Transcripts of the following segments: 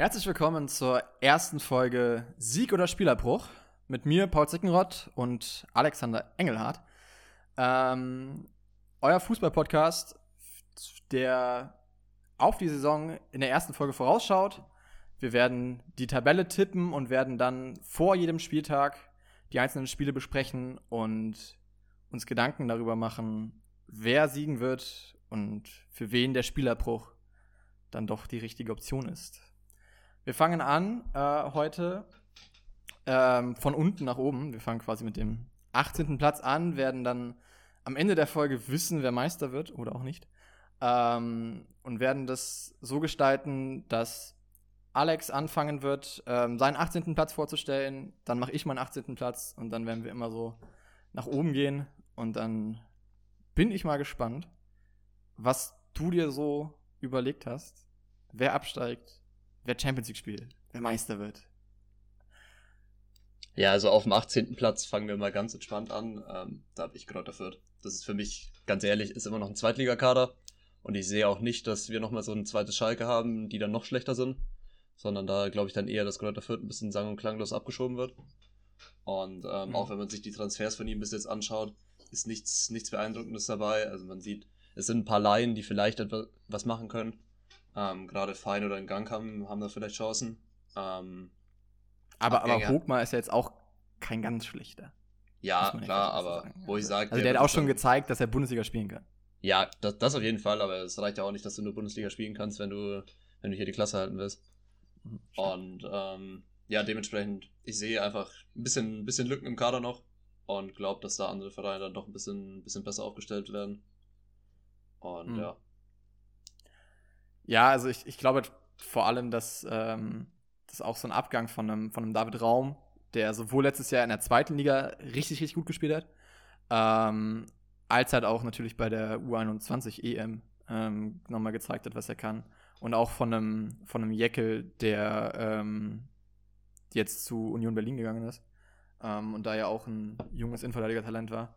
Herzlich willkommen zur ersten Folge Sieg oder Spielerbruch mit mir, Paul Zickenrott und Alexander Engelhardt. Ähm, euer Fußball-Podcast, der auf die Saison in der ersten Folge vorausschaut. Wir werden die Tabelle tippen und werden dann vor jedem Spieltag die einzelnen Spiele besprechen und uns Gedanken darüber machen, wer siegen wird und für wen der Spielerbruch dann doch die richtige Option ist. Wir fangen an äh, heute ähm, von unten nach oben. Wir fangen quasi mit dem 18. Platz an, werden dann am Ende der Folge wissen, wer Meister wird oder auch nicht. Ähm, und werden das so gestalten, dass Alex anfangen wird, ähm, seinen 18. Platz vorzustellen. Dann mache ich meinen 18. Platz und dann werden wir immer so nach oben gehen. Und dann bin ich mal gespannt, was du dir so überlegt hast, wer absteigt, wer Champions League spielt, wer Meister wird. Ja, also auf dem 18. Platz fangen wir mal ganz entspannt an. Ähm, da habe ich Kräuter Fürth. Das ist für mich, ganz ehrlich, ist immer noch ein Zweitligakader. Und ich sehe auch nicht, dass wir nochmal so ein zweites Schalke haben, die dann noch schlechter sind. Sondern da glaube ich dann eher, dass Kräuter Fürth ein bisschen sang- und klanglos abgeschoben wird. Und ähm, mhm. auch wenn man sich die Transfers von ihm bis jetzt anschaut, ist nichts, nichts Beeindruckendes dabei. Also man sieht, es sind ein paar Laien, die vielleicht etwas was machen können. Ähm, Gerade Fein oder Gang haben, haben da vielleicht Chancen. Ähm, aber, aber Hogmar ist ja jetzt auch kein ganz schlechter. Ja, klar, aber sagen. wo ich sage. Also der, der hat auch schon gezeigt, dass er Bundesliga spielen kann. Ja, das, das auf jeden Fall, aber es reicht ja auch nicht, dass du nur Bundesliga spielen kannst, wenn du, wenn du hier die Klasse halten willst. Mhm, und ähm, ja, dementsprechend, ich sehe einfach ein bisschen, ein bisschen Lücken im Kader noch und glaube, dass da andere Vereine dann doch ein bisschen, ein bisschen besser aufgestellt werden. Und mhm. ja. Ja, also ich, ich glaube vor allem, dass ähm, das auch so ein Abgang von einem, von einem David Raum, der sowohl letztes Jahr in der zweiten Liga richtig, richtig gut gespielt hat, ähm, als halt auch natürlich bei der U21 EM ähm, nochmal gezeigt hat, was er kann. Und auch von einem, von einem Jeckel, der ähm, jetzt zu Union Berlin gegangen ist. Ähm, und da ja auch ein junges Innenverteidiger-Talent war.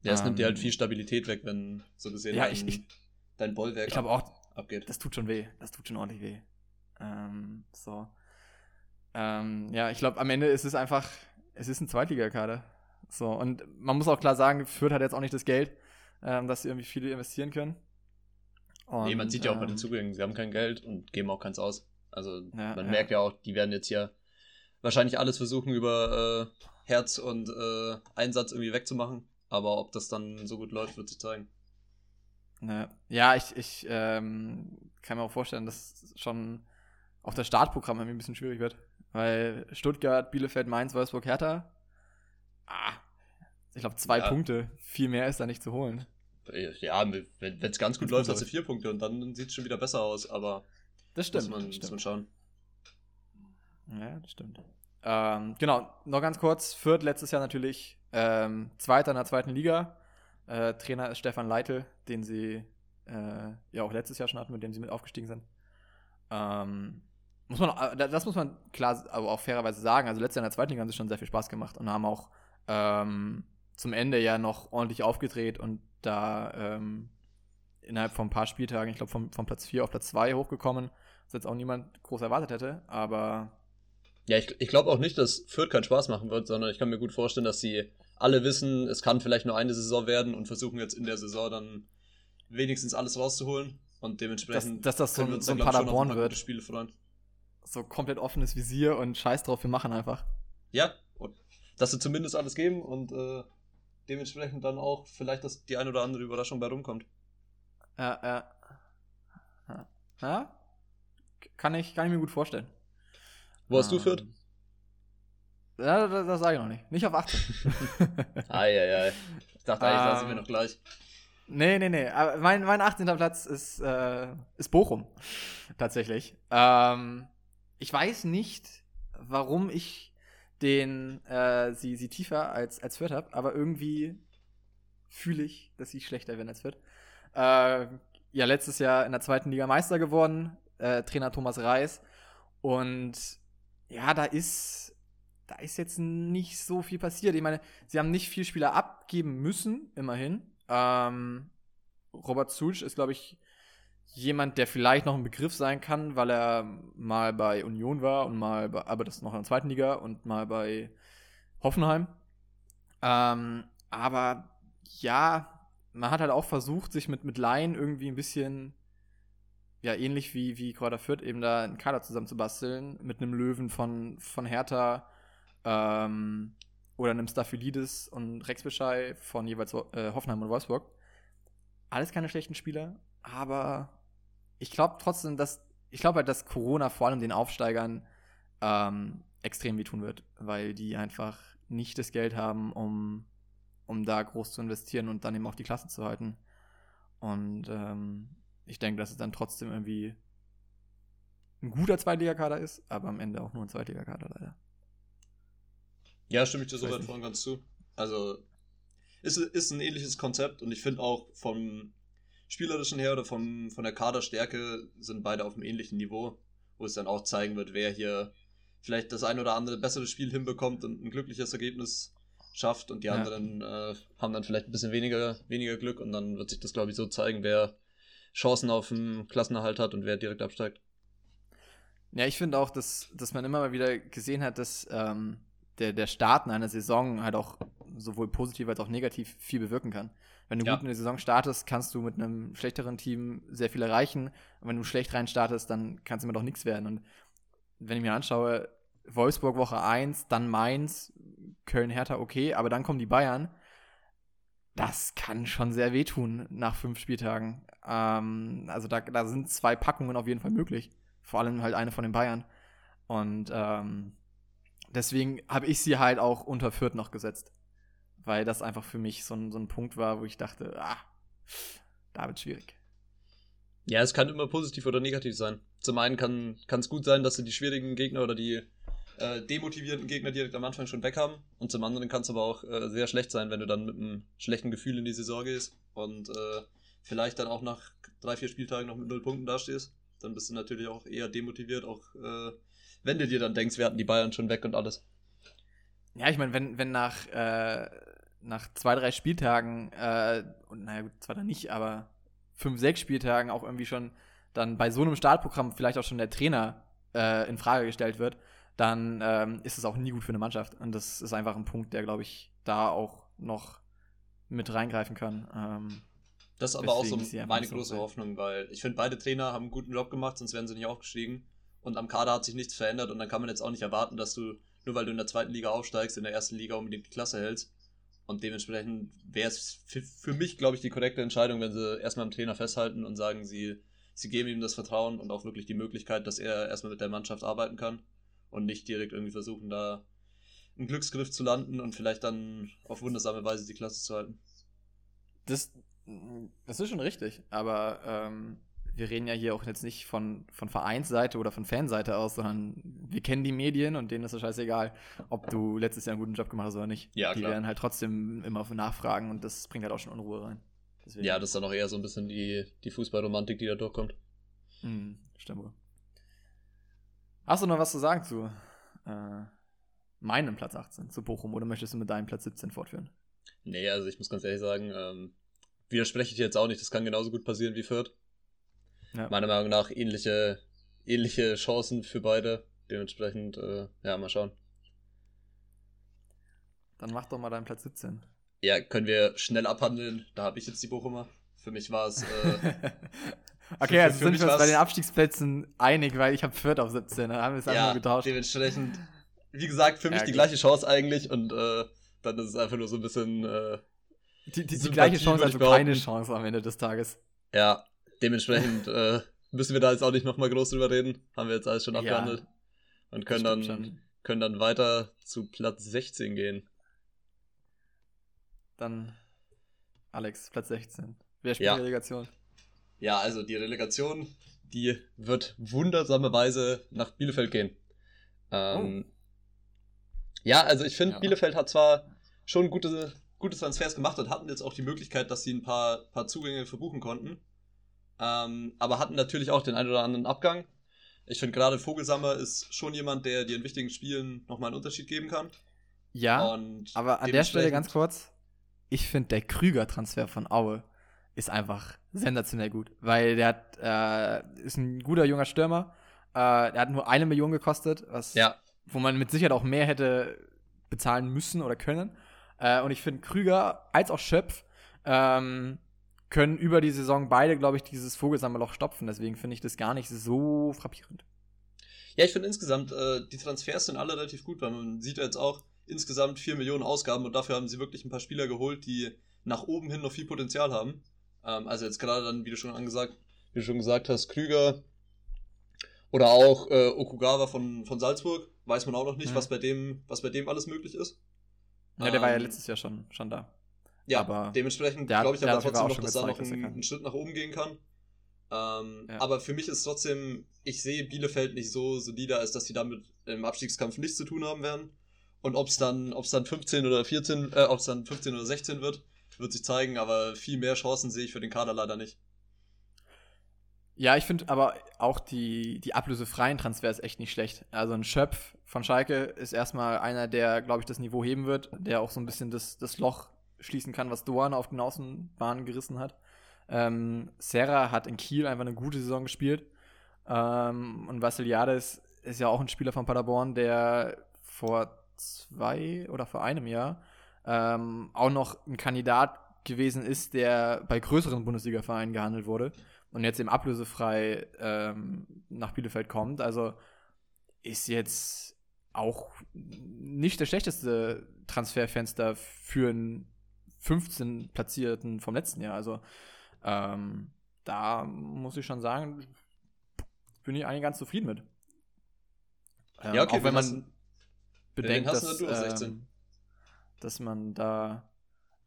Ja, es nimmt dir halt ähm, viel Stabilität weg, wenn so gesehen ja, dein, ich, ich, dein Bollwerk ich glaube auch, abgeht. Das tut schon weh. Das tut schon ordentlich weh. Ähm, so. Ähm, ja, ich glaube, am Ende ist es einfach, es ist ein Zweitligakader. So, und man muss auch klar sagen, Fürth hat jetzt auch nicht das Geld, ähm, dass sie irgendwie viele investieren können. Und, nee, man sieht ja auch bei den ähm, Zugängen, sie haben kein Geld und geben auch keins aus. Also ja, man ja. merkt ja auch, die werden jetzt hier wahrscheinlich alles versuchen, über äh, Herz und äh, Einsatz irgendwie wegzumachen. Aber ob das dann so gut läuft, wird sich zeigen. Ne. Ja, ich, ich ähm, kann mir auch vorstellen, dass schon auch das Startprogramm irgendwie ein bisschen schwierig wird. Weil Stuttgart, Bielefeld, Mainz, Wolfsburg, Hertha, ah, ich glaube, zwei ja. Punkte. Viel mehr ist da nicht zu holen. Ja, wenn es ganz gut läuft, hast du vier Punkte und dann sieht es schon wieder besser aus, aber das stimmt. Muss man, stimmt. Muss man schauen. Ja, das stimmt. Ähm, genau, noch ganz kurz. Fürth letztes Jahr natürlich ähm, Zweiter in der zweiten Liga. Äh, Trainer ist Stefan Leitl, den sie äh, ja auch letztes Jahr schon hatten, mit dem sie mit aufgestiegen sind. Ähm, muss man, äh, das muss man klar, aber auch fairerweise sagen. Also letztes Jahr in der zweiten Liga haben sie schon sehr viel Spaß gemacht und haben auch ähm, zum Ende ja noch ordentlich aufgedreht und da ähm, innerhalb von ein paar Spieltagen, ich glaube vom, vom Platz 4 auf Platz 2 hochgekommen, was jetzt auch niemand groß erwartet hätte, aber ja, ich, ich glaube auch nicht, dass Fürth keinen Spaß machen wird, sondern ich kann mir gut vorstellen, dass sie alle wissen, es kann vielleicht nur eine Saison werden und versuchen jetzt in der Saison dann wenigstens alles rauszuholen und dementsprechend dass, dass das so, ein, so ein Paderborn ein wird. Spiele freuen. So komplett offenes Visier und Scheiß drauf, wir machen einfach. Ja, und dass sie zumindest alles geben und äh, dementsprechend dann auch vielleicht dass die ein oder andere Überraschung bei rumkommt. Ja, ja. Ja, kann ich, kann ich mir gut vorstellen. Wo hast ähm, du Fürth? Ja, das, das sage ich noch nicht. Nicht auf 18. Eieiei. Ich dachte eigentlich, lassen wir ähm, noch gleich. Nee, nee, nee. Aber mein, mein 18. Platz ist, äh, ist Bochum. Tatsächlich. Ähm, ich weiß nicht, warum ich den äh, sie, sie tiefer als, als Fürth habe, aber irgendwie fühle ich, dass sie schlechter werden als Fürth. Äh, ja, letztes Jahr in der zweiten Liga Meister geworden, äh, Trainer Thomas Reis. Und ja, da ist da ist jetzt nicht so viel passiert. Ich meine, sie haben nicht viel Spieler abgeben müssen, immerhin. Ähm, Robert Sulch ist, glaube ich, jemand, der vielleicht noch ein Begriff sein kann, weil er mal bei Union war und mal bei, aber das noch in der zweiten Liga und mal bei Hoffenheim. Ähm, aber ja, man hat halt auch versucht, sich mit, mit Laien irgendwie ein bisschen, ja, ähnlich wie, wie Kräuter Fürth, eben da einen Kader zusammenzubasteln, mit einem Löwen von, von Hertha ähm, oder einem Staphylidis und Rex Beschei von jeweils äh, Hoffenheim und Wolfsburg. Alles keine schlechten Spieler, aber ich glaube trotzdem, dass ich glaube halt, dass Corona vor allem den Aufsteigern ähm, extrem wehtun wird, weil die einfach nicht das Geld haben, um, um da groß zu investieren und dann eben auch die Klasse zu halten. Und ähm, ich denke, dass es dann trotzdem irgendwie ein guter Zweitligakader ist, aber am Ende auch nur ein Zweitligakader leider. Ja, stimme ich dir soweit voll ganz zu. Also, ist, ist ein ähnliches Konzept und ich finde auch vom spielerischen her oder vom, von der Kaderstärke sind beide auf einem ähnlichen Niveau, wo es dann auch zeigen wird, wer hier vielleicht das ein oder andere bessere Spiel hinbekommt und ein glückliches Ergebnis schafft und die ja. anderen äh, haben dann vielleicht ein bisschen weniger, weniger Glück und dann wird sich das, glaube ich, so zeigen, wer Chancen auf den Klassenerhalt hat und wer direkt absteigt. Ja, ich finde auch, dass, dass man immer mal wieder gesehen hat, dass ähm, der, der Start in einer Saison halt auch sowohl positiv als auch negativ viel bewirken kann. Wenn du ja. gut in der Saison startest, kannst du mit einem schlechteren Team sehr viel erreichen. Und wenn du schlecht rein startest, dann kann es immer doch nichts werden. Und wenn ich mir anschaue, Wolfsburg Woche 1, dann Mainz, Köln, Hertha, okay, aber dann kommen die Bayern. Das kann schon sehr wehtun nach fünf Spieltagen. Ähm, also da, da sind zwei Packungen auf jeden Fall möglich. Vor allem halt eine von den Bayern. Und ähm, deswegen habe ich sie halt auch unter Fürth noch gesetzt. Weil das einfach für mich so ein, so ein Punkt war, wo ich dachte, ah, da wird schwierig. Ja, es kann immer positiv oder negativ sein. Zum einen kann es gut sein, dass sie die schwierigen Gegner oder die äh, demotivierten Gegner direkt am Anfang schon weg haben. Und zum anderen kann es aber auch äh, sehr schlecht sein, wenn du dann mit einem schlechten Gefühl in die Saison gehst und äh, vielleicht dann auch nach drei, vier Spieltagen noch mit null Punkten dastehst. Dann bist du natürlich auch eher demotiviert, auch äh, wenn du dir dann denkst, wir hatten die Bayern schon weg und alles. Ja, ich meine, wenn, wenn nach, äh, nach zwei, drei Spieltagen, äh, und naja, gut, zwar dann nicht, aber fünf, sechs Spieltagen auch irgendwie schon dann bei so einem Startprogramm vielleicht auch schon der Trainer äh, in Frage gestellt wird, dann ähm, ist es auch nie gut für eine Mannschaft. Und das ist einfach ein Punkt, der, glaube ich, da auch noch mit reingreifen kann. Ähm, das ist aber auch so meine große Hoffnung, weil ich finde, beide Trainer haben einen guten Job gemacht, sonst wären sie nicht aufgestiegen. Und am Kader hat sich nichts verändert und dann kann man jetzt auch nicht erwarten, dass du, nur weil du in der zweiten Liga aufsteigst, in der ersten Liga unbedingt die Klasse hältst. Und dementsprechend wäre es für, mich, glaube ich, die korrekte Entscheidung, wenn sie erstmal am Trainer festhalten und sagen, sie, sie geben ihm das Vertrauen und auch wirklich die Möglichkeit, dass er erstmal mit der Mannschaft arbeiten kann und nicht direkt irgendwie versuchen, da einen Glücksgriff zu landen und vielleicht dann auf wundersame Weise die Klasse zu halten. Das, das ist schon richtig, aber ähm, wir reden ja hier auch jetzt nicht von, von Vereinsseite oder von Fanseite aus, sondern wir kennen die Medien und denen ist es scheißegal, ob du letztes Jahr einen guten Job gemacht hast oder nicht. Ja, die klar. werden halt trotzdem immer nachfragen und das bringt halt auch schon Unruhe rein. Deswegen. Ja, das ist dann auch eher so ein bisschen die, die Fußballromantik, die da durchkommt. Mhm, stimmt wohl. Hast du noch was zu sagen zu äh, meinem Platz 18, zu Bochum, oder möchtest du mit deinem Platz 17 fortführen? Nee, also ich muss ganz ehrlich sagen, ähm, widerspreche ich jetzt auch nicht, das kann genauso gut passieren wie Fürth. Ja. Meiner Meinung nach ähnliche, ähnliche Chancen für beide. Dementsprechend, äh, ja, mal schauen. Dann mach doch mal deinen Platz 17. Ja, können wir schnell abhandeln. Da habe ich jetzt die Bochumer. Für mich war es. Äh, okay, also sind wir uns bei den Abstiegsplätzen einig, weil ich habe Fürth auf 17. Da haben wir es einfach ja, getauscht. Dementsprechend, wie gesagt, für mich ja, die gleiche Chance eigentlich und äh, dann ist es einfach nur so ein bisschen. Äh, die, die, die gleiche Chance, also keine Chance am Ende des Tages. Ja, Dementsprechend äh, müssen wir da jetzt auch nicht nochmal groß drüber reden. Haben wir jetzt alles schon abgehandelt. Ja, und können dann, schon. können dann weiter zu Platz 16 gehen. Dann Alex, Platz 16. Wer spielt ja. die Relegation? Ja, also die Relegation, die wird wundersamerweise nach Bielefeld gehen. Ähm, oh. Ja, also ich finde, ja. Bielefeld hat zwar schon gute, gute Transfers gemacht und hatten jetzt auch die Möglichkeit, dass sie ein paar, paar Zugänge verbuchen konnten. Ähm, aber hatten natürlich auch den einen oder anderen Abgang. Ich finde gerade Vogelsammer ist schon jemand, der dir in wichtigen Spielen nochmal einen Unterschied geben kann. Ja, Und aber an der Stelle ganz kurz, ich finde der Krüger-Transfer von Aue ist einfach sensationell gut, weil der hat, äh, ist ein guter junger Stürmer. Äh, der hat nur eine Million gekostet, was, Ja, wo man mit Sicherheit auch mehr hätte bezahlen müssen oder können. Äh, und ich finde, Krüger als auch Schöpf ähm, können über die Saison beide, glaube ich, dieses Vogelsammerloch stopfen. Deswegen finde ich das gar nicht so frappierend. Ja, ich finde insgesamt, äh, die Transfers sind alle relativ gut, weil man sieht ja jetzt auch insgesamt 4 Millionen Ausgaben und dafür haben sie wirklich ein paar Spieler geholt, die nach oben hin noch viel Potenzial haben. Ähm, also jetzt gerade dann, wie du schon angesagt, wie du schon gesagt hast, Krüger oder auch äh, Okugawa von, von Salzburg, weiß man auch noch nicht, Mhm. was bei dem, was bei dem alles möglich ist. Ja, der war ja Ähm, letztes Jahr schon, schon da. Ja, Aber dementsprechend glaube ich aber trotzdem auch noch, dass da noch ein, einen Schritt nach oben gehen kann. Ähm, Ja. Aber für mich ist trotzdem, ich sehe Bielefeld nicht so solide, als dass sie damit im Abstiegskampf nichts zu tun haben werden. Und ob es dann, ob's dann 15 oder 14, äh, ob es dann 15 oder 16 wird, wird sich zeigen, aber viel mehr Chancen sehe ich für den Kader leider nicht. Ja, ich finde aber auch die, die ablösefreien Transfers echt nicht schlecht. Also ein Schöpf von Schalke ist erstmal einer, der, glaube ich, das Niveau heben wird, der auch so ein bisschen das, das Loch schließen kann, was Doan auf den Außenbahnen gerissen hat. Ähm, Serra hat in Kiel einfach eine gute Saison gespielt. Ähm, und Vassiliades ist ja auch ein Spieler von Paderborn, der vor zwei oder vor einem Jahr ähm, auch noch ein Kandidat gewesen ist, der bei größeren Bundesliga-Vereinen gehandelt wurde und jetzt eben ablösefrei ähm, nach Bielefeld kommt. Also ist jetzt auch nicht das schlechteste Transferfenster für einen 15 Platzierten vom letzten Jahr. Also ähm, da muss ich schon sagen, bin ich eigentlich ganz zufrieden mit. Ähm, Ja, okay, auch wenn wen man du- bedenkt, dass, 16? ähm, dass man da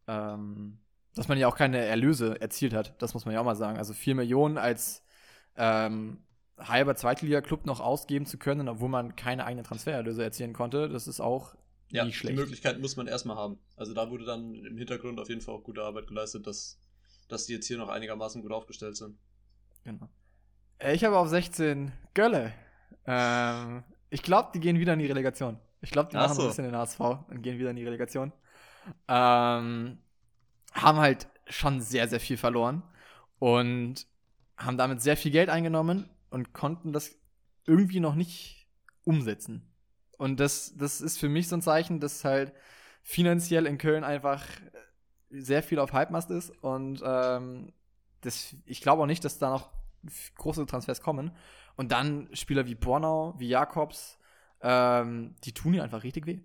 ähm, dass man ja auch keine Erlöse erzielt hat. Das muss man ja auch mal sagen. Also 4 Millionen als ähm, halber Zweitliga-Club noch ausgeben zu können, obwohl man keine eigenen Transfererlöse erzielen konnte, das ist auch Ja, nicht die schlecht. Möglichkeit muss man erstmal haben. Also da wurde dann im Hintergrund auf jeden Fall auch gute Arbeit geleistet, dass, dass die jetzt hier noch einigermaßen gut aufgestellt sind. Genau. Äh, Ich habe auf 16 Gölle. Ähm, ich glaube, die gehen wieder in die Relegation. Ich glaube, die Ach machen so. ein bisschen den HSV und gehen wieder in die Relegation. Ähm, haben halt schon sehr, sehr viel verloren und haben damit sehr viel Geld eingenommen und konnten das irgendwie noch nicht umsetzen. Und das, das ist für mich so ein Zeichen, dass halt finanziell in Köln einfach sehr viel auf Halbmast ist und ähm, das, ich glaube auch nicht, dass da noch große Transfers kommen. Und dann Spieler wie Bornau, wie Jakobs, ähm, die tun mir einfach richtig weh,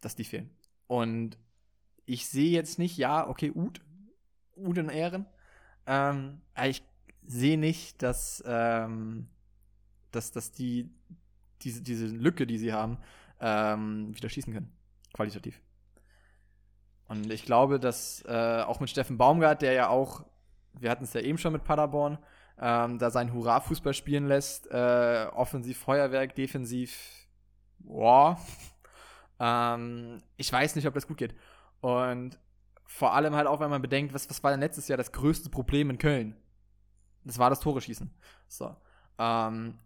dass die fehlen. Und ich sehe jetzt nicht, ja, okay, Ud, Ud in Ehren. Ähm, ich sehe nicht, dass, ähm, dass, dass die diese, diese Lücke, die sie haben, ähm, wieder schießen können. Qualitativ. Und ich glaube, dass äh, auch mit Steffen Baumgart, der ja auch, wir hatten es ja eben schon mit Paderborn, ähm, da sein Hurra-Fußball spielen lässt, äh, offensiv Feuerwerk, defensiv, boah. ähm, ich weiß nicht, ob das gut geht. Und vor allem halt auch, wenn man bedenkt, was, was war denn letztes Jahr das größte Problem in Köln? Das war das Tore schießen. So. Ähm,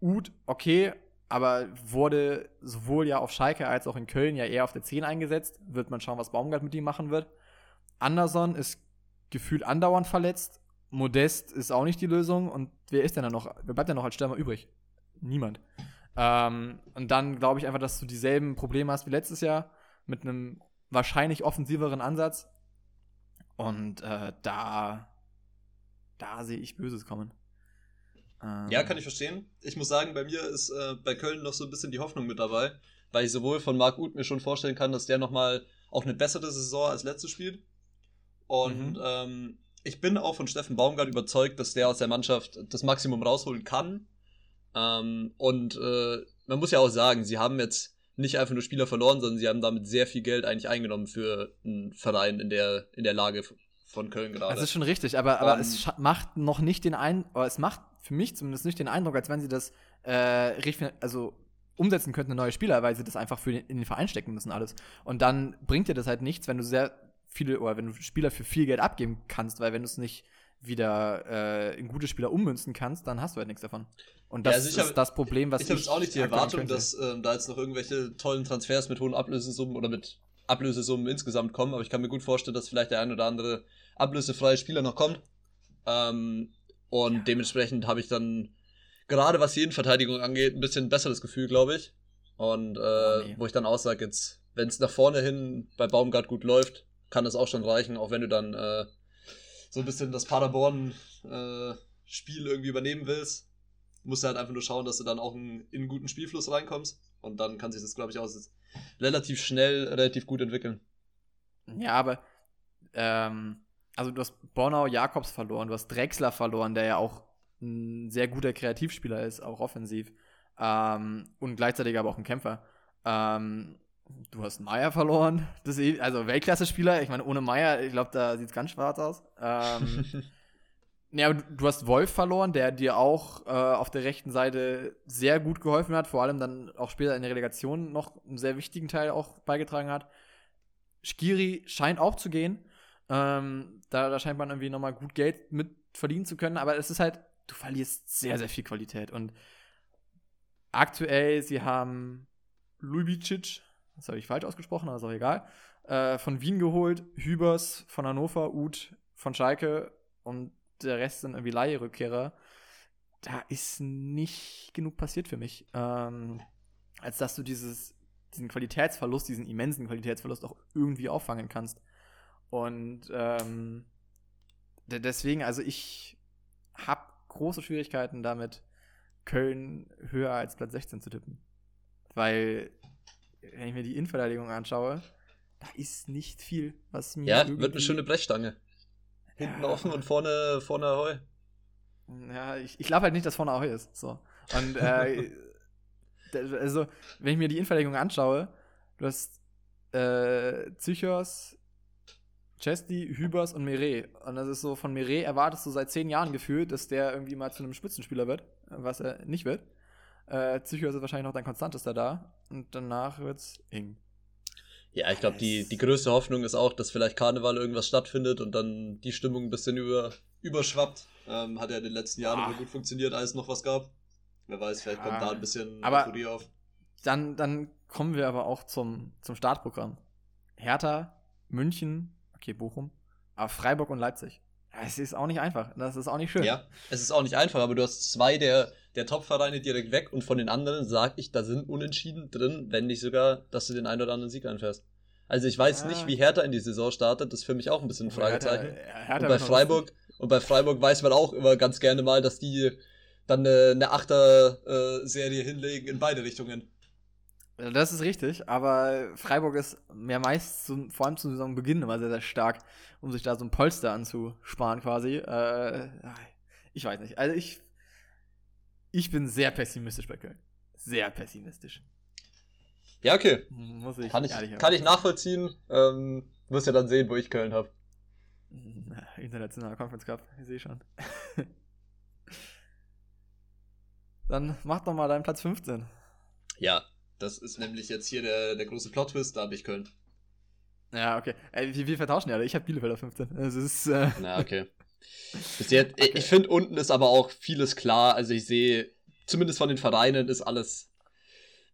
Uth, okay, aber wurde sowohl ja auf Schalke als auch in Köln ja eher auf der 10 eingesetzt. Wird man schauen, was Baumgart mit ihm machen wird. Anderson ist gefühlt andauernd verletzt. Modest ist auch nicht die Lösung. Und wer ist denn da noch? Wer bleibt denn noch als Stürmer übrig? Niemand. Ähm, und dann glaube ich einfach, dass du dieselben Probleme hast wie letztes Jahr mit einem wahrscheinlich offensiveren Ansatz. Und äh, da, da sehe ich Böses kommen. Ähm, Ja, kann ich verstehen. Ich muss sagen, bei mir ist äh, bei Köln noch so ein bisschen die Hoffnung mit dabei, weil ich sowohl von Marc Uth mir schon vorstellen kann, dass der nochmal auch eine bessere Saison als letzte spielt. Und Mhm. ähm, ich bin auch von Steffen Baumgart überzeugt, dass der aus der Mannschaft das Maximum rausholen kann. Ähm, und äh, man muss ja auch sagen, sie haben jetzt nicht einfach nur Spieler verloren, sondern sie haben damit sehr viel Geld eigentlich eingenommen für einen Verein in der, in der Lage von Köln gerade. Das ist schon richtig, aber, aber Ähm, es scha- macht noch nicht den Eindruck, es macht für mich zumindest nicht den Eindruck, als wenn sie das äh, also umsetzen könnten, eine neue Spieler, weil sie das einfach für den, in den Verein stecken müssen, alles. Und dann bringt dir das halt nichts, wenn du sehr viele, oder wenn du Spieler für viel Geld abgeben kannst, weil wenn du es nicht wieder äh, in gute Spieler ummünzen kannst, dann hast du halt nichts davon. Und Ja, das also ich hab- ist das Problem, was ich habe jetzt auch nicht die Erwartung, dass ähm, da jetzt noch irgendwelche tollen Transfers mit hohen Ablösesummen oder mit Ablösesummen insgesamt kommen, aber ich kann mir gut vorstellen, dass vielleicht der ein oder andere ablösefreie Spieler noch kommt. Ähm, und ja. dementsprechend habe ich dann gerade was die Innenverteidigung angeht, ein bisschen besseres Gefühl, glaube ich. Und äh, oh, nee. wo ich dann auch sage, jetzt, wenn es nach vorne hin bei Baumgart gut läuft, kann das auch schon reichen, auch wenn du dann äh, so ein bisschen das Paderborn-Spiel äh, irgendwie übernehmen willst. Musst du halt einfach nur schauen, dass du dann auch in, in einen guten Spielfluss reinkommst. Und dann kann sich das, glaube ich, auch relativ schnell, relativ gut entwickeln. Ja, aber ähm, also du hast Bornau Jakobs verloren, du hast Drexler verloren, der ja auch ein sehr guter Kreativspieler ist, auch offensiv. Ähm, und gleichzeitig aber auch ein Kämpfer. Ähm, du hast Meier verloren, das ist, also Weltklasse-Spieler. Ich meine, ohne Meier, ich glaube, da sieht es ganz schwarz aus. Ähm, ja, du hast Wolf verloren, der dir auch äh, auf der rechten Seite sehr gut geholfen hat, vor allem dann auch später in der Relegation noch einen sehr wichtigen Teil auch beigetragen hat. Skiri scheint auch zu gehen. Ähm, da, da scheint man irgendwie nochmal gut Geld mit verdienen zu können, aber es ist halt, du verlierst sehr, sehr viel Qualität. Und aktuell, sie haben Lubicic, das habe ich falsch ausgesprochen, aber ist auch egal, äh, von Wien geholt, Hübers von Hannover, Uth von Schalke und der Rest sind irgendwie Leihrückkehrer. Da ist nicht genug passiert für mich, ähm, als dass du dieses, diesen Qualitätsverlust, diesen immensen Qualitätsverlust auch irgendwie auffangen kannst. Und ähm, deswegen, also ich habe große Schwierigkeiten damit, Köln höher als Platz 16 zu tippen. Weil, wenn ich mir die Innenverteidigung anschaue, da ist nicht viel, was mir. Ja, wird eine schöne Brechstange. Hinten ja. offen und vorne, vorne Ahoi. Ja, ich, ich glaube halt nicht, dass vorne Ahoi ist. So. Und äh, also, wenn ich mir die Innenverteidigung anschaue, du hast äh, Zychos, Chesty, Hübers und Meret. Und das ist so, von Meret erwartest du seit zehn Jahren gefühlt, dass der irgendwie mal zu einem Spitzenspieler wird, was er nicht wird. Äh, Zychos ist wahrscheinlich noch dein konstantester da. Und danach wird's eng. Ja, ich glaube, die, die größte Hoffnung ist auch, dass vielleicht Karneval irgendwas stattfindet und dann die Stimmung ein bisschen über, überschwappt. Ähm, hat ja in den letzten Jahren immer gut funktioniert, als es noch was gab. Wer weiß, vielleicht ja, kommt da ein bisschen aber auf. Dann, dann kommen wir aber auch zum, zum Startprogramm. Hertha, München, okay, Bochum, aber Freiburg und Leipzig. Es ist auch nicht einfach. Das ist auch nicht schön. Ja, es ist auch nicht einfach, aber du hast zwei der, der Top-Vereine direkt weg und von den anderen sag ich, da sind Unentschieden drin, wenn nicht sogar, dass du den einen oder anderen Sieg einfährst. Also ich weiß ja. nicht, wie Hertha in die Saison startet, das ist für mich auch ein bisschen ein Fragezeichen. Hertha, Hertha und bei Freiburg und bei Freiburg weiß man auch immer ganz gerne mal, dass die dann eine, eine Achter-Serie äh, hinlegen in beide Richtungen. Das ist richtig, aber Freiburg ist ja meist zum, vor allem zum Saisonbeginn immer sehr, sehr stark, um sich da so ein Polster anzusparen quasi. Äh, ich weiß nicht. Also ich, ich bin sehr pessimistisch bei Köln. Sehr pessimistisch. Ja, okay. Muss ich kann, ich, kann ich nachvollziehen. Ähm, wirst ja dann sehen, wo ich Köln habe. Internationaler Conference Cup, ich sehe schon. dann mach doch mal deinen Platz 15. Ja, das ist nämlich jetzt hier der, der große Plot-Twist, da habe ich Köln. Ja, okay. Ey, wir, wir vertauschen ja, ich habe Bielefeld auf 15. Es ist. Äh Na, okay. Bis jetzt, okay. Ich finde, unten ist aber auch vieles klar. Also, ich sehe, zumindest von den Vereinen ist alles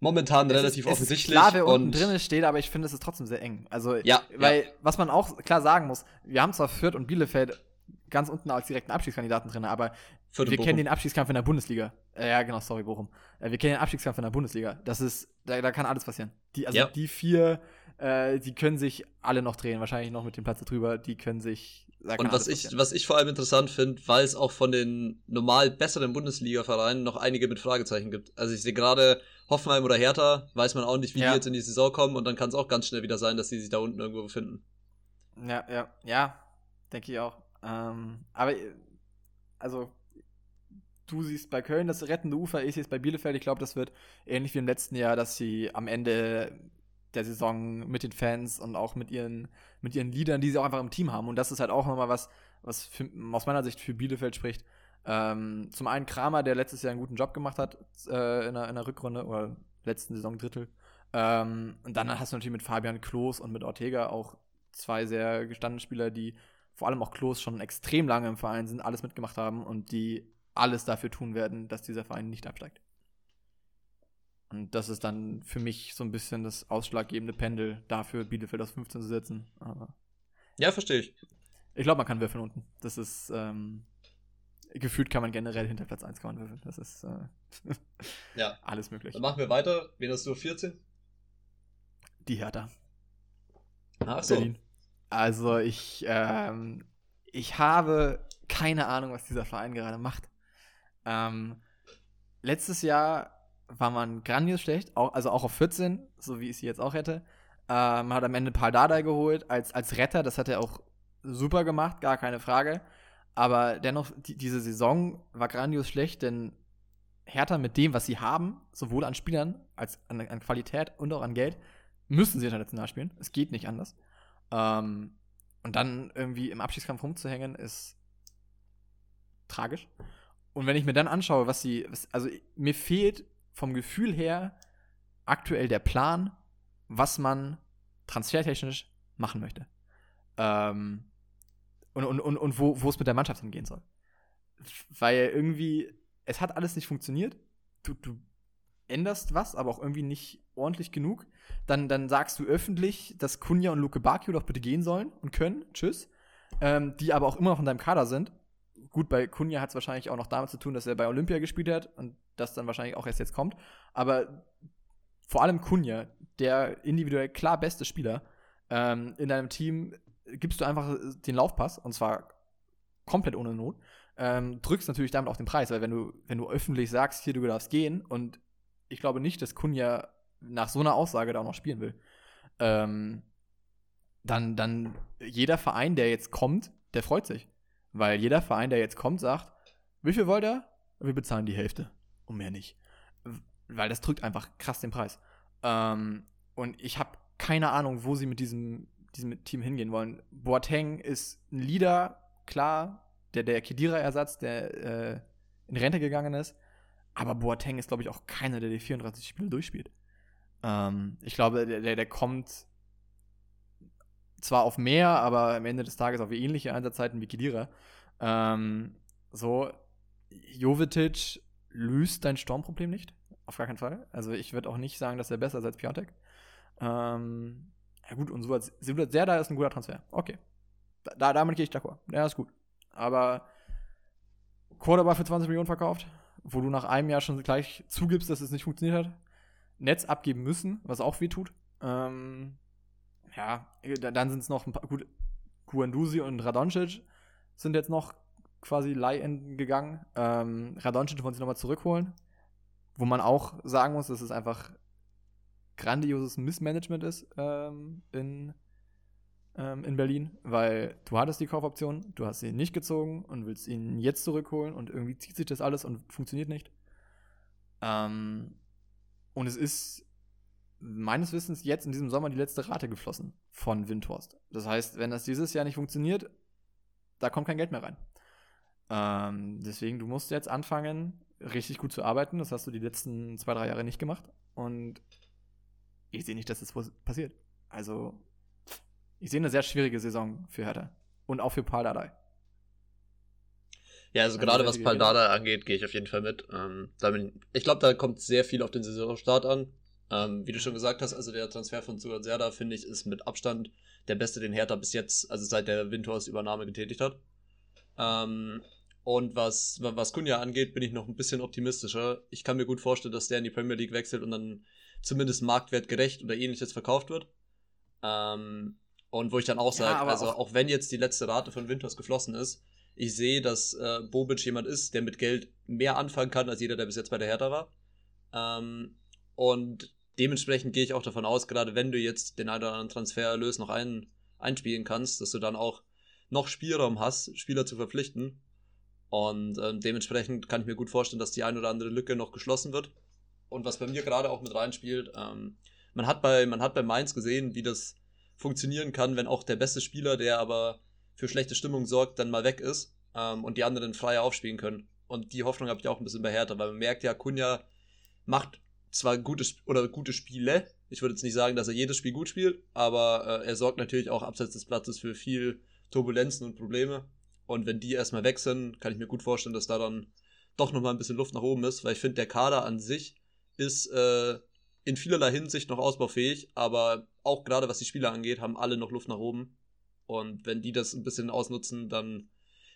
momentan es relativ ist, offensichtlich. Es ist klar, wer unten drin steht, aber ich finde, es ist trotzdem sehr eng. Also, ja, weil, ja. was man auch klar sagen muss, wir haben zwar Fürth und Bielefeld ganz unten als direkten Abstiegskandidaten drin, aber wir Bochum. kennen den Abstiegskampf in der Bundesliga. Äh, ja, genau, sorry, Bochum. Äh, wir kennen den Abstiegskampf in der Bundesliga. Das ist, da, da kann alles passieren. Die, also ja. die vier, äh, die können sich alle noch drehen, wahrscheinlich noch mit dem Platz drüber, die können sich. Und was ich, was ich vor allem interessant finde, weil es auch von den normal besseren Bundesliga-Vereinen noch einige mit Fragezeichen gibt. Also ich sehe gerade Hoffenheim oder Hertha, weiß man auch nicht, wie ja. die jetzt in die Saison kommen und dann kann es auch ganz schnell wieder sein, dass die sich da unten irgendwo befinden. Ja, ja, ja, denke ich auch. Ähm, aber, also, du siehst bei Köln das rettende Ufer, ich sehe es bei Bielefeld. Ich glaube, das wird ähnlich wie im letzten Jahr, dass sie am Ende der Saison mit den Fans und auch mit ihren, mit ihren Liedern, die sie auch einfach im Team haben. Und das ist halt auch nochmal was, was für, aus meiner Sicht für Bielefeld spricht. Ähm, zum einen Kramer, der letztes Jahr einen guten Job gemacht hat äh, in, der, in der Rückrunde oder letzten Saison Drittel. Ähm, und dann hast du natürlich mit Fabian Klos und mit Ortega auch zwei sehr gestandene Spieler, die vor allem auch Klos schon extrem lange im Verein sind, alles mitgemacht haben und die alles dafür tun werden, dass dieser Verein nicht absteigt. Und das ist dann für mich so ein bisschen das ausschlaggebende Pendel dafür, Bielefeld aus 15 zu setzen. Aber ja, verstehe ich. Ich glaube, man kann würfeln unten. Das ist, ähm, gefühlt kann man generell hinter Platz 1 kann man würfeln. Das ist äh, ja. alles möglich. Dann machen wir weiter. Wen hast du 14? Die Hertha. Ach so. Berlin. Also ich, ähm, ich habe keine Ahnung, was dieser Verein gerade macht. Ähm, letztes Jahr war man grandios schlecht, auch, also auch auf 14, so wie ich sie jetzt auch hätte. Ähm, hat am Ende Paul Dardai geholt als, als Retter, das hat er auch super gemacht, gar keine Frage. Aber dennoch, die, diese Saison war grandios schlecht, denn Hertha mit dem, was sie haben, sowohl an Spielern als an, an Qualität und auch an Geld, müssen sie international spielen. Es geht nicht anders. Ähm, und dann irgendwie im Abschiedskampf rumzuhängen, ist tragisch. Und wenn ich mir dann anschaue, was sie, was, also mir fehlt vom Gefühl her aktuell der Plan, was man transfertechnisch machen möchte. Ähm, und, und, und, und wo, wo es mit der Mannschaft hingehen soll. Weil irgendwie, es hat alles nicht funktioniert. Du, du änderst was, aber auch irgendwie nicht ordentlich genug. Dann, dann sagst du öffentlich, dass Kunja und Luke Bakio doch bitte gehen sollen und können. Tschüss. Ähm, die aber auch immer noch in deinem Kader sind. Gut, bei Kunja hat es wahrscheinlich auch noch damit zu tun, dass er bei Olympia gespielt hat und das dann wahrscheinlich auch erst jetzt kommt. Aber vor allem Kunja, der individuell klar beste Spieler, ähm, in deinem Team gibst du einfach den Laufpass und zwar komplett ohne Not. Ähm, drückst natürlich damit auch den Preis, weil wenn du, wenn du öffentlich sagst, hier, du darfst gehen und ich glaube nicht, dass Kunja nach so einer Aussage da auch noch spielen will. Ähm, dann, dann jeder Verein, der jetzt kommt, der freut sich. Weil jeder Verein, der jetzt kommt, sagt, wie viel wollt ihr? Wir bezahlen die Hälfte. Und mehr nicht. Weil das drückt einfach krass den Preis. Ähm, und ich habe keine Ahnung, wo sie mit diesem, diesem Team hingehen wollen. Boateng ist ein Leader, klar, der, der Kedira-Ersatz, der äh, in Rente gegangen ist. Aber Boateng ist, glaube ich, auch keiner, der die 34 Spiele durchspielt. Ähm, ich glaube, der, der, der kommt zwar auf mehr, aber am Ende des Tages auf ähnliche Einsatzzeiten wie Kedira. Ähm, so, Jovetic löst dein Sturmproblem nicht. Auf gar keinen Fall. Also ich würde auch nicht sagen, dass er besser ist als Piatek. Ähm, ja gut, und Suat Serda ist ein guter Transfer. Okay. Da, damit gehe ich d'accord. Ja, ist gut. Aber Cordoba für 20 Millionen verkauft, wo du nach einem Jahr schon gleich zugibst, dass es nicht funktioniert hat. Netz abgeben müssen, was auch weh tut. Ähm, ja, dann sind es noch ein paar, gut, Guandusi und Radoncic sind jetzt noch quasi Leihenden gegangen. Ähm, Radoncic wollen sie nochmal zurückholen, wo man auch sagen muss, dass es einfach grandioses Missmanagement ist ähm, in, ähm, in Berlin, weil du hattest die Kaufoption, du hast sie nicht gezogen und willst ihn jetzt zurückholen und irgendwie zieht sich das alles und funktioniert nicht. Ähm, und es ist meines Wissens jetzt in diesem Sommer die letzte Rate geflossen von Windhorst. Das heißt, wenn das dieses Jahr nicht funktioniert, da kommt kein Geld mehr rein. Ähm, deswegen, du musst jetzt anfangen, richtig gut zu arbeiten. Das hast du die letzten zwei, drei Jahre nicht gemacht. Und ich sehe nicht, dass das passiert. Also, ich sehe eine sehr schwierige Saison für Hertha. Und auch für Paul Dardai. Ja, also, gerade was Paul Dardai angeht, gehe ich auf jeden Fall mit. Ähm, ich glaube, da kommt sehr viel auf den Saisonstart an. Ähm, wie du schon gesagt hast, also der Transfer von Suat Serda, finde ich, ist mit Abstand der beste, den Hertha bis jetzt, also seit der Windhorst Übernahme getätigt hat. Ähm, und was, was Kunja angeht, bin ich noch ein bisschen optimistischer. Ich kann mir gut vorstellen, dass der in die Premier League wechselt und dann zumindest marktwertgerecht oder ähnliches verkauft wird. Ähm, und wo ich dann auch sage, ja, also auch, auch, wenn jetzt die letzte Rate von Winters geflossen ist, ich sehe, dass äh, Bobic jemand ist, der mit Geld mehr anfangen kann als jeder, der bis jetzt bei der Hertha war. Ähm, und dementsprechend gehe ich auch davon aus, gerade wenn du jetzt den einen oder anderen Transfererlös noch ein, einspielen kannst, dass du dann auch noch Spielraum hast, Spieler zu verpflichten. Und ähm, dementsprechend kann ich mir gut vorstellen, dass die eine oder andere Lücke noch geschlossen wird. Und was bei mir gerade auch mit reinspielt, ähm, man, hat bei, man hat bei Mainz gesehen, wie das funktionieren kann, wenn auch der beste Spieler, der aber für schlechte Stimmung sorgt, dann mal weg ist ähm, und die anderen freier aufspielen können. Und die Hoffnung habe ich auch ein bisschen bei Hertha, weil man merkt ja, Kunja macht zwar gute oder gute Spiele. Ich würde jetzt nicht sagen, dass er jedes Spiel gut spielt, aber äh, er sorgt natürlich auch abseits des Platzes für viel Turbulenzen und Probleme. Und wenn die erstmal weg sind, kann ich mir gut vorstellen, dass da dann doch nochmal ein bisschen Luft nach oben ist, weil ich finde, der Kader an sich ist äh, in vielerlei Hinsicht noch ausbaufähig, aber auch gerade was die Spieler angeht, haben alle noch Luft nach oben. Und wenn die das ein bisschen ausnutzen, dann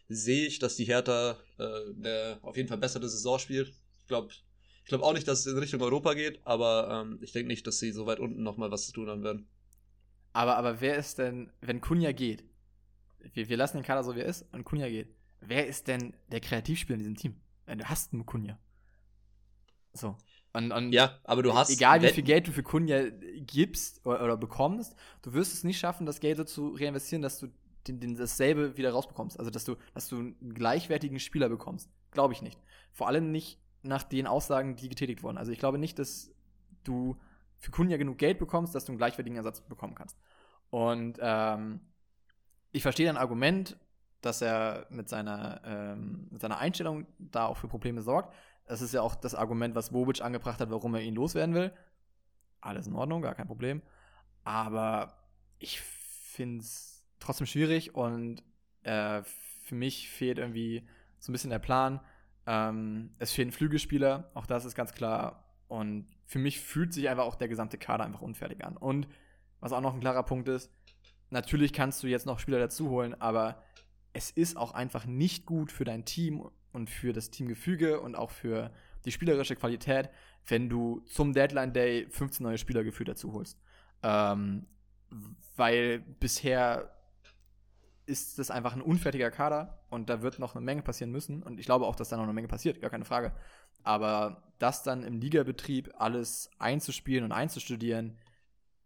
sehe ich, dass die Hertha äh, eine auf jeden Fall bessere Saison spielt. Ich glaube ich glaub auch nicht, dass es in Richtung Europa geht, aber ähm, ich denke nicht, dass sie so weit unten nochmal was zu tun haben werden. Aber, aber wer ist denn, wenn Kunja geht, wir, wir lassen den Kader so wie er ist und Kunja geht, wer ist denn der Kreativspieler in diesem Team? Du hast einen Kunja. So. Und, und ja, aber du hast. Egal wie viel Geld du für Kunja gibst oder, oder, bekommst, du wirst es nicht schaffen, das Geld so zu reinvestieren, dass du den, den dasselbe wieder rausbekommst. Also dass du, dass du einen gleichwertigen Spieler bekommst. Glaube ich nicht. Vor allem nicht nach den Aussagen, die getätigt wurden. Also ich glaube nicht, dass du für Kunja genug Geld bekommst, dass du einen gleichwertigen Ersatz bekommen kannst. Und ähm, ich verstehe dein Argument, dass er mit seiner, ähm, mit seiner Einstellung da auch für Probleme sorgt. Das ist ja auch das Argument, was Bobic angebracht hat, warum er ihn loswerden will. Alles in Ordnung, gar kein Problem. Aber ich finde es trotzdem schwierig und äh, für mich fehlt irgendwie so ein bisschen der Plan. Ähm, es fehlen Flügelspieler, auch das ist ganz klar. Und für mich fühlt sich einfach auch der gesamte Kader einfach unfertig an. Und was auch noch ein klarer Punkt ist, natürlich kannst du jetzt noch Spieler dazu holen, aber es ist auch einfach nicht gut für dein Team und für das Teamgefüge und auch für die spielerische Qualität, wenn du zum Deadline Day 15 neue Spieler gefühlt dazu holst. Ähm, weil bisher ist das einfach ein unfertiger Kader und da wird noch eine Menge passieren müssen. Und ich glaube auch, dass da noch eine Menge passiert, gar keine Frage. Aber das dann im Ligabetrieb alles einzuspielen und einzustudieren,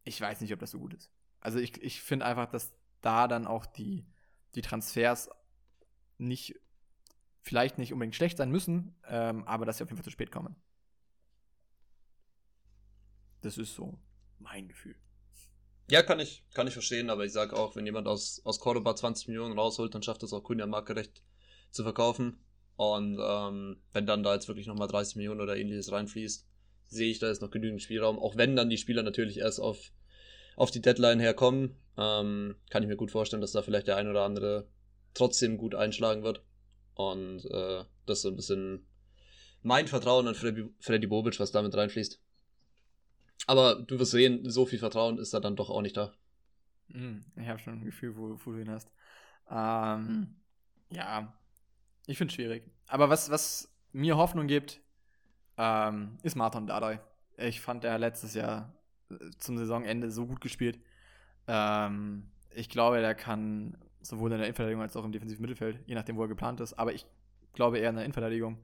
ich weiß nicht, ob das so gut ist. Also ich, ich finde einfach, dass da dann auch die, die Transfers nicht vielleicht nicht unbedingt schlecht sein müssen, ähm, aber dass sie auf jeden Fall zu spät kommen. Das ist so mein Gefühl. Ja, kann ich, kann ich verstehen, aber ich sage auch, wenn jemand aus, aus Cordoba 20 Millionen rausholt, dann schafft es auch Kunja marktgerecht zu verkaufen. Und ähm, wenn dann da jetzt wirklich nochmal 30 Millionen oder ähnliches reinfließt, sehe ich, da ist noch genügend Spielraum. Auch wenn dann die Spieler natürlich erst auf, auf die Deadline herkommen, ähm, kann ich mir gut vorstellen, dass da vielleicht der ein oder andere trotzdem gut einschlagen wird. Und äh, das ist so ein bisschen mein Vertrauen an Freddy, Freddy Bobic, was damit reinfließt. Aber du wirst sehen, so viel Vertrauen ist da dann doch auch nicht da. Hm, ich habe schon ein Gefühl, wo, wo du ihn hast. Ähm, ja, ich finde es schwierig. Aber was, was mir Hoffnung gibt, ähm, ist Martin Dardai. Ich fand er letztes Jahr äh, zum Saisonende so gut gespielt. Ähm, ich glaube, der kann sowohl in der Innenverteidigung als auch im defensiven Mittelfeld, je nachdem, wo er geplant ist. Aber ich glaube eher in der Innenverteidigung.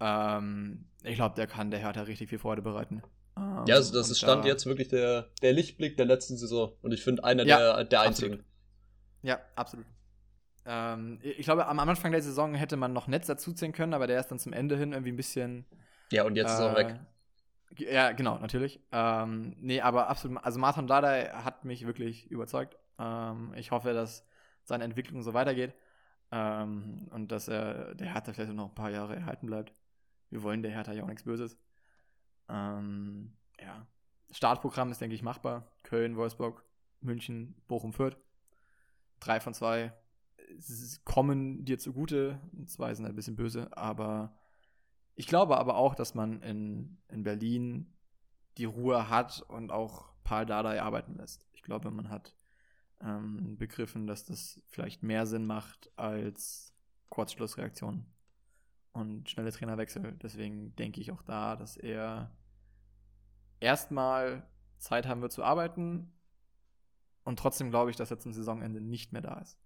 Ähm, ich glaube, der kann der Hertha richtig viel Freude bereiten. Ähm, ja, also das ist Stand da, jetzt wirklich der, der Lichtblick der letzten Saison. Und ich finde einer ja, der, der einzigen. Absolut. Ja, absolut. Ähm, ich glaube, am Anfang der Saison hätte man noch Netz dazuziehen können, aber der ist dann zum Ende hin irgendwie ein bisschen. Ja, und jetzt äh, ist er weg. Ja, genau, natürlich. Ähm, nee, aber absolut. Also Martin Dardai hat mich wirklich überzeugt. Ähm, ich hoffe, dass seine Entwicklung so weitergeht. Ähm, und dass er der Hertha vielleicht noch ein paar Jahre erhalten bleibt. Wir wollen der Hertha ja auch nichts Böses. Ähm, ja. Startprogramm ist, denke ich, machbar. Köln, Wolfsburg, München, Bochum, Fürth. Drei von zwei kommen dir zugute. Zwei sind ein bisschen böse, aber ich glaube aber auch, dass man in, in Berlin die Ruhe hat und auch Paul Dardai arbeiten lässt. Ich glaube, man hat ähm, begriffen, dass das vielleicht mehr Sinn macht als Kurzschlussreaktionen und schnelle Trainerwechsel. Deswegen denke ich auch da, dass er erstmal Zeit haben wird zu arbeiten und trotzdem glaube ich, dass er zum Saisonende nicht mehr da ist.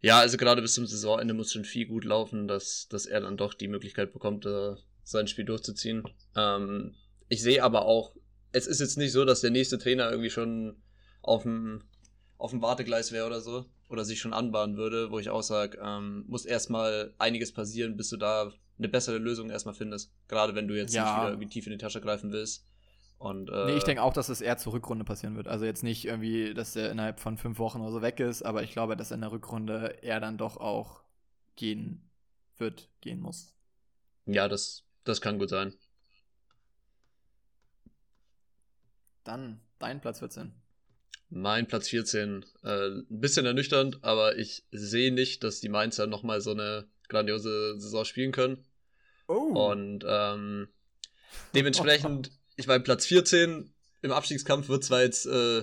Ja, also gerade bis zum Saisonende muss schon viel gut laufen, dass, dass er dann doch die Möglichkeit bekommt, äh, sein Spiel durchzuziehen. Ähm, ich sehe aber auch es ist jetzt nicht so, dass der nächste Trainer irgendwie schon auf dem, auf dem Wartegleis wäre oder so. Oder sich schon anbahnen würde, wo ich auch sage, ähm, muss erstmal einiges passieren, bis du da eine bessere Lösung erstmal findest. Gerade wenn du jetzt ja. nicht wieder irgendwie tief in die Tasche greifen willst. Und, äh, nee, ich denke auch, dass es eher zur Rückrunde passieren wird. Also jetzt nicht irgendwie, dass er innerhalb von fünf Wochen oder so weg ist, aber ich glaube, dass in der Rückrunde er dann doch auch gehen wird, gehen muss. Ja, das, das kann gut sein. Dann dein Platz 14. Mein Platz 14. Äh, ein bisschen ernüchternd, aber ich sehe nicht, dass die Mainzer nochmal so eine grandiose Saison spielen können. Oh. Und ähm, dementsprechend, ich meine, Platz 14 im Abstiegskampf wird zwar jetzt, äh,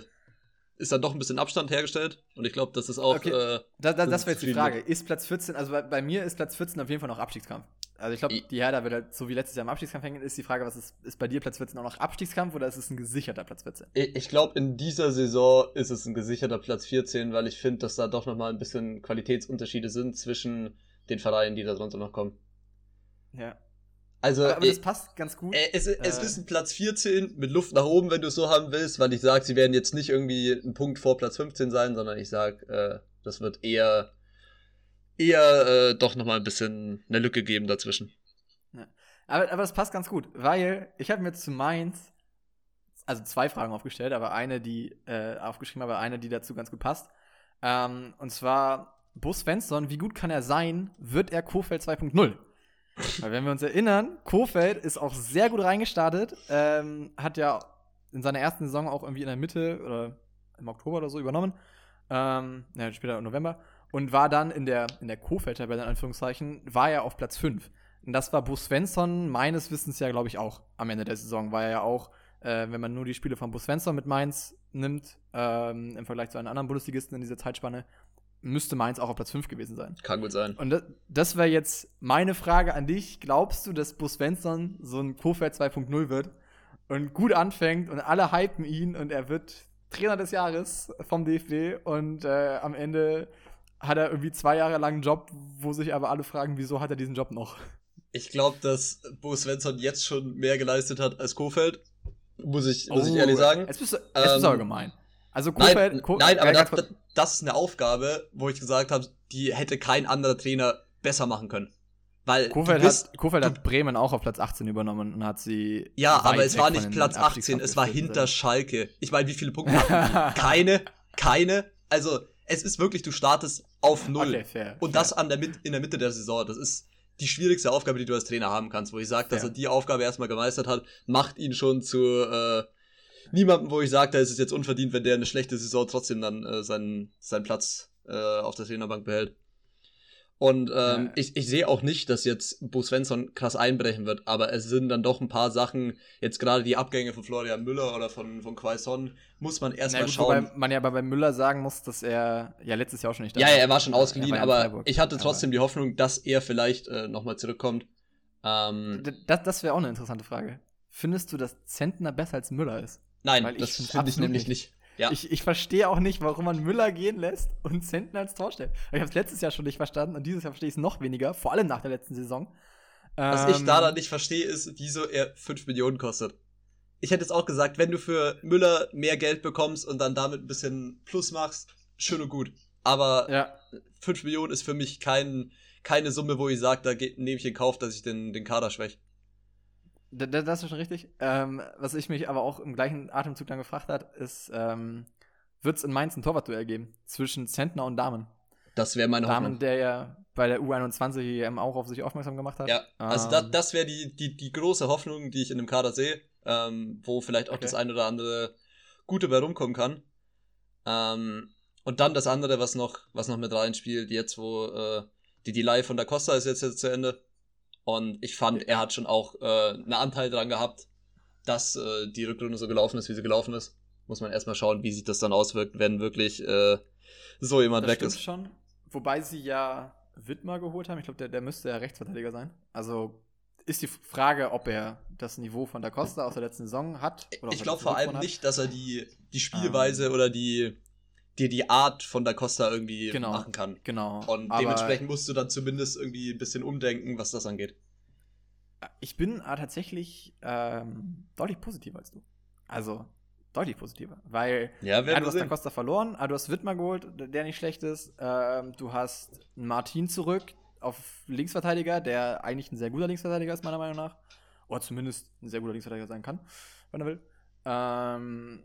ist dann doch ein bisschen Abstand hergestellt. Und ich glaube, das ist auch. Okay. Äh, da, da, das wäre jetzt die Frage. Ist Platz 14, also bei, bei, mir ist Platz 14 auf jeden Fall noch Abstiegskampf. Also ich glaube, die Hertha wird halt so wie letztes Jahr im Abstiegskampf hängen. Ist die Frage, was ist, ist bei dir Platz 14 auch noch Abstiegskampf oder ist es ein gesicherter Platz 14? Ich glaube, in dieser Saison ist es ein gesicherter Platz 14, weil ich finde, dass da doch nochmal ein bisschen Qualitätsunterschiede sind zwischen den Vereinen, die da drunter noch kommen. Ja. Also, aber, aber das passt ganz gut. Äh, es, es äh, ist ein Platz 14 mit Luft nach oben, wenn du es so haben willst, weil ich sage, sie werden jetzt nicht irgendwie ein Punkt vor Platz 15 sein, sondern ich sage, äh, das wird eher, eher äh, doch nochmal ein bisschen eine Lücke geben dazwischen. Ja. Aber, aber das passt ganz gut, weil ich habe mir zu Mainz also zwei Fragen aufgestellt, aber eine, die äh, aufgeschrieben habe, eine, die dazu ganz gut passt. Ähm, und zwar Bus Svensson, wie gut kann er sein? Wird er Kofeld 2.0? Weil wenn wir uns erinnern, Kofeld ist auch sehr gut reingestartet, ähm, hat ja in seiner ersten Saison auch irgendwie in der Mitte oder im Oktober oder so übernommen, ähm, ja, später im November, und war dann in der, in der Kofeld-Tabelle, in Anführungszeichen, war er auf Platz 5. Und das war Bo Svensson meines Wissens ja, glaube ich, auch am Ende der Saison, war er ja auch, äh, wenn man nur die Spiele von Bo Svensson mit Mainz nimmt, ähm, im Vergleich zu einem anderen Bundesligisten in dieser Zeitspanne, müsste Mainz auch auf Platz 5 gewesen sein. Kann gut sein. Und das, das wäre jetzt meine Frage an dich. Glaubst du, dass Bus Svensson so ein Kofeld 2.0 wird und gut anfängt und alle hypen ihn und er wird Trainer des Jahres vom DFB und äh, am Ende hat er irgendwie zwei Jahre lang einen Job, wo sich aber alle fragen, wieso hat er diesen Job noch? Ich glaube, dass Bo Svensson jetzt schon mehr geleistet hat als Kofeld. Muss ich, muss oh, ich ehrlich sagen. Jetzt bist du, bist du aber ähm, gemein. Also Kofeld, nein, Ko nein aber das, das, ist eine Aufgabe, wo ich gesagt habe, die hätte kein anderer Trainer besser machen können. Weil Kofeld, bist, hat, Kofeld hat Bremen auch auf Platz 18 übernommen und hat sie. Ja, aber es war nicht Platz 18, es war hinter. Schalke. Ich meine, wie viele Punkte hatten die? Keine, keine. Also, es ist wirklich, du startest auf Null. Okay, fair, und fair. das an der, in der Mitte der Saison. Das ist die schwierigste Aufgabe, die du als Trainer haben kannst, wo ich sage, dass er die Aufgabe erstmal gemeistert hat, macht ihn schon zu. Äh, niemanden, wo ich sage, da ist es jetzt unverdient, wenn der eine schlechte Saison trotzdem dann äh, seinen, seinen Platz äh, auf der Trainerbank behält. Und ähm, ja. ich, ich sehe auch nicht, dass jetzt Bo Svensson krass einbrechen wird, aber es sind dann doch ein paar Sachen, jetzt gerade die Abgänge von Florian Müller oder von, von Quaison, muss man erstmal schauen. Wobei man ja aber bei Müller sagen muss, dass er ja letztes Jahr auch schon nicht da Ja, ja, er war schon ausgeliehen, war aber ich hatte trotzdem aber die Hoffnung, dass er vielleicht äh, nochmal zurückkommt. Ähm, das das wäre auch eine interessante Frage. Findest du, dass Zentner besser als Müller ist? Nein, das finde ich nämlich nicht. Ja. Ich, ich verstehe auch nicht, warum man Müller gehen lässt und Zentner als Tor stellt. Ich habe es letztes Jahr schon nicht verstanden und dieses Jahr verstehe ich es noch weniger, vor allem nach der letzten Saison. Was ähm, ich da dann nicht verstehe, ist, wieso er 5 Millionen kostet. Ich hätte jetzt auch gesagt, wenn du für Müller mehr Geld bekommst und dann damit ein bisschen Plus machst, schön und gut. Aber ja. 5 Millionen ist für mich kein, keine Summe, wo ich sage, da nehme ich in Kauf, dass ich den, den Kader schwäche. Das, ist schon richtig. Ähm, was ich mich aber auch im gleichen Atemzug dann gefragt hat, ist, ähm, wird es in Mainz ein Torwartduell geben zwischen Zentner und Damen? Das wäre meine Damen, Hoffnung. der ja bei der U21 EM auch auf sich aufmerksam gemacht hat. Ja, also ähm, das, das wäre die, die, die große Hoffnung, die ich in dem Kader sehe, ähm, wo vielleicht auch okay. das ein oder andere Gute bei rumkommen kann. Ähm, und dann das andere, was noch, was noch mit reinspielt, jetzt wo äh, die Delay von der Costa ist jetzt, jetzt zu Ende. Und ich fand, er hat schon auch äh, einen Anteil daran gehabt, dass äh, die Rückrunde so gelaufen ist, wie sie gelaufen ist. Muss man erstmal schauen, wie sich das dann auswirkt, wenn wirklich äh, so jemand das weg ist. schon. Wobei sie ja Wittmer geholt haben. Ich glaube, der, der müsste ja Rechtsverteidiger sein. Also ist die Frage, ob er das Niveau von Da Costa aus der letzten Saison hat. ich glaube vor allem nicht, dass er die, die Spielweise um, ähm. oder die, dir die Art von Da Costa irgendwie genau, machen kann. Genau. Und dementsprechend musst du dann zumindest irgendwie ein bisschen umdenken, was das angeht. Ich bin äh, tatsächlich ähm, deutlich positiver als du. Also deutlich positiver, weil ja, ja, du hast Da Costa verloren, aber du hast Wittmer geholt, der nicht schlecht ist. Ähm, du hast Martin zurück auf Linksverteidiger, der eigentlich ein sehr guter Linksverteidiger ist, meiner Meinung nach. Oder zumindest ein sehr guter Linksverteidiger sein kann, wenn er will. Ähm,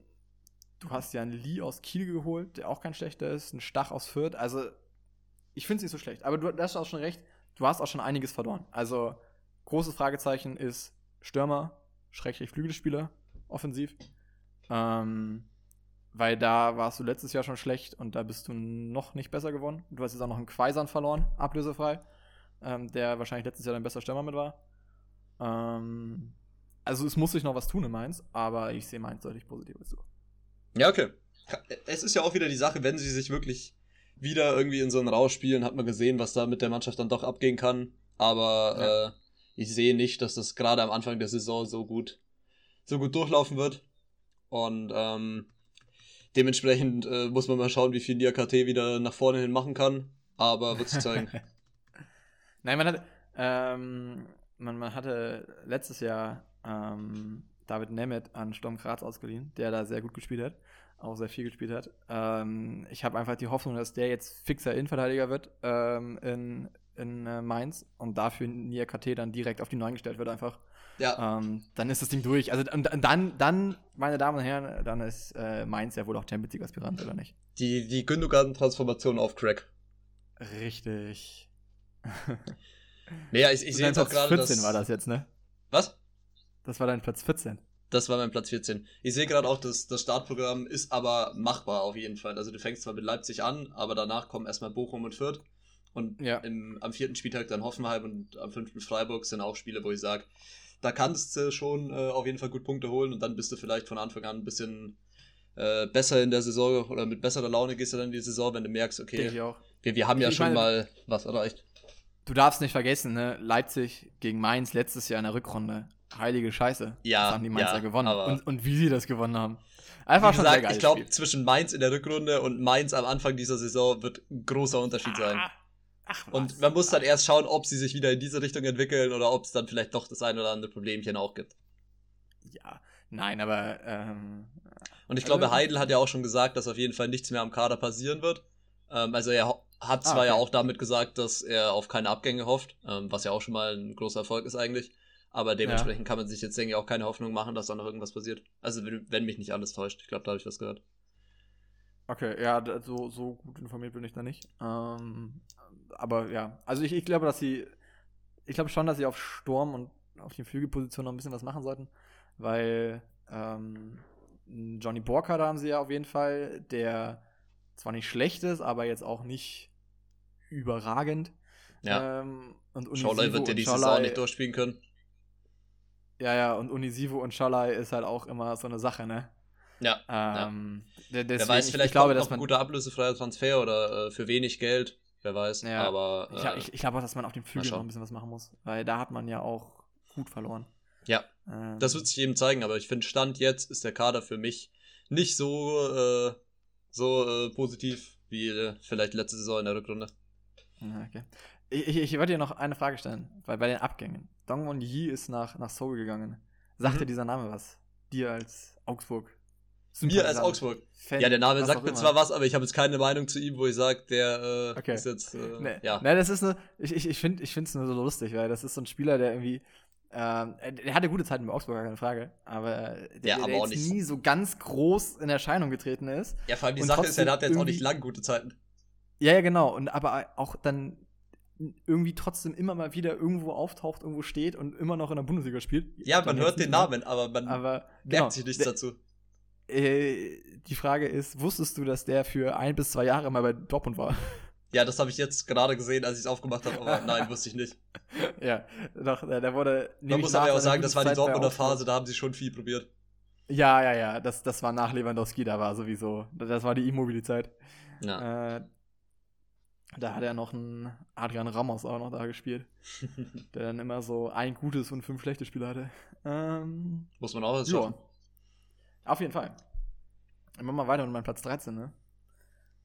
Du hast ja einen Lee aus Kiel geholt, der auch kein schlechter ist, einen Stach aus Fürth. Also, ich finde es nicht so schlecht. Aber du, hast auch schon recht, du hast auch schon einiges verloren. Also, großes Fragezeichen ist Stürmer, Schrägstrich Flügelspieler, offensiv. Ähm, weil da warst du letztes Jahr schon schlecht und da bist du noch nicht besser geworden. Du hast jetzt auch noch einen Quaisern verloren, ablösefrei, ähm, der wahrscheinlich letztes Jahr dein bester Stürmer mit war. Ähm, also es muss sich noch was tun in Mainz, aber ich sehe Mainz deutlich positiver zu. Ja, okay. Es ist ja auch wieder die Sache, wenn sie sich wirklich wieder irgendwie in so einen Rausch spielen, hat man gesehen, was da mit der Mannschaft dann doch abgehen kann. Aber ja. äh, ich sehe nicht, dass das gerade am Anfang der Saison so gut, so gut durchlaufen wird. Und ähm, dementsprechend äh, muss man mal schauen, wie viel KT wieder nach vorne hin machen kann. Aber wird sich zeigen. Nein, man hat, ähm, man, man hatte letztes Jahr ähm, David Nemeth an Sturm Graz ausgeliehen, der da sehr gut gespielt hat, auch sehr viel gespielt hat. Ähm, ich habe einfach die Hoffnung, dass der jetzt fixer Innenverteidiger wird ähm, in, in äh, Mainz und dafür Nia KT dann direkt auf die Neuen gestellt wird einfach. Ja. Ähm, dann ist das Ding durch. Also und, dann, dann, meine Damen und Herren, dann ist äh, Mainz ja wohl auch Champions League Aspirant, oder nicht? Die, die Gündogan-Transformation auf Crack. Richtig. naja, ich, ich sehe jetzt auch gerade. 14 war das jetzt, ne? Was? Das war dein Platz 14. Das war mein Platz 14. Ich sehe gerade auch, dass das Startprogramm ist aber machbar auf jeden Fall. Also du fängst zwar mit Leipzig an, aber danach kommen erstmal Bochum und Fürth. Und ja. im, am vierten Spieltag dann Hoffenheim und am fünften Freiburg sind auch Spiele, wo ich sage, da kannst du schon äh, auf jeden Fall gut Punkte holen und dann bist du vielleicht von Anfang an ein bisschen äh, besser in der Saison oder mit besserer Laune gehst du dann in die Saison, wenn du merkst, okay, wir, wir haben ja ich schon meine, mal was erreicht. Du darfst nicht vergessen, ne? Leipzig gegen Mainz letztes Jahr in der Rückrunde. Heilige Scheiße. Ja. Das haben die Mainzer ja, gewonnen. Und, und, wie sie das gewonnen haben. Einfach wie gesagt, schon Ich glaube, zwischen Mainz in der Rückrunde und Mainz am Anfang dieser Saison wird ein großer Unterschied ah. sein. Ach, was? Und man muss dann erst schauen, ob sie sich wieder in diese Richtung entwickeln oder ob es dann vielleicht doch das ein oder andere Problemchen auch gibt. Ja, nein, aber. Ähm, und ich glaube, also, Heidel hat ja auch schon gesagt, dass auf jeden Fall nichts mehr am Kader passieren wird. Ähm, also er hat zwar ah, okay. ja auch damit gesagt, dass er auf keine Abgänge hofft, ähm, was ja auch schon mal ein großer Erfolg ist eigentlich. Aber dementsprechend ja. kann man sich jetzt, denke ich, auch keine Hoffnung machen, dass da noch irgendwas passiert. Also, wenn, wenn mich nicht alles täuscht. Ich glaube, da habe ich was gehört. Okay, ja, so, so gut informiert bin ich da nicht. Ähm, aber ja, also ich, ich glaube, dass sie, ich glaube schon, dass sie auf Sturm und auf den Flügelpositionen noch ein bisschen was machen sollten, weil ähm, Johnny Borka da haben sie ja auf jeden Fall, der zwar nicht schlecht ist, aber jetzt auch nicht überragend. Ja. Ähm, und Scholai wird ja die Saison nicht durchspielen können. Ja, ja, und Unisivo und Scholai ist halt auch immer so eine Sache, ne? Ja. Ähm, ja. Deswegen, Wer weiß, vielleicht ich glaube, dass man guter ablösefreier Transfer oder äh, für wenig Geld. Wer weiß. Ja, aber äh, ich, ich, glaube auch, dass man auf dem Flügel noch ein bisschen was machen muss, weil da hat man ja auch gut verloren. Ja. Ähm, das wird sich eben zeigen, aber ich finde, Stand jetzt ist der Kader für mich nicht so, äh, so äh, positiv wie äh, vielleicht letzte Saison in der Rückrunde. Okay. Ich, ich, ich wollte dir noch eine Frage stellen, weil bei den Abgängen. Dongwon Yi ist nach, nach Seoul gegangen. Sagte mhm. dieser Name was? Dir als Augsburg mir als Augsburg. Fan, ja, der Name sagt mir immer. zwar was, aber ich habe jetzt keine Meinung zu ihm, wo ich sage, der äh, okay. ist jetzt. Äh, nee. Ja. Nee, das ist eine. Ich, ich, ich finde es nur so lustig, weil das ist so ein Spieler, der irgendwie. Ähm, der hatte gute Zeiten bei Augsburg, keine Frage. Aber der, ja, aber der jetzt nie so ganz groß in Erscheinung getreten ist. Ja, vor allem die Sache ist, er hat jetzt auch nicht lang gute Zeiten. Ja, ja, genau. Und aber auch dann irgendwie trotzdem immer mal wieder irgendwo auftaucht, irgendwo steht und immer noch in der Bundesliga spielt. Ja, man hört den Namen, aber man aber, merkt genau, sich nichts der, dazu. Äh, die Frage ist, wusstest du, dass der für ein bis zwei Jahre mal bei Dortmund war? Ja, das habe ich jetzt gerade gesehen, als ich es aufgemacht habe, aber nein, wusste ich nicht. ja, doch, der wurde. Man muss aber auch sagen, das war die Dortmunder Phase, da haben sie schon viel probiert. Ja, ja, ja, das, das war nach Lewandowski, da war sowieso, das war die Immobilizeit. Ja. Äh, da hat er noch einen Adrian Ramos auch noch da gespielt, der dann immer so ein gutes und fünf schlechte Spiele hatte. Ähm, muss man auch was schaffen. Auf jeden Fall. Ich mach mal weiter mit meinem Platz 13, ne?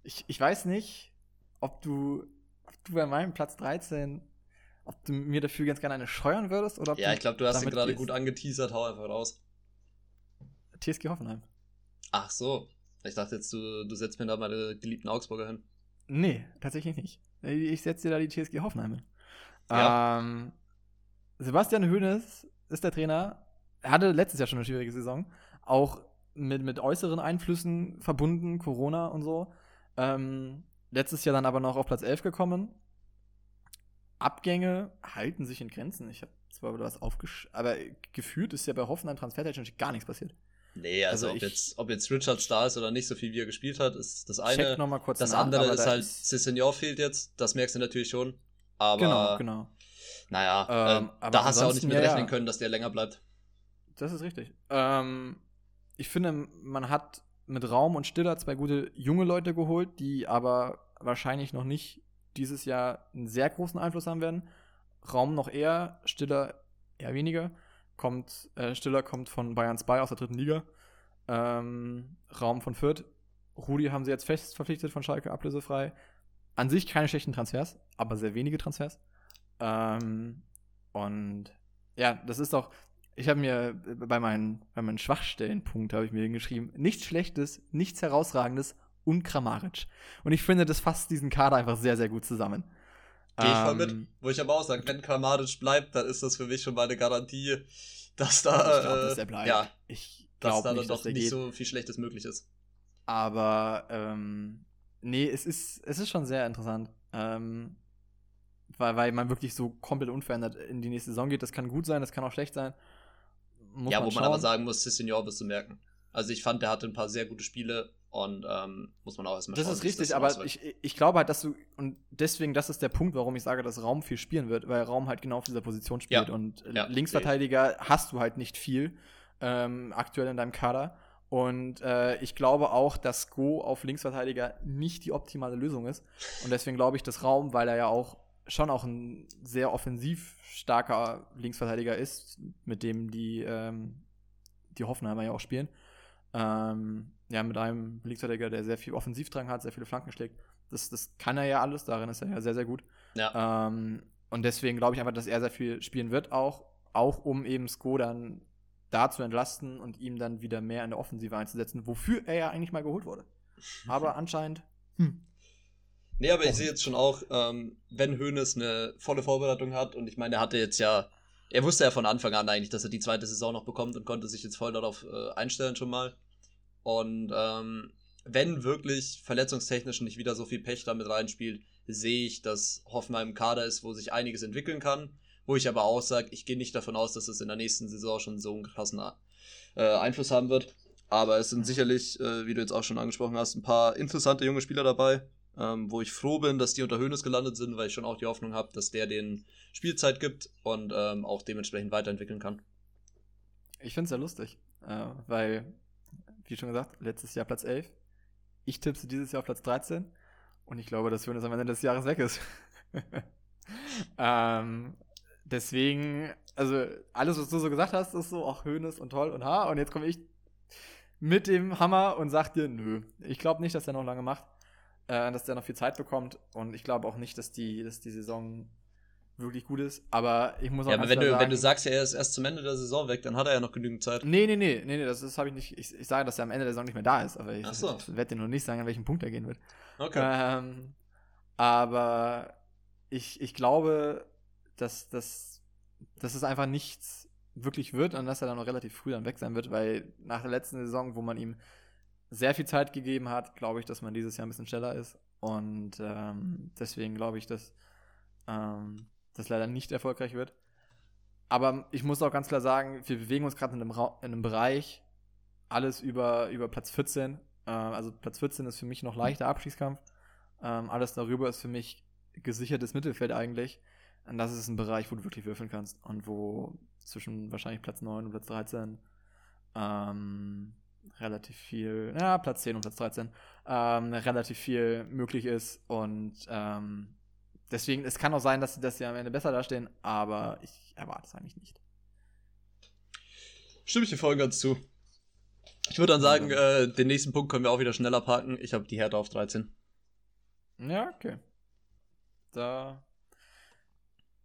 Ich, ich weiß nicht, ob du, ob du bei meinem Platz 13, ob du mir dafür ganz gerne eine scheuern würdest oder ob Ja, ich glaube, du hast ihn gerade gut angeteasert, hau einfach raus. TSG Hoffenheim. Ach so. Ich dachte jetzt, du, du setzt mir da meine geliebten Augsburger hin. Nee, tatsächlich nicht. Ich setze dir da die TSG Hoffenheim hin. Ja. Ähm, Sebastian Hoeneß ist der Trainer. Er hatte letztes Jahr schon eine schwierige Saison. Auch mit, mit äußeren Einflüssen verbunden, Corona und so. Ähm, letztes Jahr dann aber noch auf Platz 11 gekommen. Abgänge halten sich in Grenzen. Ich habe zwar was aufgesch... Aber gefühlt ist ja bei Hoffenheim transfertechnisch gar nichts passiert. Nee, also, also ob, jetzt, ob jetzt Richards da ist oder nicht, so viel wie er gespielt hat, ist das eine. Noch mal kurz das nach, andere ist halt, Cessignon fehlt jetzt, das merkst du natürlich schon. Aber genau, genau. Naja, ähm, äh, da hast du auch nicht mit ja, rechnen können, dass der länger bleibt. Das ist richtig. Ähm, ich finde, man hat mit Raum und Stiller zwei gute junge Leute geholt, die aber wahrscheinlich noch nicht dieses Jahr einen sehr großen Einfluss haben werden. Raum noch eher, Stiller eher weniger. Kommt, äh, Stiller kommt von Bayern 2 aus der dritten Liga. Ähm, Raum von Fürth. Rudi haben sie jetzt fest verpflichtet von Schalke, ablösefrei. An sich keine schlechten Transfers, aber sehr wenige Transfers. Ähm, und ja, das ist doch, ich habe mir bei meinen, bei meinen Schwachstellenpunkt habe ich mir hingeschrieben, nichts Schlechtes, nichts Herausragendes und Kramaric. Und ich finde, das fasst diesen Kader einfach sehr, sehr gut zusammen. Gehe ich voll mit. Ähm, Wo ich aber auch sage, wenn Kramaric bleibt, dann ist das für mich schon mal eine Garantie, dass da, ich glaub, dass er bleibt. Ja, ich dass da nicht, dann doch nicht geht. so viel Schlechtes möglich ist. Aber ähm, nee, es ist, es ist schon sehr interessant. Ähm, weil, weil man wirklich so komplett unverändert in die nächste Saison geht. Das kann gut sein, das kann auch schlecht sein. Muss ja, man wo schauen. man aber sagen muss, Senior wirst du merken. Also ich fand, der hatte ein paar sehr gute Spiele und ähm, muss man auch erstmal Das schauen, ist richtig, das aber ich, ich glaube halt, dass du, und deswegen, das ist der Punkt, warum ich sage, dass Raum viel spielen wird, weil Raum halt genau auf dieser Position spielt ja. und ja, Linksverteidiger okay. hast du halt nicht viel ähm, aktuell in deinem Kader. Und äh, ich glaube auch, dass Go auf Linksverteidiger nicht die optimale Lösung ist. Und deswegen glaube ich, dass Raum, weil er ja auch schon auch ein sehr offensiv starker Linksverteidiger ist, mit dem die, ähm, die Hoffenheimer ja auch spielen. Ähm, ja, mit einem Linksverteidiger, der sehr viel Offensivdrang hat, sehr viele Flanken schlägt. Das, das kann er ja alles, darin ist er ja sehr, sehr gut. Ja. Ähm, und deswegen glaube ich einfach, dass er sehr viel spielen wird, auch, auch um eben Sko dann da zu entlasten und ihm dann wieder mehr in der Offensive einzusetzen, wofür er ja eigentlich mal geholt wurde. Aber anscheinend, hm, Nee, aber ich sehe jetzt schon auch, ähm, wenn Hoeneß eine volle Vorbereitung hat und ich meine, er hatte jetzt ja, er wusste ja von Anfang an eigentlich, dass er die zweite Saison noch bekommt und konnte sich jetzt voll darauf äh, einstellen schon mal. Und ähm, wenn wirklich verletzungstechnisch nicht wieder so viel Pech damit reinspielt, sehe ich, dass Hoffenheim im Kader ist, wo sich einiges entwickeln kann. Wo ich aber auch sage, ich gehe nicht davon aus, dass es in der nächsten Saison schon so einen krassen äh, Einfluss haben wird. Aber es sind sicherlich, äh, wie du jetzt auch schon angesprochen hast, ein paar interessante junge Spieler dabei ähm, wo ich froh bin, dass die unter Hönes gelandet sind, weil ich schon auch die Hoffnung habe, dass der den Spielzeit gibt und ähm, auch dementsprechend weiterentwickeln kann. Ich finde es sehr lustig, äh, weil, wie schon gesagt, letztes Jahr Platz 11. Ich tippe dieses Jahr auf Platz 13 und ich glaube, dass Hönes am Ende des Jahres weg ist. ähm, deswegen, also alles, was du so gesagt hast, ist so, ach, Hönes und toll und ha. Und jetzt komme ich mit dem Hammer und sag dir, nö. Ich glaube nicht, dass er noch lange macht äh, dass der noch viel Zeit bekommt. Und ich glaube auch nicht, dass die, dass die Saison wirklich gut ist. Aber ich muss auch Ja, aber wenn du, sagen, wenn du sagst, er ist erst zum Ende der Saison weg, dann hat er ja noch genügend Zeit. Nee, nee, nee, nee, nee das, das habe ich nicht. Ich, ich sage, dass er am Ende der Saison nicht mehr da ist, aber ich, so. ich werde dir noch nicht sagen, an welchem Punkt er gehen wird. Okay. Ähm, aber ich, ich glaube, dass, dass, dass es einfach nichts wirklich wird und dass er dann noch relativ früh dann weg sein wird, weil nach der letzten Saison, wo man ihm sehr viel Zeit gegeben hat, glaube ich, dass man dieses Jahr ein bisschen schneller ist. Und ähm, deswegen glaube ich, dass ähm, das leider nicht erfolgreich wird. Aber ich muss auch ganz klar sagen, wir bewegen uns gerade in, in, einem Bereich, alles über, über Platz 14. Äh, also Platz 14 ist für mich noch leichter Abstiegskampf. Ähm, alles darüber ist für mich gesichertes Mittelfeld eigentlich. Und das ist ein Bereich, wo du wirklich würfeln kannst und wo zwischen wahrscheinlich Platz 9 und Platz 13 ähm, relativ viel, ja, Platz 10 und Platz 13, ähm, relativ viel möglich ist. Und ähm, deswegen, es kann auch sein, dass, dass sie am Ende besser dastehen, aber ich erwarte es eigentlich nicht. Stimme ich dir voll ganz zu. Ich würde dann sagen, äh, den nächsten Punkt können wir auch wieder schneller parken. Ich habe die Härte auf 13. Ja, okay. Da.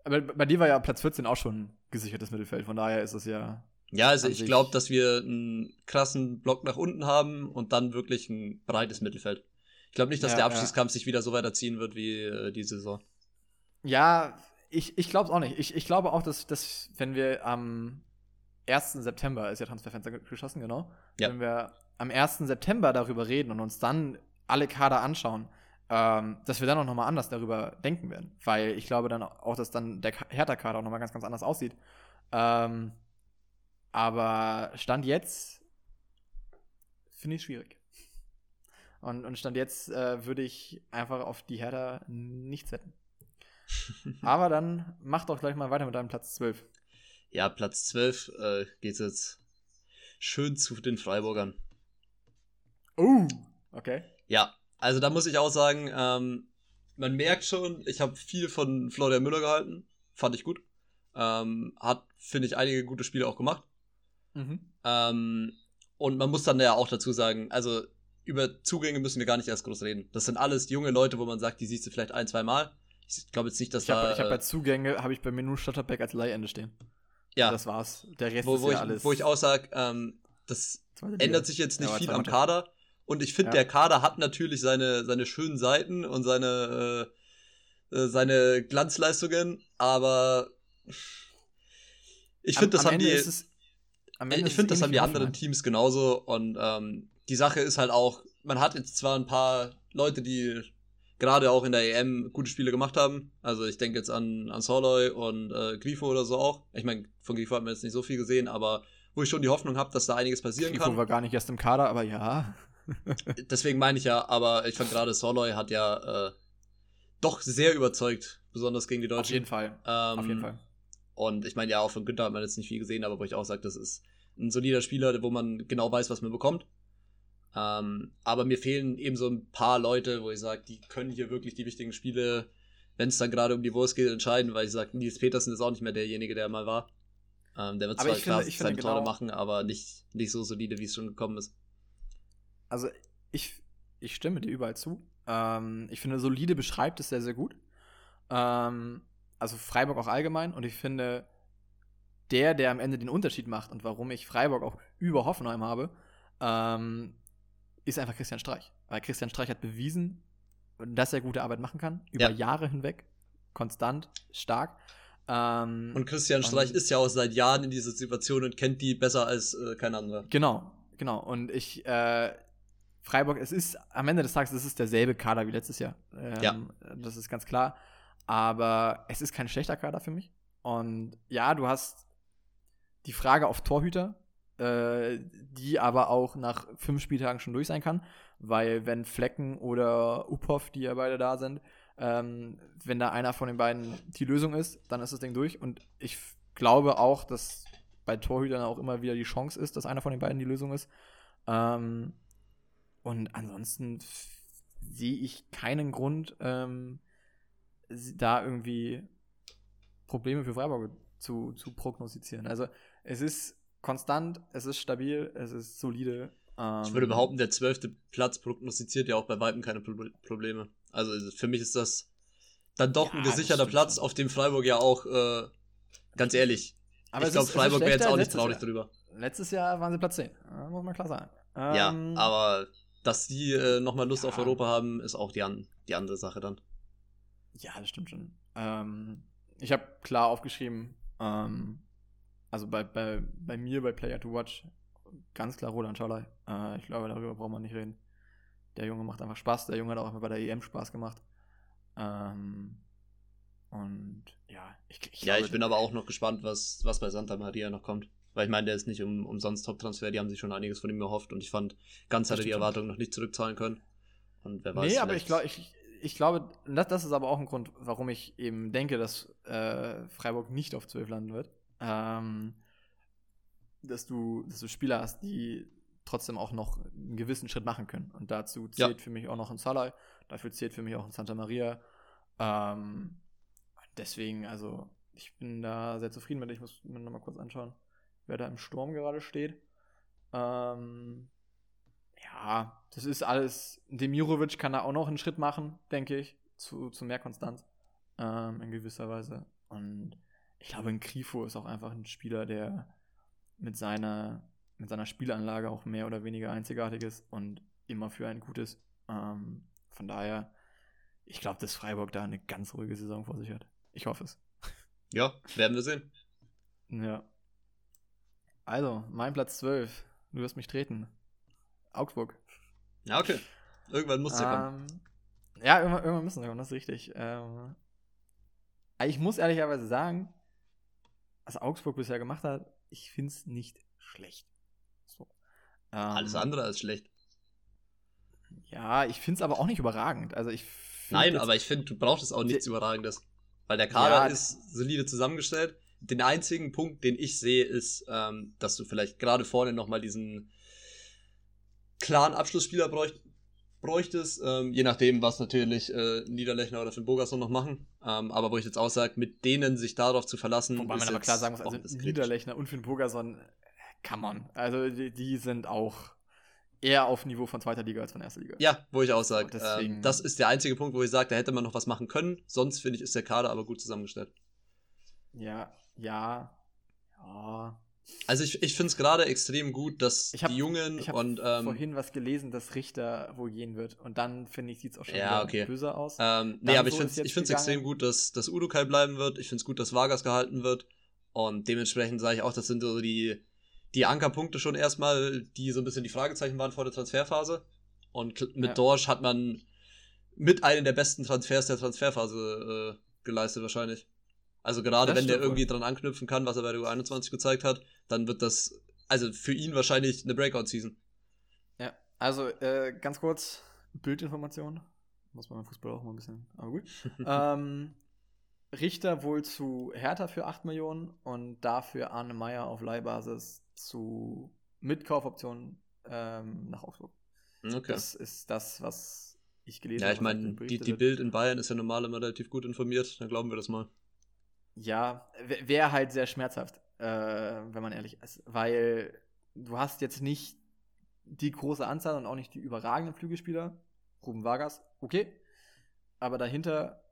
Aber bei dir war ja Platz 14 auch schon gesichertes Mittelfeld, von daher ist es ja ja, also ich glaube, dass wir einen krassen Block nach unten haben und dann wirklich ein breites Mittelfeld. Ich glaube nicht, dass ja, der Abstiegskampf ja. sich wieder so weiterziehen wird wie äh, die Saison. Ja, ich, ich glaube es auch nicht. Ich, ich glaube auch, dass, dass wenn wir am 1. September, ist ja Transferfenster geschossen, genau. Ja. Wenn wir am 1. September darüber reden und uns dann alle Kader anschauen, ähm, dass wir dann auch nochmal anders darüber denken werden. Weil ich glaube dann auch, dass dann der Hertha-Kader auch nochmal ganz, ganz anders aussieht. Ähm, aber Stand jetzt finde ich schwierig. Und, und Stand jetzt äh, würde ich einfach auf die Hertha nichts wetten. Aber dann mach doch gleich mal weiter mit deinem Platz 12. Ja, Platz 12 äh, geht jetzt schön zu den Freiburgern. Oh, okay. Ja, also da muss ich auch sagen, ähm, man merkt schon, ich habe viel von Florian Müller gehalten. Fand ich gut. Ähm, hat, finde ich, einige gute Spiele auch gemacht. Mhm. Ähm, und man muss dann ja auch dazu sagen, also über Zugänge müssen wir gar nicht erst groß reden. Das sind alles junge Leute, wo man sagt, die siehst du vielleicht ein, zwei Mal. Ich glaube jetzt nicht, dass ich hab, da. Ich habe bei Zugänge, habe ich bei mir nur Stotterbeck als Leihende stehen. Ja. Das war's. Der Rest wo, ist wo ja ich, alles. Wo ich auch sage, ähm, das ändert sich jetzt nicht Ja, viel am Kader. Und ich finde, Ja. der Kader hat natürlich seine, seine schönen Seiten und seine, äh, äh, seine Glanzleistungen, aber ich finde, das am haben Ende die. ist es- am Ende ist Ich finde, das haben die anderen. Teams genauso. Und ähm, die Sache ist halt auch, man hat jetzt zwar ein paar Leute, die gerade auch in der EM gute Spiele gemacht haben. Also ich denke jetzt an, an Soloy und äh, Grifo oder so auch. Ich meine, von Grifo hat man jetzt nicht so viel gesehen, aber wo ich schon die Hoffnung habe, dass da einiges passieren Grifo kann. war gar nicht erst im Kader, aber ja. Deswegen meine ich ja, aber ich fand gerade Soloy hat ja äh, doch sehr überzeugt, besonders gegen die Auf Deutschen. jeden Fall. Ähm, Auf jeden Fall. Und ich meine, ja, auch von Günther hat man jetzt nicht viel gesehen, aber wo ich auch sage, das ist ein solider Spieler, wo man genau weiß, was man bekommt. Ähm, aber mir fehlen eben so ein paar Leute, wo ich sage, die können hier wirklich die wichtigen Spiele, wenn es dann gerade um die Wurst geht, entscheiden, weil ich sage, Nils Petersen ist auch nicht mehr derjenige, der mal war. Ähm, der wird Aber zwar klar finde- seine Tore genau- machen, aber nicht, nicht so solide, wie es schon gekommen ist. Also ich, ich stimme dir überall zu. Ähm, ich finde, solide beschreibt es sehr, sehr gut. Ähm, also Freiburg auch allgemein. Und ich finde, der, der am Ende den Unterschied macht und warum ich Freiburg auch über Hoffenheim habe, ähm, ist einfach Christian Streich. Weil Christian Streich hat bewiesen, dass er gute Arbeit machen kann. Über Ja. Jahre hinweg. Konstant, stark. Ähm, Und Christian und- Streich ist ja auch seit Jahren in dieser Situation und kennt die besser als äh, kein anderer. Genau, genau. Und ich, äh, Freiburg, es ist am Ende des Tages, es ist derselbe Kader wie letztes Jahr. Ähm, Ja. Das ist ganz klar. Aber es ist kein schlechter Kader für mich. Und ja, du hast die Frage auf Torhüter, äh, die aber auch nach fünf Spieltagen schon durch sein kann. Weil wenn Flecken oder Uphoff, die ja beide da sind, ähm, wenn da einer von den beiden die Lösung ist, dann ist das Ding durch. Und ich glaube auch, dass bei Torhütern auch immer wieder die Chance ist, dass einer von den beiden die Lösung ist. Ähm, und ansonsten sehe ich keinen Grund, ähm, da irgendwie Probleme für Freiburg zu, zu prognostizieren. Also es ist konstant, es ist stabil, es ist solide. Ähm, Ich würde behaupten, der zwölfte Platz prognostiziert ja auch bei Weitem keine Pro Probleme. Also für mich ist das dann doch Ja, ein gesicherter Platz, auf dem Freiburg ja auch, äh, ganz ehrlich, aber ich glaube, Freiburg wäre jetzt auch nicht traurig Jahr. drüber. Letztes Jahr waren sie Platz 10, ja, muss man klar sagen. Ja, Ähm, aber dass die äh, nochmal Lust ja. auf Europa haben, ist auch die, an die andere Sache dann. Ja, das stimmt schon. Ähm, ich habe klar aufgeschrieben, ähm, also bei, bei, bei mir, bei Player to Watch, ganz klar Roland Scholey. Äh, ich glaube, darüber braucht man nicht reden. Der Junge macht einfach Spaß. Der Junge hat auch einfach bei der EM Spaß gemacht. Ähm, und ja, ich, ich Ja, glaube, ich bin aber auch noch gespannt, was, was bei Santa Maria noch kommt. Weil ich meine, der ist nicht um, umsonst Top-Transfer, die haben sich schon einiges von ihm erhofft und ich fand, ganz hat er die. Erwartungen noch nicht zurückzahlen können. Und wer weiß. Nee, aber ich, vielleicht- glaub, ich, ich glaube, das, das ist aber auch ein Grund, warum ich eben denke, dass äh, Freiburg nicht auf 12 landen wird. Ähm, dass, du, dass du Spieler hast, die trotzdem auch noch einen gewissen Schritt machen können. Und dazu Ja. zählt für mich auch noch ein Salai, dafür zählt für mich auch ein Santa Maria. Ähm, deswegen, also, ich bin da sehr zufrieden mit. Ich muss mir nochmal kurz anschauen, wer da im Sturm gerade steht. Ähm, ja, das ist alles. Demirovic kann da auch noch einen Schritt machen, denke ich, zu, zu mehr Konstanz. Ähm, in gewisser Weise. Und ich glaube, ein Grifo ist auch einfach ein Spieler, der mit seiner, mit seiner Spielanlage auch mehr oder weniger einzigartig ist und immer für ein gutes. Ähm, von daher, ich glaube, dass Freiburg da eine ganz ruhige Saison vor sich hat. Ich hoffe es. Ja, werden wir sehen. Ja. Also, mein Platz 12. Du wirst mich treten. Augsburg. Ja, okay. Irgendwann muss kommen. Ähm, ja, irgendwann, irgendwann müssen wir kommen, das ist richtig. Ähm, ich muss ehrlicherweise sagen, was Augsburg bisher gemacht hat, ich finde es nicht schlecht. So. Ähm, Alles andere als schlecht. Ja, ich finde es aber auch nicht überragend. Also ich Nein, aber ich finde, du brauchst es auch nichts Überragendes. Weil der Kader ja. ist solide zusammengestellt. Den einzigen Punkt, den ich sehe, ist, ähm, dass du vielleicht gerade vorne nochmal diesen klaren Abschlussspieler bräucht, bräuchtest, ähm, je nachdem, was natürlich äh, Niederlechner oder Finn Bogerson noch machen. Ähm, aber wo ich jetzt auch sage, mit denen sich darauf zu verlassen. Wobei man aber klar sagen muss, also Niederlechner und Finn Bogerson, come on. Also die, die, sind auch eher auf Niveau von zweiter Liga als von erster Liga. Ja, wo ich auch sage, ähm, das ist der einzige Punkt, wo ich sage, da hätte man noch was machen können. Sonst finde ich, ist der Kader aber gut zusammengestellt. Ja, ja, ja. Also ich, ich finde es gerade extrem gut, dass hab, die Jungen ich und ähm, vorhin was gelesen, dass Richter wohl gehen wird und dann finde ich sieht es auch schon ja, okay. böser aus. Ähm, nee, aber so ich finde es extrem gut, dass dass Udukai bleiben wird. Ich finde es gut, dass Vargas gehalten wird und dementsprechend sage ich auch, das sind so die die Ankerpunkte schon erstmal, die so ein bisschen die Fragezeichen waren vor der Transferphase und mit ja. Dorsch hat man mit einem der besten Transfers der Transferphase äh, geleistet wahrscheinlich. Also gerade das wenn der irgendwie dran anknüpfen kann, was er bei der U21 gezeigt hat, dann wird das, also für ihn wahrscheinlich eine Breakout-Season. Ja, also äh, ganz kurz, Bildinformation. Muss man beim Fußball auch mal ein bisschen, aber gut. ähm, Richter wohl zu Hertha für 8 Millionen und dafür Arne Meyer auf Leihbasis zu Mitkaufoptionen ähm, nach Augsburg. Okay. Das ist das, was ich gelesen habe. Ja, ich meine, die, die Bild in Bayern ist ja normal immer relativ gut informiert, dann glauben wir das mal. Ja, wäre halt sehr schmerzhaft, äh, wenn man ehrlich ist. Weil du hast jetzt nicht die große Anzahl und auch nicht die überragenden Flügelspieler. Ruben Vargas, okay. Aber dahinter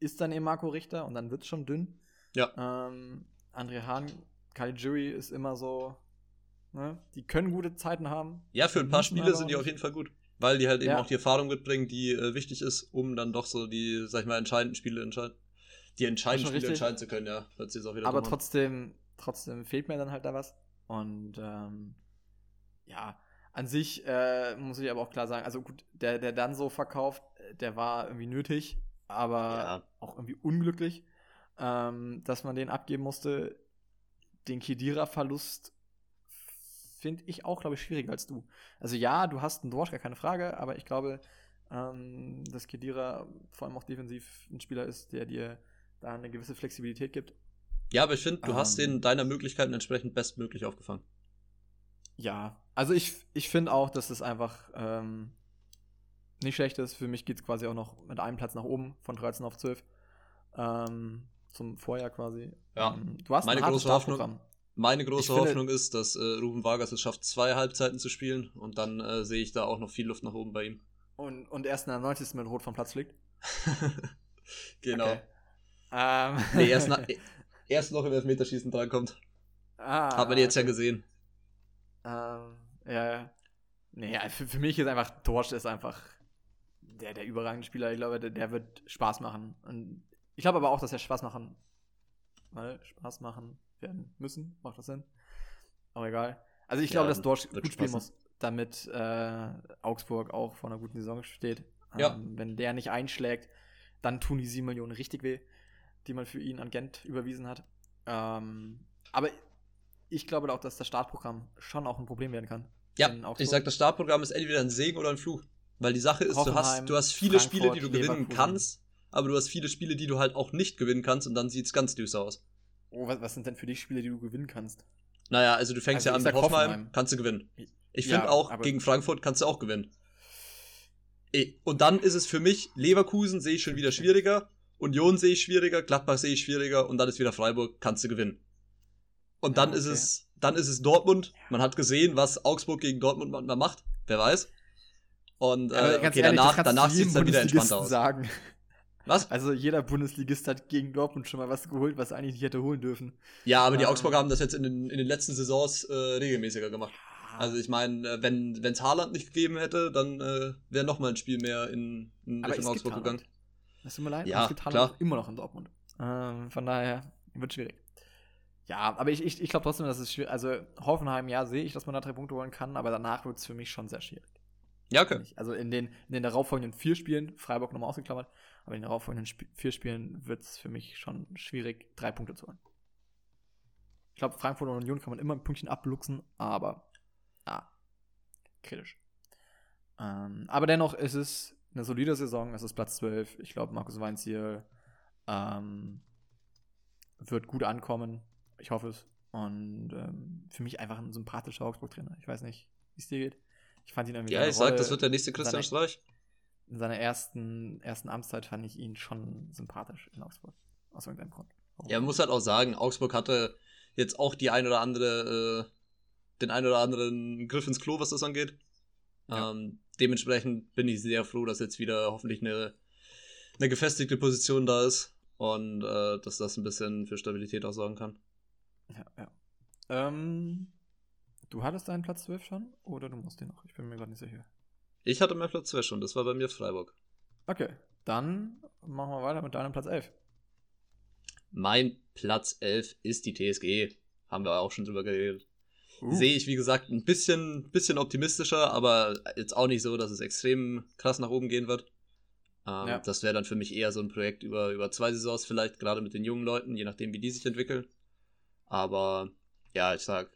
ist dann eben Marco Richter und dann wird es schon dünn. Ja. Ähm, André Hahn, Jury ist immer so, ne? Die können gute Zeiten haben. Ja, für ein paar Spiele sind die auf jeden Fall gut. Weil die halt eben ja. auch die Erfahrung mitbringen, die äh, wichtig ist, um dann doch so die, sag ich mal, entscheidenden Spiele entscheiden die entscheidenden Spiele richtig. entscheiden zu können, ja. Auch wieder Aber trotzdem, trotzdem fehlt mir dann halt da was. Und ähm, ja, an sich äh, muss ich aber auch klar sagen, also gut, der, der dann so verkauft, der war irgendwie nötig, aber ja. auch irgendwie unglücklich, ähm, dass man den abgeben musste. Den Kedira-Verlust finde ich auch, glaube ich, schwieriger als du. Also ja, du hast einen Dorsch, gar keine Frage, aber ich glaube, ähm, dass Kedira vor allem auch defensiv ein Spieler ist, der dir da eine gewisse Flexibilität gibt. Ja, aber ich finde, du ähm, hast den deiner Möglichkeiten entsprechend bestmöglich aufgefangen. Ja, also ich, ich finde auch, dass es einfach ähm, nicht schlecht ist. Für mich geht es quasi auch noch mit einem Platz nach oben, von 13 auf 12. Ähm, zum Vorjahr quasi. Ja, ähm, du hast meine große Hoffnung. Meine große Hoffnung ist, dass äh, Ruben Vargas es schafft, zwei Halbzeiten zu spielen und dann äh, sehe ich da auch noch viel Luft nach oben bei ihm. Und, und erst in der 90. mit Rot vom Platz liegt? genau. Okay. Ähm. Nee, erst, nach, erst noch im Elfmeterschießen drankommt. Ah, Hat man jetzt ja gesehen. Ähm, ja, Nee, für, für mich ist einfach, Dorsch ist einfach der, der überragende Spieler. Ich glaube, der, der wird Spaß machen. Und ich glaube aber auch, dass er Spaß machen, mal Spaß machen werden müssen. Macht das Sinn? Aber egal. Also ich ja, glaube, dass Dorsch gut spielen muss, damit äh, Augsburg auch vor einer guten Saison steht. Ja. Ähm, wenn der nicht einschlägt, dann tun die 7 Millionen richtig weh die man für ihn an Gent überwiesen hat. Ähm, aber ich glaube auch, dass das Startprogramm schon auch ein Problem werden kann. Ja, ich sag, das Startprogramm ist entweder ein Segen oder ein Fluch. Weil die Sache ist, du hast, du hast viele Frankfurt, Spiele, die du gewinnen kannst, aber du hast viele Spiele, die du halt auch nicht gewinnen kannst und dann sieht es ganz düster aus. Oh, was, was, sind denn für dich Spiele, die du gewinnen kannst? Naja, also du fängst also ja an mit Hoffenheim, Hoffenheim, kannst du gewinnen. Ich ja, finde auch, gegen Frankfurt kannst du auch gewinnen. Und dann ist es für mich, Leverkusen sehe ich schon wieder schwieriger Union sehe ich schwieriger, Gladbach sehe ich schwieriger und dann ist wieder Freiburg, kannst du gewinnen. Und dann ja, okay. ist es, dann ist es Dortmund. Man hat gesehen, was Augsburg gegen Dortmund manchmal macht. Wer weiß. Und äh, okay, ehrlich, danach, danach sieht es dann wieder entspannter aus. Sagen. Was? Also jeder Bundesligist hat gegen Dortmund schon mal was geholt, was er eigentlich nicht hätte holen dürfen. Ja, aber die ähm. Augsburger haben das jetzt in den, in den letzten Saisons äh, regelmäßiger gemacht. Also ich meine, äh, wenn es Haaland nicht gegeben hätte, dann äh, wäre noch mal ein Spiel mehr in, in Richtung Augsburg gegangen. Es tut mir leid, ja, klar. immer noch in Dortmund. Ähm, von daher wird schwierig. Ja, aber ich, ich, ich glaube trotzdem, dass es schwierig Also Hoffenheim, ja, sehe ich, dass man da drei Punkte holen kann, aber danach wird es für mich schon sehr schwierig. Ja, okay. Also in den, in den darauffolgenden vier Spielen, Freiburg nochmal ausgeklammert, aber in den darauffolgenden Sp vier Spielen wird es für mich schon schwierig, drei Punkte zu holen. Ich glaube, Frankfurt und Union kann man immer ein Pünktchen abluchsen, aber ah, kritisch. Ähm, aber dennoch ist es eine solide Saison. Es ist Platz 12. Ich glaube, Markus Weinziel Ähm, wird gut ankommen. Ich hoffe es. Und ähm, für mich einfach ein sympathischer Augsburg-Trainer. Ich weiß nicht, wie es dir geht. Ich fand ihn irgendwie. Ja, ich sag, das wird der nächste Christian Streich. In seiner ersten, ersten Amtszeit fand ich ihn schon sympathisch in Augsburg. Aus irgendeinem Grund. Warum? Ja, man muss halt auch sagen, Augsburg hatte jetzt auch die ein oder andere, äh, den ein oder anderen Griff ins Klo, was das angeht. Ja. Ähm, dementsprechend bin ich sehr froh, dass jetzt wieder hoffentlich eine, eine gefestigte Position da ist und äh, dass das ein bisschen für Stabilität auch sorgen kann. Ja, ja. Ähm, du hattest deinen Platz 12 schon oder du musst den noch? Ich bin mir gerade nicht sicher. Ich hatte meinen Platz 2 schon, das war bei mir Freiburg. Okay, dann machen wir weiter mit deinem Platz 11. Mein Platz 11 ist die TSG. Haben wir auch schon drüber geredet. Uh, Sehe ich, wie gesagt, ein bisschen, bisschen optimistischer, aber jetzt auch nicht so, dass es extrem krass nach oben gehen wird. Ähm, Ja. Das wäre dann für mich eher so ein Projekt über, über zwei Saisons, vielleicht gerade mit den jungen Leuten, je nachdem, wie die sich entwickeln. Aber ja, ich sag,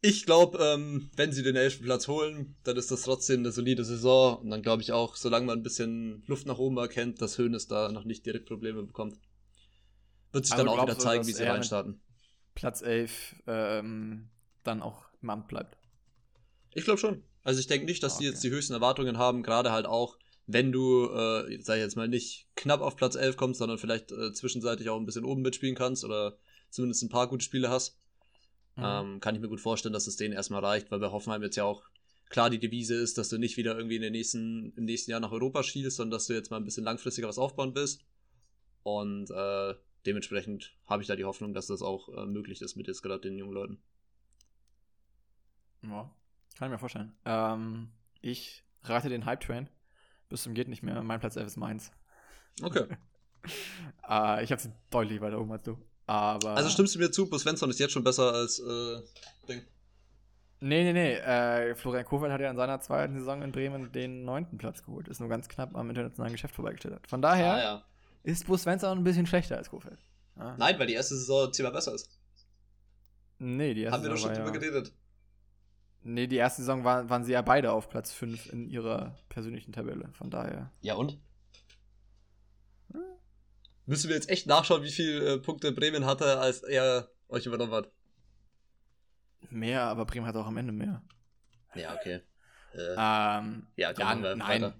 ich glaube, ähm, wenn sie den elften Platz holen, dann ist das trotzdem eine solide Saison. Und dann glaube ich auch, solange man ein bisschen Luft nach oben erkennt, dass Hönes da noch nicht direkt Probleme bekommt, wird sich Also dann auch wieder zeigen, wie sie reinstarten. Platz 11 ähm, dann auch im Amt bleibt. Ich glaube schon. Also ich denke nicht, dass Ah, die okay. jetzt die höchsten Erwartungen haben, gerade halt auch, wenn du, äh, sag ich jetzt mal, nicht knapp auf Platz 11 kommst, sondern vielleicht äh, zwischenseitig auch ein bisschen oben mitspielen kannst oder zumindest ein paar gute Spiele hast, Mhm. ähm, kann ich mir gut vorstellen, dass es denen erstmal reicht, weil bei Hoffenheim jetzt ja auch klar die Devise ist, dass du nicht wieder irgendwie in den nächsten, im nächsten Jahr nach Europa schielst, sondern dass du jetzt mal ein bisschen langfristiger was aufbauen willst. Und äh, dementsprechend habe ich da die Hoffnung, dass das auch äh, möglich ist mit jetzt gerade den jungen Leuten. Ja, kann ich mir vorstellen. Ähm, ich rate den Hype-Train. Bis zum geht nicht mehr. Mein Platz 11 ist meins. Okay. Äh, ich habe sie deutlich weiter oben als du. Aber. Also stimmst du mir zu, Bus Svensson ist jetzt schon besser als äh, Ding. Nee, nee, nee. Äh, Florian Kohfeldt hat ja in seiner zweiten Saison in Bremen den neunten Platz geholt. Ist nur ganz knapp am internationalen Geschäft vorbeigestellt. Von daher Ah, ja. Ist Bus Svensson ein bisschen schlechter als Kohfeldt. Ja. Nein, weil die erste Saison zehnmal besser ist. Nee, die erste Haben wir doch Saison schon drüber ja, geredet. Nee, die erste Saison war, waren sie ja beide auf Platz 5 in ihrer persönlichen Tabelle. Von daher. Ja und? Hm. Müssen wir jetzt echt nachschauen, wie viele äh, Punkte Bremen hatte, als er euch übernommen hat? Mehr, aber Bremen hat auch am Ende mehr. Ja, okay. Äh, Ähm, ja, komm, ja, wir nein. weiter.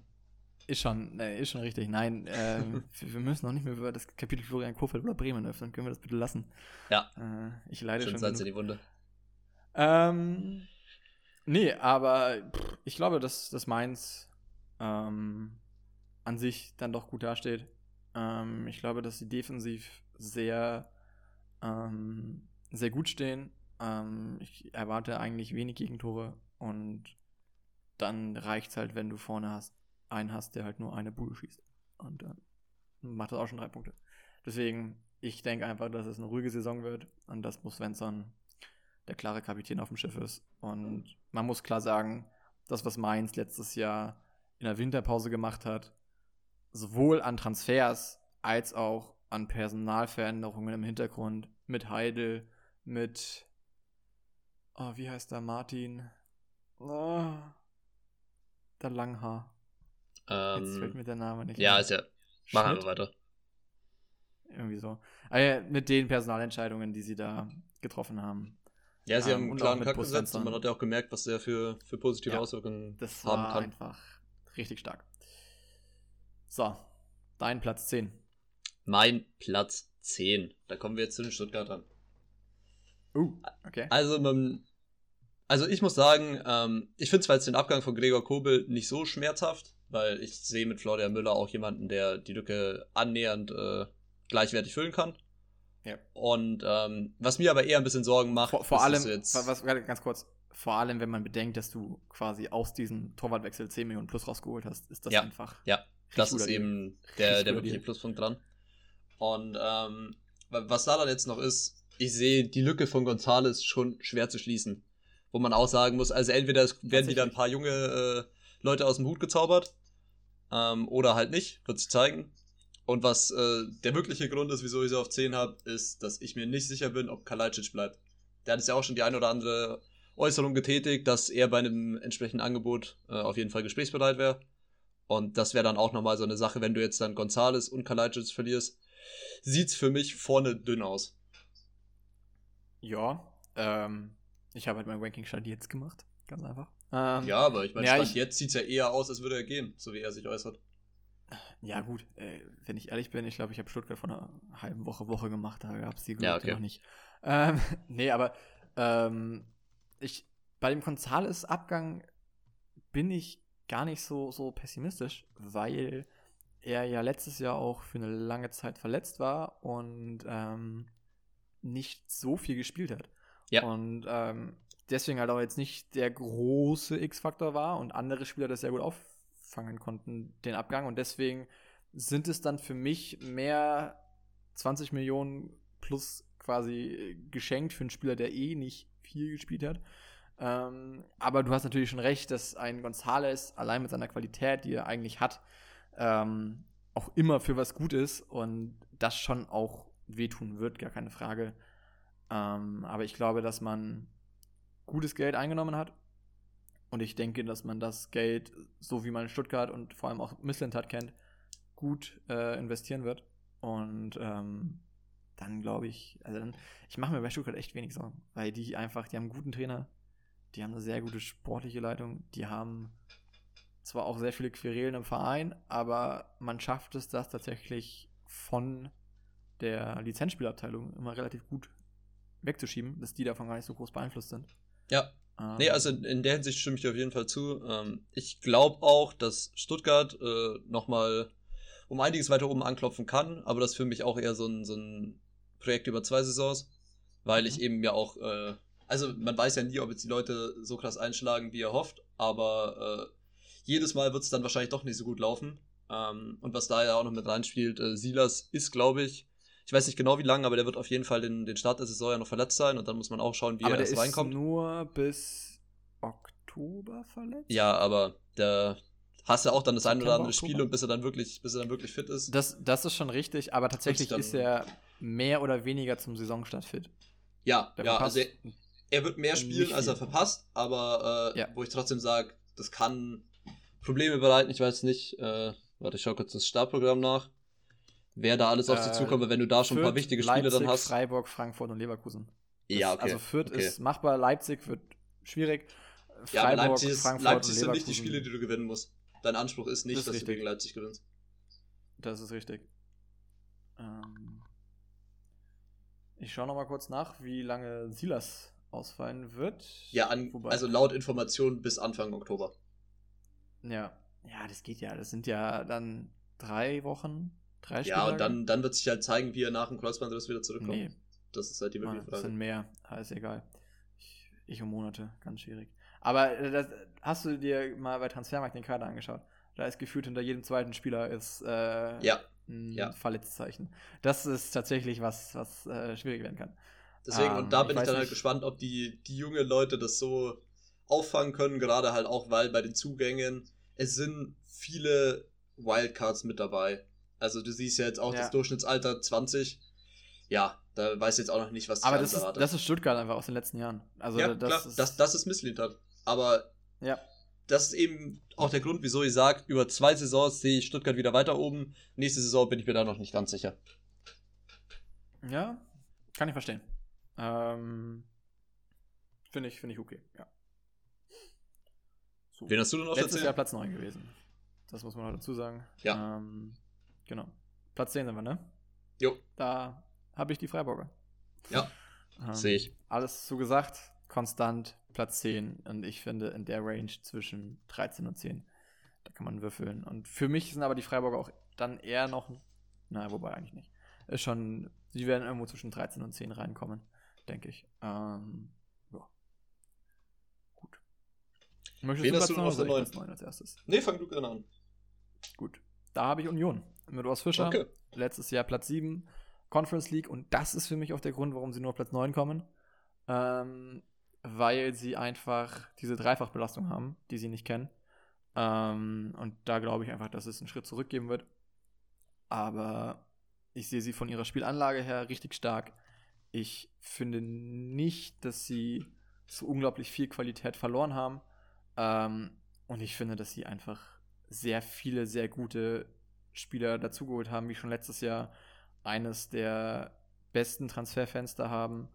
Ist schon, nee, ist schon richtig. Nein, ähm, wir, müssen noch nicht mehr über das Kapitel Florian Kofeld oder Bremen öffnen. Können wir das bitte lassen? Ja. Äh, ich leide Schön schon. Salz in die Wunde. Ähm, nee, aber pff, ich glaube, dass, dass Mainz ähm, an sich dann doch gut dasteht. Ähm, ich glaube, dass sie defensiv sehr, ähm, sehr gut stehen. Ähm, ich erwarte eigentlich wenig Gegentore und dann reicht es halt, wenn du vorne hast, einen hast, der halt nur eine Bude schießt. Und dann macht das auch schon drei Punkte. Deswegen, ich denke einfach, dass es eine ruhige Saison wird und dass Bus Svensson der klare Kapitän auf dem Schiff ist. Und man muss klar sagen, das, was Mainz letztes Jahr in der Winterpause gemacht hat, sowohl an Transfers als auch an Personalveränderungen im Hintergrund mit Heidel, mit oh, wie heißt der Martin? Oh, der Langhaar. Jetzt fällt Ähm, mir der Name nicht. ja, ein. ist ja. Machen wir weiter. Irgendwie so. Äh, mit den Personalentscheidungen, die sie da getroffen haben. Ja, sie Ähm, haben einen und klaren Bus gesetzt und man hat ja auch gemerkt, was der für, für positive Ja, Auswirkungen Das haben war kann. einfach richtig stark. So, dein Platz 10. Mein Platz 10. Da kommen wir jetzt zu den Stuttgartern. Uh, okay. Also, man, also ich muss sagen, ähm, ich finde zwar jetzt den Abgang von Gregor Kobel nicht so schmerzhaft, weil ich sehe mit Florian Müller auch jemanden, der die Lücke annähernd äh, gleichwertig füllen kann. Ja. Und ähm, was mir aber eher ein bisschen Sorgen macht, Vor, vor ist, allem, jetzt, was, ganz kurz, vor allem, wenn man bedenkt, dass du quasi aus diesem Torwartwechsel 10 Millionen plus rausgeholt hast, ist das Ja, einfach. ja, das ist eben der, der wirkliche. Pluspunkt dran. Und ähm, wa- was da dann jetzt noch ist, ich sehe die Lücke von Gonzales schon schwer zu schließen. Wo man auch sagen muss, also entweder es werden wieder ein paar junge äh, Leute aus dem Hut gezaubert, ähm, oder halt nicht, wird sich zeigen. Und was äh, der wirkliche Grund ist, wieso ich sie auf 10 habe, ist, dass ich mir nicht sicher bin, ob Kalajdzic bleibt. Der hat jetzt ja auch schon die ein oder andere Äußerung getätigt, dass er bei einem entsprechenden Angebot äh, auf jeden Fall gesprächsbereit wäre. Und das wäre dann auch nochmal so eine Sache, wenn du jetzt dann Gonzales und Kalajdzic verlierst, sieht es für mich vorne dünn aus. Ja, ähm, ich habe halt mein Ranking Stand jetzt gemacht, ganz einfach. Ähm, ja, aber ich meine, ja, jetzt sieht es ja eher aus, als würde er gehen, so wie er sich äußert. Ja, gut, äh, wenn ich ehrlich bin, ich glaube, ich habe Stuttgart vor einer halben Woche, Woche gemacht, da gab es die Ja, Gerüchte okay. noch nicht. Ähm, nee, aber ähm, ich, bei dem Gonzales-Abgang bin ich gar nicht so, so pessimistisch, weil er ja letztes Jahr auch für eine lange Zeit verletzt war und ähm, nicht so viel gespielt hat. Ja. Und ähm, deswegen halt auch jetzt nicht der große X-Faktor war und andere Spieler das sehr gut auffangen konnten, den Abgang. Und deswegen sind es dann für mich mehr 20 Millionen plus quasi äh, geschenkt für einen Spieler, der eh nicht viel gespielt hat. Ähm, aber du hast natürlich schon recht, dass ein Gonzales allein mit seiner Qualität, die er eigentlich hat, ähm, auch immer für was gut ist und das schon auch wehtun wird, gar keine Frage. Ähm, aber ich glaube, dass man gutes Geld eingenommen hat. Und ich denke, dass man das Geld, so wie man Stuttgart und vor allem auch Misslintat kennt, gut äh, investieren wird. Und ähm, dann glaube ich, also dann, ich mache mir bei Stuttgart echt wenig Sorgen, weil die einfach, die haben einen guten Trainer, die haben eine sehr gute sportliche Leitung, die haben zwar auch sehr viele Querelen im Verein, aber man schafft es, das tatsächlich von der Lizenzspielabteilung immer relativ gut wegzuschieben, dass die davon gar nicht so groß beeinflusst sind. Ja, Ähm, Nee, also in der Hinsicht stimme ich dir auf jeden Fall zu. Ähm, ich glaube auch, dass Stuttgart äh, nochmal um einiges weiter oben anklopfen kann, aber das ist für mich auch eher so ein, so ein Projekt über zwei Saisons, weil ich Mhm. eben ja auch, äh, also man weiß ja nie, ob jetzt die Leute so krass einschlagen, wie er hofft, aber äh, jedes Mal wird es dann wahrscheinlich doch nicht so gut laufen. Ähm, und was da ja auch noch mit reinspielt, äh, Silas ist, glaube ich, ich weiß nicht genau wie lange, aber der wird auf jeden Fall den, den Start der Saison ja noch verletzt sein und dann muss man auch schauen, wie aber er der erst ist reinkommt. nur bis Oktober verletzt? Ja, aber da hast du auch dann das ein oder andere Oktober? Spiel und bis er dann wirklich, bis er dann wirklich fit ist. Das, das ist schon richtig, aber tatsächlich ist er mehr oder weniger zum Saisonstart fit. ja, Der ja, also er, er wird mehr spielen, als er verpasst, aber äh, Ja. wo ich trotzdem sage, das kann Probleme bereiten. Ich weiß nicht, äh, warte, ich schau kurz das Startprogramm nach. Wer da alles auf sie Äh, zukommt, aber wenn du da schon ein paar Fürth, wichtige Spiele Leipzig, dann hast. Freiburg, Frankfurt und Leverkusen. Das- Ja, okay. Also Fürth okay. ist machbar, Leipzig wird schwierig. Ja, aber Freiburg, Leipzig, ist, Frankfurt Leipzig sind nicht die. Spiele, die du gewinnen musst. Dein Anspruch ist nicht, Das ist dass du richtig. gegen Leipzig gewinnst. Das ist richtig. Ähm, ich schaue noch mal kurz nach, wie lange Silas ausfallen wird. Ja, an, also laut Informationen bis Anfang Oktober. Ja. Ja, das geht ja. Das sind ja dann drei Wochen, drei Ja, und dann, dann wird sich halt zeigen, wie er nach dem Kreuzbandriss wieder zurückkommt. Nee, Das ist halt die Mann, wirkliche das Frage. sind mehr. Ah, ist egal. Ich, ich um Monate, ganz schwierig. Aber äh, das, hast du dir mal bei Transfermarkt den Kader angeschaut? Da ist gefühlt hinter jedem zweiten Spieler ist äh, Ja, ein ja. Verletzzeichen. Das ist tatsächlich was, was äh, schwierig werden kann. deswegen, Ähm, und da ich bin ich weiß dann halt nicht. gespannt, ob die, die jungen Leute das so auffangen können, gerade halt auch, weil bei den Zugängen, es sind viele Wildcards mit dabei. Also du siehst ja jetzt auch Ja. das Durchschnittsalter 20. Ja, da weiß ich jetzt auch noch nicht, was Aber das ist, das ist Stuttgart einfach aus den letzten Jahren. Also ja, das klar, ist, das, das ist Misslintat. Aber ja. das ist eben auch der Grund, wieso ich sage, über zwei Saisons sehe ich Stuttgart wieder weiter oben. Nächste Saison bin ich mir da noch nicht ganz sicher. Ja, kann ich verstehen. Ähm, Finde ich, finde ich okay, ja. So. Wen hast du denn der Letztes 10? Jahr Platz 9 gewesen. Das muss man noch dazu sagen. Ja. Ähm, genau. Platz 10 sind wir, ne? Jo. Da habe ich die Freiburger. Ja, Ähm, sehe ich. Alles zu gesagt, konstant Platz 10. Und ich finde in der Range zwischen 13 und 10, da kann man würfeln. Und für mich sind aber die Freiburger auch dann eher noch, naja, wobei eigentlich nicht. Ist schon, sie werden irgendwo zwischen 13 und 10 reinkommen, denke ich. Ähm, ja. Gut. Möchtest Wen du Platz du 9 auf oder der soll ich 9? Platz 9 als erstes? Nee, fang du gerne an. Gut. Da habe ich Union mit Urs Fischer. Okay. Letztes Jahr Platz 7, Conference League. Und das ist für mich auch der Grund, warum sie nur auf Platz 9 kommen. Ähm, weil sie einfach diese Dreifachbelastung haben, die sie nicht kennen. Ähm, und da glaube ich einfach, dass es einen Schritt zurückgeben wird. Aber ich sehe sie von ihrer Spielanlage her richtig stark. Ich finde nicht, dass sie so unglaublich viel Qualität verloren haben. Ähm, und ich finde, dass sie einfach sehr viele, sehr gute Spieler dazugeholt haben, wie schon letztes Jahr eines der besten Transferfenster haben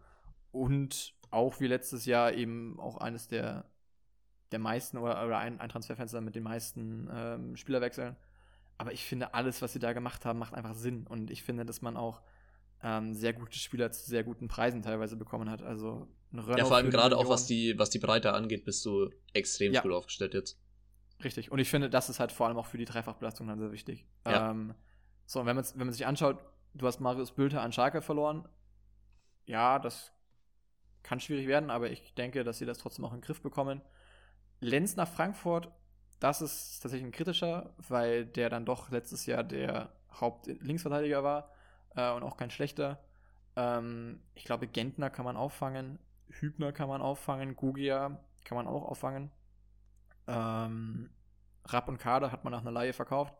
und auch wie letztes Jahr eben auch eines der, der meisten oder, oder ein, ein Transferfenster mit den meisten ähm, Spielerwechseln. Aber ich finde, alles, was sie da gemacht haben, macht einfach Sinn. Und ich finde, dass man auch ähm, sehr gute Spieler zu sehr guten Preisen teilweise bekommen hat. Also ja, vor allem gerade auch was die, was die Breite angeht, bist du extrem ja. gut aufgestellt jetzt. Richtig. Und ich finde, das ist halt vor allem auch für die Dreifachbelastung dann sehr wichtig. Ja. Ähm, so, und wenn man, wenn man sich anschaut, du hast Marius Bülter an Schalke verloren. Ja, das kann schwierig werden, aber ich denke, dass sie das trotzdem auch in den Griff bekommen. Lenz nach Frankfurt, das ist tatsächlich ein kritischer, weil der dann doch letztes Jahr der Haupt-Linksverteidiger war äh, und auch kein schlechter. Ähm, ich glaube, Gentner kann man auffangen, Hübner kann man auffangen, Gugia kann man auch auffangen. Ähm, Rapp und Kader hat man nach einer Laie verkauft.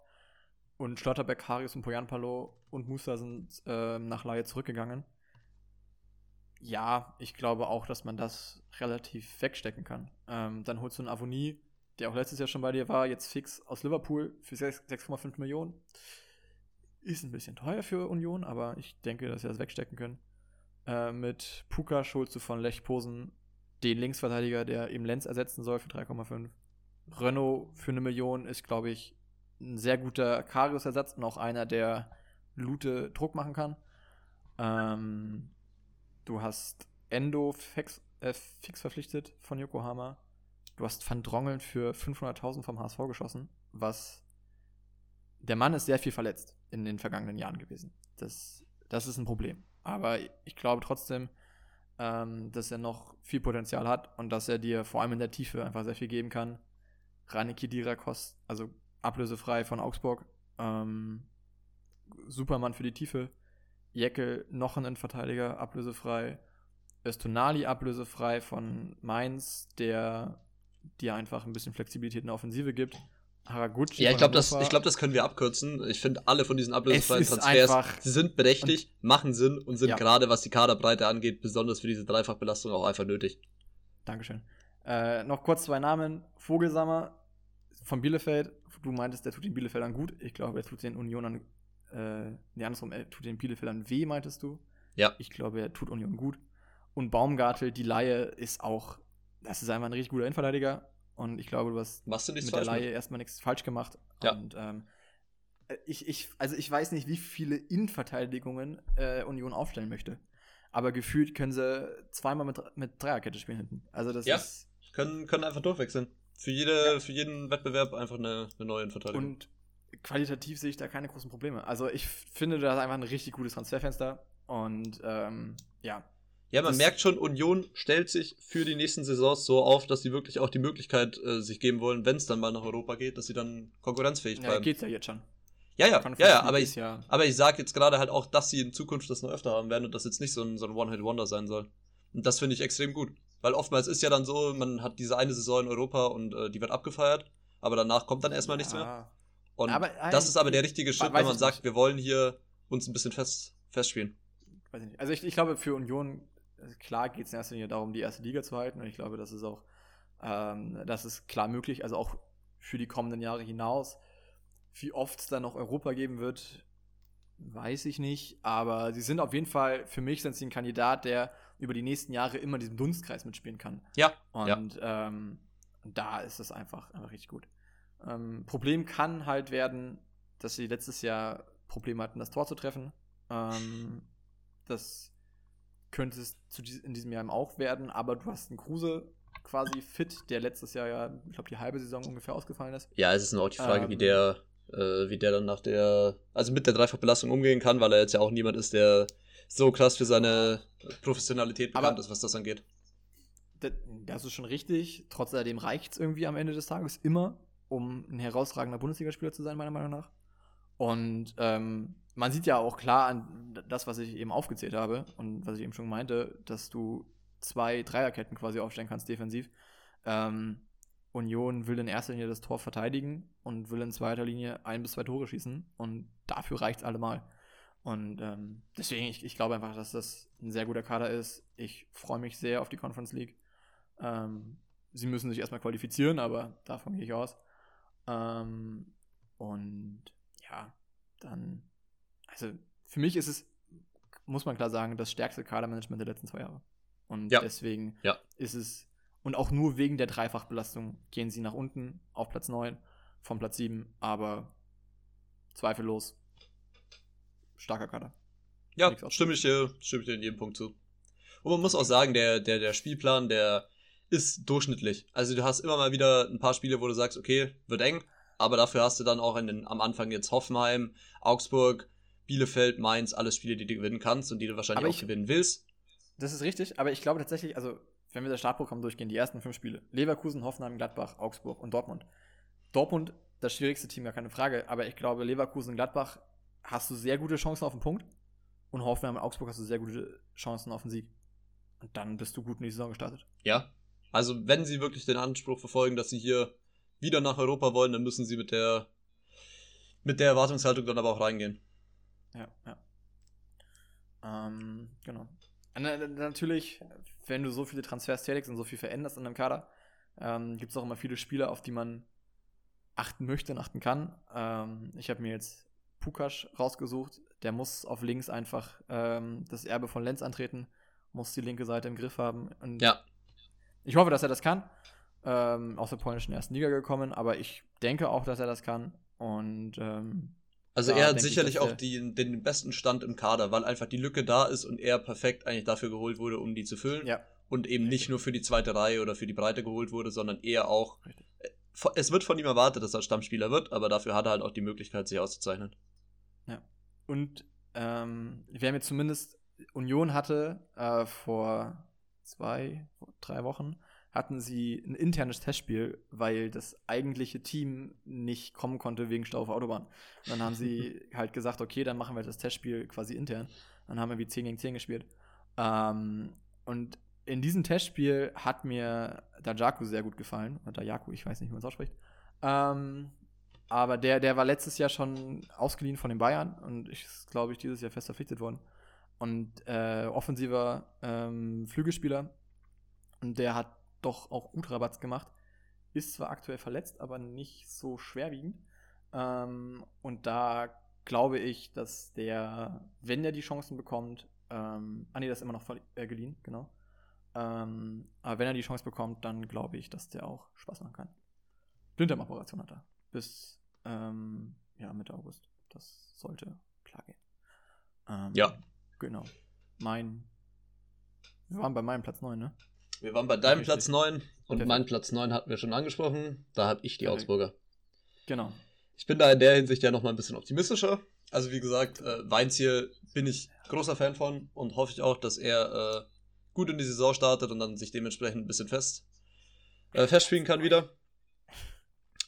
Und Schlotterbeck, Haris und Poyanpalo und Musa sind äh, nach Laie zurückgegangen. Ja, ich glaube auch, dass man das relativ wegstecken kann. Ähm, dann holst du einen Avonie, der auch letztes Jahr schon bei dir war, jetzt fix aus Liverpool für 6,5 Millionen. Ist ein bisschen teuer für Union, aber ich denke, dass sie das wegstecken können. Äh, mit Puka du von Lech Posen den Linksverteidiger, der eben Lenz ersetzen soll für 3,5. Renault für eine Million ist, glaube ich, ein sehr guter Karius-Ersatz und auch einer, der Lute Druck machen kann. Ähm, du hast Endo fix, äh, fix verpflichtet von Yokohama. Du hast Van Drongeln für 500.000 vom HSV geschossen, was der Mann ist sehr viel verletzt in den vergangenen Jahren gewesen. Das, das ist ein Problem. Aber ich glaube trotzdem, ähm, dass er noch viel Potenzial hat und dass er dir vor allem in der Tiefe einfach sehr viel geben kann. Rani Kidira kostet, also ablösefrei von Augsburg. Ähm, Supermann für die Tiefe. Jeckel, noch ein Innenverteidiger, ablösefrei. Östonali ablösefrei von Mainz, der dir einfach ein bisschen Flexibilität in der Offensive gibt. Haraguchi. Ja, ich glaube, das, glaub, das können wir abkürzen. Ich finde, alle von diesen ablösefreien Transfers sie sind berechtigt, machen Sinn und sind ja. gerade, was die Kaderbreite angeht, besonders für diese Dreifachbelastung auch einfach nötig. Dankeschön. Äh, noch kurz zwei Namen. Vogelsammer von Bielefeld, du meintest, der tut den Bielefeldern gut. Ich glaube, er tut den Unionern, äh, nee, andersrum, er tut den Bielefeldern weh, meintest du? Ja. Ich glaube, er tut Union gut. Und Baumgartel, die Laie, ist auch, das ist einfach ein richtig guter Innenverteidiger. Und ich glaube, du hast Machst du mit der Laie mit? erstmal nichts falsch gemacht. Ja. Und ähm, ich, ich, also ich weiß nicht, wie viele Innenverteidigungen äh, Union aufstellen möchte. Aber gefühlt können sie zweimal mit, mit Dreierkette spielen hinten. Also das ja, ist. Können, können einfach durchwechseln. Für, jede, ja. für jeden Wettbewerb einfach eine, eine neue Innenverteidigung. Und qualitativ sehe ich da keine großen Probleme. Also ich finde, da ist einfach ein richtig gutes Transferfenster. Und ähm, ja. Ja, man merkt schon, Union stellt sich für die nächsten Saisons so auf, dass sie wirklich auch die Möglichkeit äh, sich geben wollen, wenn es dann mal nach Europa geht, dass sie dann konkurrenzfähig bleiben. Ja, geht's ja jetzt schon. Ja, ja, ja, ja, aber ich, ja. aber ich sage jetzt gerade halt auch, dass sie in Zukunft das noch öfter haben werden und das jetzt nicht so ein, so ein One-Hit-Wonder sein soll. Und das finde ich extrem gut. Weil oftmals ist ja dann so, man hat diese eine Saison in Europa und äh, die wird abgefeiert, aber danach kommt dann erstmal ja. nichts mehr. Und aber, das ist aber der richtige Schritt, wenn man sagt, nicht. wir wollen hier uns ein bisschen fest, festspielen. Weiß ich nicht. Also ich, ich glaube, für Union, klar geht es in erster Linie darum, die erste Liga zu halten. Und ich glaube, das ist auch, ähm, das ist klar möglich. Also auch für die kommenden Jahre hinaus. Wie oft es dann noch Europa geben wird, weiß ich nicht. Aber sie sind auf jeden Fall, für mich sind sie ein Kandidat, der über die nächsten Jahre immer diesen Dunstkreis mitspielen kann. Ja. Und ja. Ähm, da ist es einfach, einfach richtig gut. Ähm, Problem kann halt werden, dass sie letztes Jahr Probleme hatten, das Tor zu treffen. Ähm, das könnte es in diesem Jahr auch werden, aber du hast einen Kruse quasi fit, der letztes Jahr ja, ich glaube, die halbe Saison ungefähr ausgefallen ist. Ja, es ist nur auch die Frage, wie ähm, der, äh, wie der dann nach der, also mit der Dreifachbelastung umgehen kann, weil er jetzt ja auch niemand ist, der so krass für seine Professionalität bekannt ist, was das angeht. Das ist schon richtig. Trotzdem reicht es irgendwie am Ende des Tages immer, um ein herausragender Bundesligaspieler zu sein, meiner Meinung nach. Und ähm, man sieht ja auch klar an das, was ich eben aufgezählt habe und was ich eben schon meinte, dass du zwei Dreierketten quasi aufstellen kannst defensiv. Ähm, Union will in erster Linie das Tor verteidigen und will in zweiter Linie ein bis zwei Tore schießen und dafür reicht es allemal. Und ähm, deswegen, ich, ich glaube einfach, dass das ein sehr guter Kader ist. Ich freue mich sehr auf die Conference League. Ähm, sie müssen sich erstmal qualifizieren, aber davon gehe ich aus. Ähm, und ja, dann, also für mich ist es, muss man klar sagen, das stärkste Kadermanagement der letzten zwei Jahre. Und Ja. deswegen Ja. ist es, und auch nur wegen der Dreifachbelastung gehen sie nach unten auf Platz 9 von Platz 7, aber zweifellos starker Kader. Ja, stimme ich, dir, stimme ich dir in jedem Punkt zu. Und man muss auch sagen, der, der, der Spielplan, der ist durchschnittlich. Also du hast immer mal wieder ein paar Spiele, wo du sagst, okay, wird eng, aber dafür hast du dann auch in den, am Anfang jetzt Hoffenheim, Augsburg, Bielefeld, Mainz, alles Spiele, die du gewinnen kannst und die du wahrscheinlich Aber auch ich- gewinnen willst. Das ist richtig, aber ich glaube tatsächlich, also wenn wir das Startprogramm durchgehen, die ersten fünf Spiele, Leverkusen, Hoffenheim, Gladbach, Augsburg und Dortmund. Dortmund, das schwierigste Team, gar keine Frage, aber ich glaube, Leverkusen, Gladbach hast du sehr gute Chancen auf den Punkt und Hoffenheim und Augsburg hast du sehr gute Chancen auf den Sieg. Und dann bist du gut in die Saison gestartet. Ja. Also wenn sie wirklich den Anspruch verfolgen, dass sie hier wieder nach Europa wollen, dann müssen sie mit der mit der Erwartungshaltung dann aber auch reingehen. Ja, ja. Ähm, genau. Na, na, natürlich, wenn du so viele Transfers tätigst und so viel veränderst in einem Kader, ähm, gibt es auch immer viele Spieler, auf die man achten möchte und achten kann. Ähm, ich habe mir jetzt Pukasch rausgesucht. Der muss auf links einfach ähm, das Erbe von Lenz antreten, muss die linke Seite im Griff haben. Und Ja. Ich hoffe, dass er das kann. Ähm, aus der polnischen ersten Liga gekommen, aber ich denke auch, dass er das kann. Und ähm, Also er hat ich, sicherlich dass auch die, den besten Stand im Kader, weil einfach die Lücke da ist und er perfekt eigentlich dafür geholt wurde, um die zu füllen. ja, Und eben nicht nur für die zweite Reihe oder für die Breite geholt wurde, sondern eher auch. Äh, Es wird von ihm erwartet, dass er Stammspieler wird, aber dafür hat er halt auch die Möglichkeit, sich auszuzeichnen. Und ähm, wer mir zumindest Union hatte, äh, vor zwei, drei Wochen, hatten sie ein internes Testspiel, weil das eigentliche Team nicht kommen konnte wegen Stau auf Autobahn. Und dann haben sie halt gesagt, okay, dann machen wir das Testspiel quasi intern. Dann haben wir wie 10 gegen 10 gespielt. Ähm, und in diesem Testspiel hat mir Dajaku sehr gut gefallen. Oder Dajaku, ich weiß nicht, wie man es ausspricht. Ähm, aber der, der war letztes Jahr schon ausgeliehen von den Bayern und ist, glaube ich, dieses Jahr fest verpflichtet worden. Und äh, offensiver ähm, Flügelspieler. Und der hat doch auch gut Rabatz gemacht. Ist zwar aktuell verletzt, aber nicht so schwerwiegend. Ähm, und da glaube ich, dass der, wenn er die Chancen bekommt, ähm, ah nee, das ist immer noch äh, geliehen, genau. Ähm, aber wenn er die Chance bekommt, dann glaube ich, dass der auch Spaß machen kann. Blinddarmoperation hat er. Bis ähm, ja, Mitte August. Das sollte klar gehen. Ähm, Ja. Genau. Mein. Wir waren bei meinem Platz 9, ne? Wir waren bei deinem Richtig. Platz 9 und Perfekt. meinen Platz 9 hatten wir schon angesprochen. Da habe ich die Perfekt. Augsburger. Genau. Ich bin da in der Hinsicht ja nochmal ein bisschen optimistischer. Also wie gesagt, äh, Weins hier bin ich großer Fan von und hoffe ich auch, dass er äh, gut in die Saison startet und dann sich dementsprechend ein bisschen fest äh, festspielen kann wieder.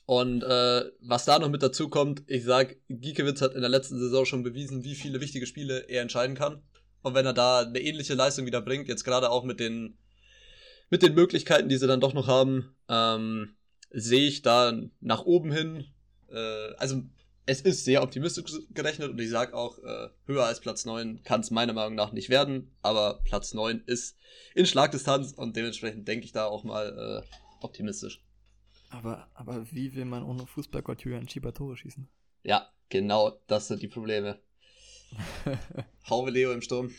Und äh, was da noch mit dazu kommt, ich sag, Giekewitz hat in der letzten Saison schon bewiesen, wie viele wichtige Spiele er entscheiden kann. Und wenn er da eine ähnliche Leistung wieder bringt, jetzt gerade auch mit den mit den Möglichkeiten, die sie dann doch noch haben, ähm, sehe ich da nach oben hin äh, also es ist sehr optimistisch gerechnet und ich sage auch, äh, höher als Platz 9 kann es meiner Meinung nach nicht werden, aber Platz 9 ist in Schlagdistanz und dementsprechend denke ich da auch mal äh, optimistisch. Aber, aber wie will man ohne Fußballgott Julian Schieber Tore schießen? Ja, genau, das sind die Probleme. Hauwe Leo im Sturm.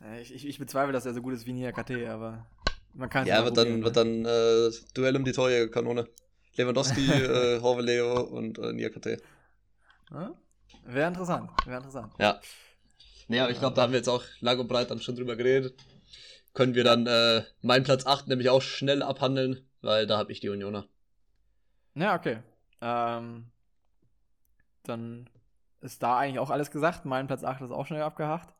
Äh, Ich, ich, ich bezweifle, dass er so gut ist wie Nia KT, aber man kann es Ja, wird dann, wird ne? dann äh, Duell um die Torjägerkanone. Lewandowski, äh, Hauwe Leo und äh, Niakate. Hä? Wäre interessant, wäre interessant. Ja. Nee, aber ich glaube, da haben wir jetzt auch lang und breit dann schon drüber geredet. Können wir dann äh, meinen Platz 8 nämlich auch schnell abhandeln, weil da habe ich die Unioner. Ja, okay. Ähm, dann ist da eigentlich auch alles gesagt. Mein Platz 8 ist auch schnell abgehakt.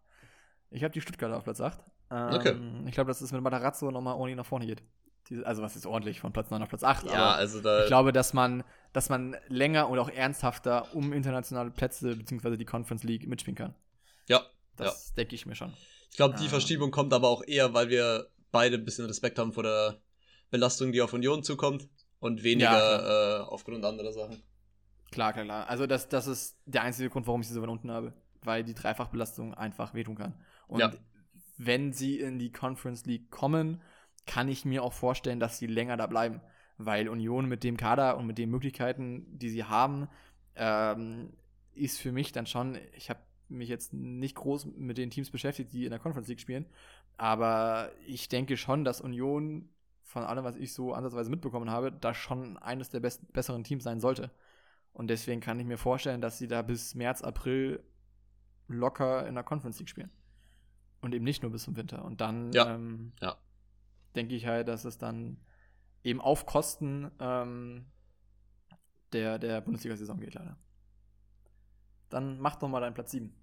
Ich habe die Stuttgarter auf Platz 8. Ähm, Okay. Ich glaube, dass es mit Matarazzo nochmal ordentlich nach vorne geht. Diese, also was ist ordentlich von Platz 9 auf Platz 8. Ja, also da. ich glaube, dass man, dass man länger und auch ernsthafter um internationale Plätze bzw. die Conference League mitspielen kann. ja, Das denke ich mir schon. Ich glaube, die Ah. Verschiebung kommt aber auch eher, weil wir beide ein bisschen Respekt haben vor der Belastung, die auf Union zukommt und weniger Ja, äh, aufgrund anderer Sachen. Klar, klar, klar. Also das, das ist der einzige Grund, warum ich sie so weit unten habe. Weil die Dreifachbelastung einfach wehtun kann. Und Ja. wenn sie in die Conference League kommen, kann ich mir auch vorstellen, dass sie länger da bleiben. Weil Union mit dem Kader und mit den Möglichkeiten, die sie haben, ähm, ist für mich dann schon, ich habe mich jetzt nicht groß mit den Teams beschäftigt, die in der Conference League spielen, aber ich denke schon, dass Union von allem, was ich so ansatzweise mitbekommen habe, da schon eines der best besseren Teams sein sollte. Und deswegen kann ich mir vorstellen, dass sie da bis März, April locker in der Conference League spielen. Und eben nicht nur bis zum Winter. Und dann Ja. ähm, Ja. denke ich halt, dass es dann eben auf Kosten ähm, der, der Bundesliga-Saison geht, leider. Dann mach doch mal deinen Platz 7.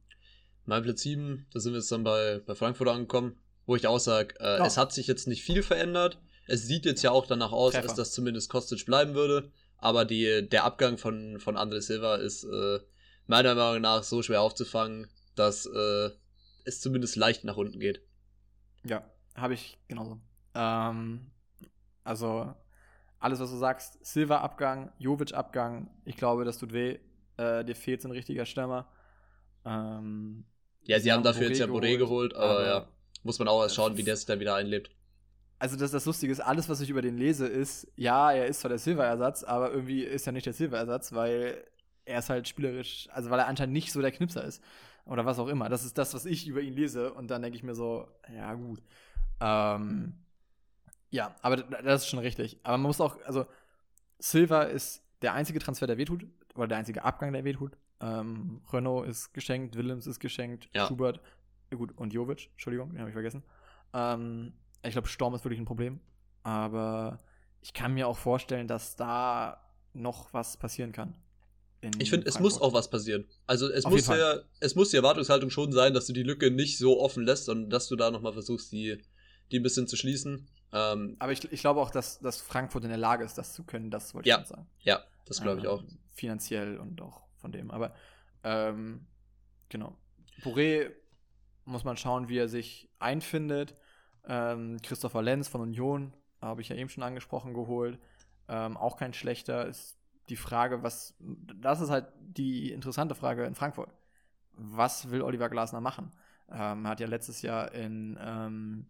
Mein Platz 7, da sind wir jetzt dann bei, bei Frankfurt angekommen, wo ich auch sage, äh, Ja. es hat sich jetzt nicht viel verändert. Es sieht jetzt ja auch danach aus, Treffer. dass zumindest Kostic bleiben würde. Aber die, der Abgang von, von André Silva ist äh, meiner Meinung nach so schwer aufzufangen, dass äh, es zumindest leicht nach unten geht. Ja, habe ich genauso. Ähm, also, alles, was du sagst, Silva-Abgang, Jovic-Abgang, ich glaube, das tut weh. Äh, dir fehlt so ein richtiger Stürmer. Ähm, Ja, sie haben dafür Boré jetzt ja Boré geholt, aber, ja, muss man auch erst schauen, wie der sich dann wieder einlebt. Also das, das Lustige ist, alles, was ich über den lese, ist, ja, er ist zwar der Silva-Ersatz, aber irgendwie ist er nicht der Silva-Ersatz, weil er ist halt spielerisch, also weil er anscheinend nicht so der Knipser ist. Oder was auch immer. Das ist das, was ich über ihn lese. Und dann denke ich mir so, ja, gut. Ähm, ja, aber das ist schon richtig. Aber man muss auch, also Silva ist der einzige Transfer, der wehtut, oder der einzige Abgang, der wehtut. Ähm, Renault ist geschenkt, Willems ist geschenkt, Ja. Schubert, ja gut, und Jovic, Entschuldigung, den habe ich vergessen. Ähm, ich glaube, Sturm ist wirklich ein Problem. Aber ich kann mir auch vorstellen, dass da noch was passieren kann. Ich finde, es muss auch was passieren. Also es Auf muss ja, es muss die Erwartungshaltung schon sein, dass du die Lücke nicht so offen lässt, sondern dass du da nochmal versuchst, die, die ein bisschen zu schließen. Ähm, Aber ich, ich glaube auch, dass, dass Frankfurt in der Lage ist, das zu können. Das wollte Ja, ich schon sagen. ja, das glaube ich Ähm, auch. Finanziell und auch von dem. Aber ähm, genau. Boré muss man schauen, wie er sich einfindet. Ähm, Christopher Lenz von Union, habe ich ja eben schon angesprochen, geholt. Ähm, auch kein schlechter. Ist die Frage, was. Das ist halt die interessante Frage in Frankfurt. Was will Oliver Glasner machen? Ähm, er hat ja letztes Jahr in, ähm,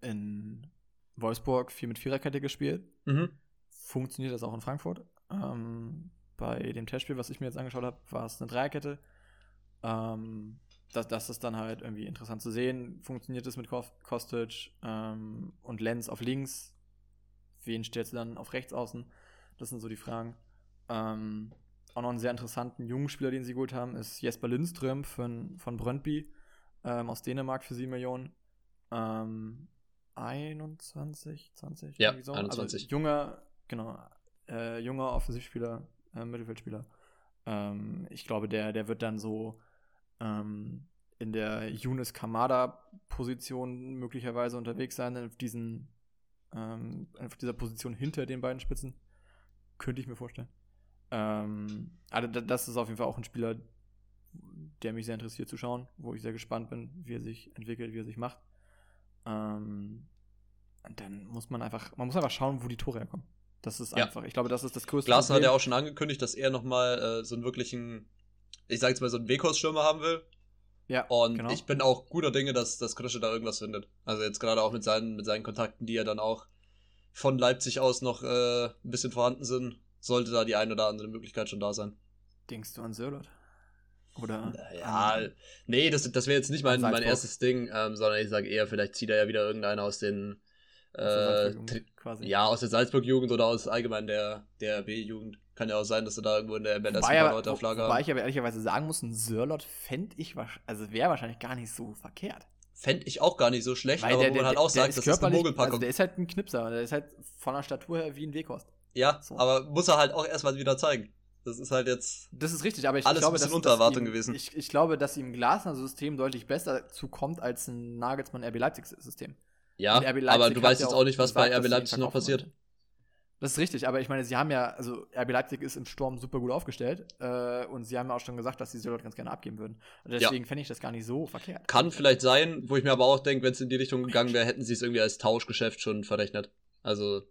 in Wolfsburg viel mit Viererkette gespielt Mhm. funktioniert das auch in Frankfurt. Ähm, bei dem Testspiel, was ich mir jetzt angeschaut habe, war es eine Dreierkette. Ähm, das, das ist dann halt irgendwie interessant zu sehen. Funktioniert es mit Kostic ähm, und Lenz auf links? Wen stellst du dann auf rechts außen? Das sind so die Fragen. Ähm, auch noch einen sehr interessanten jungen Spieler, den sie geholt haben, ist Jesper Lindström von, von Brøndby ähm, aus Dänemark für 7 Millionen. Ähm, 21, 20? Ja, irgendwie so. 21. Also junger, genau, äh, junger Offensivspieler, äh, Mittelfeldspieler. Ähm, ich glaube, der, der wird dann so ähm, in der Yunus Kamada-Position möglicherweise unterwegs sein, auf diesen ähm, auf dieser Position hinter den beiden Spitzen. Könnte ich mir vorstellen. Ähm, also da- das ist auf jeden Fall auch ein Spieler, der mich sehr interessiert zu schauen, wo ich sehr gespannt bin, wie er sich entwickelt, wie er sich macht. Ähm, und dann muss man einfach, man muss einfach schauen, wo die Tore herkommen. Das ist Ja. einfach, ich glaube, das ist das größte Glasner hat ja Problem. auch schon angekündigt, dass er nochmal äh, so einen wirklichen, ich sag jetzt mal so einen Weghausstürmer haben will. Ja, Und genau. ich bin auch guter Dinge, dass, dass Krösche da irgendwas findet. Also jetzt gerade auch mit seinen, mit seinen Kontakten, die ja dann auch von Leipzig aus noch äh, ein bisschen vorhanden sind, sollte da die eine oder andere Möglichkeit schon da sein. Denkst du an Sörlot? Oder? Ja, an- nee, das, das wäre jetzt nicht mein, mein erstes Ding, ähm, sondern ich sage eher, vielleicht zieht er ja wieder irgendeiner aus den äh, quasi. ja, aus der Salzburg-Jugend oder aus allgemein der, der B-Jugend. Kann ja auch sein, dass du da irgendwo in der MLS ein paar Leute auf Lager wobei ich aber ehrlicherweise sagen muss, ein Sörlot fände ich, also wäre wahrscheinlich gar nicht so verkehrt. Fände ich auch gar nicht so schlecht, aber wo man halt auch der sagt, das ist eine Mogelpackung. Also der ist halt ein Knipser, der ist halt von der Statur her wie ein Weghorst. ja, so. aber muss er halt auch erstmal wieder zeigen. Das ist halt jetzt. Das ist richtig, aber ich, Alles glaube, ein bisschen dass, unter dass Erwartung ihm, gewesen. Ich, ich glaube, dass ihm Glasner-System deutlich besser zukommt als ein Nagelsmann-RB Leipzig-System. Ja, Und RB Leipzig aber du weißt ja jetzt auch nicht, was bei gesagt, RB sie ihn Leipzig noch passiert. wollten. Das ist richtig, aber ich meine, sie haben ja, also RB Leipzig ist im Sturm super gut aufgestellt äh, und sie haben ja auch schon gesagt, dass sie Sörlot ganz gerne abgeben würden. Und deswegen fände ich das gar nicht so verkehrt. Kann vielleicht sein, wo ich mir aber auch denke, wenn es in die Richtung gegangen wäre, hätten sie es irgendwie als Tauschgeschäft schon verrechnet. Also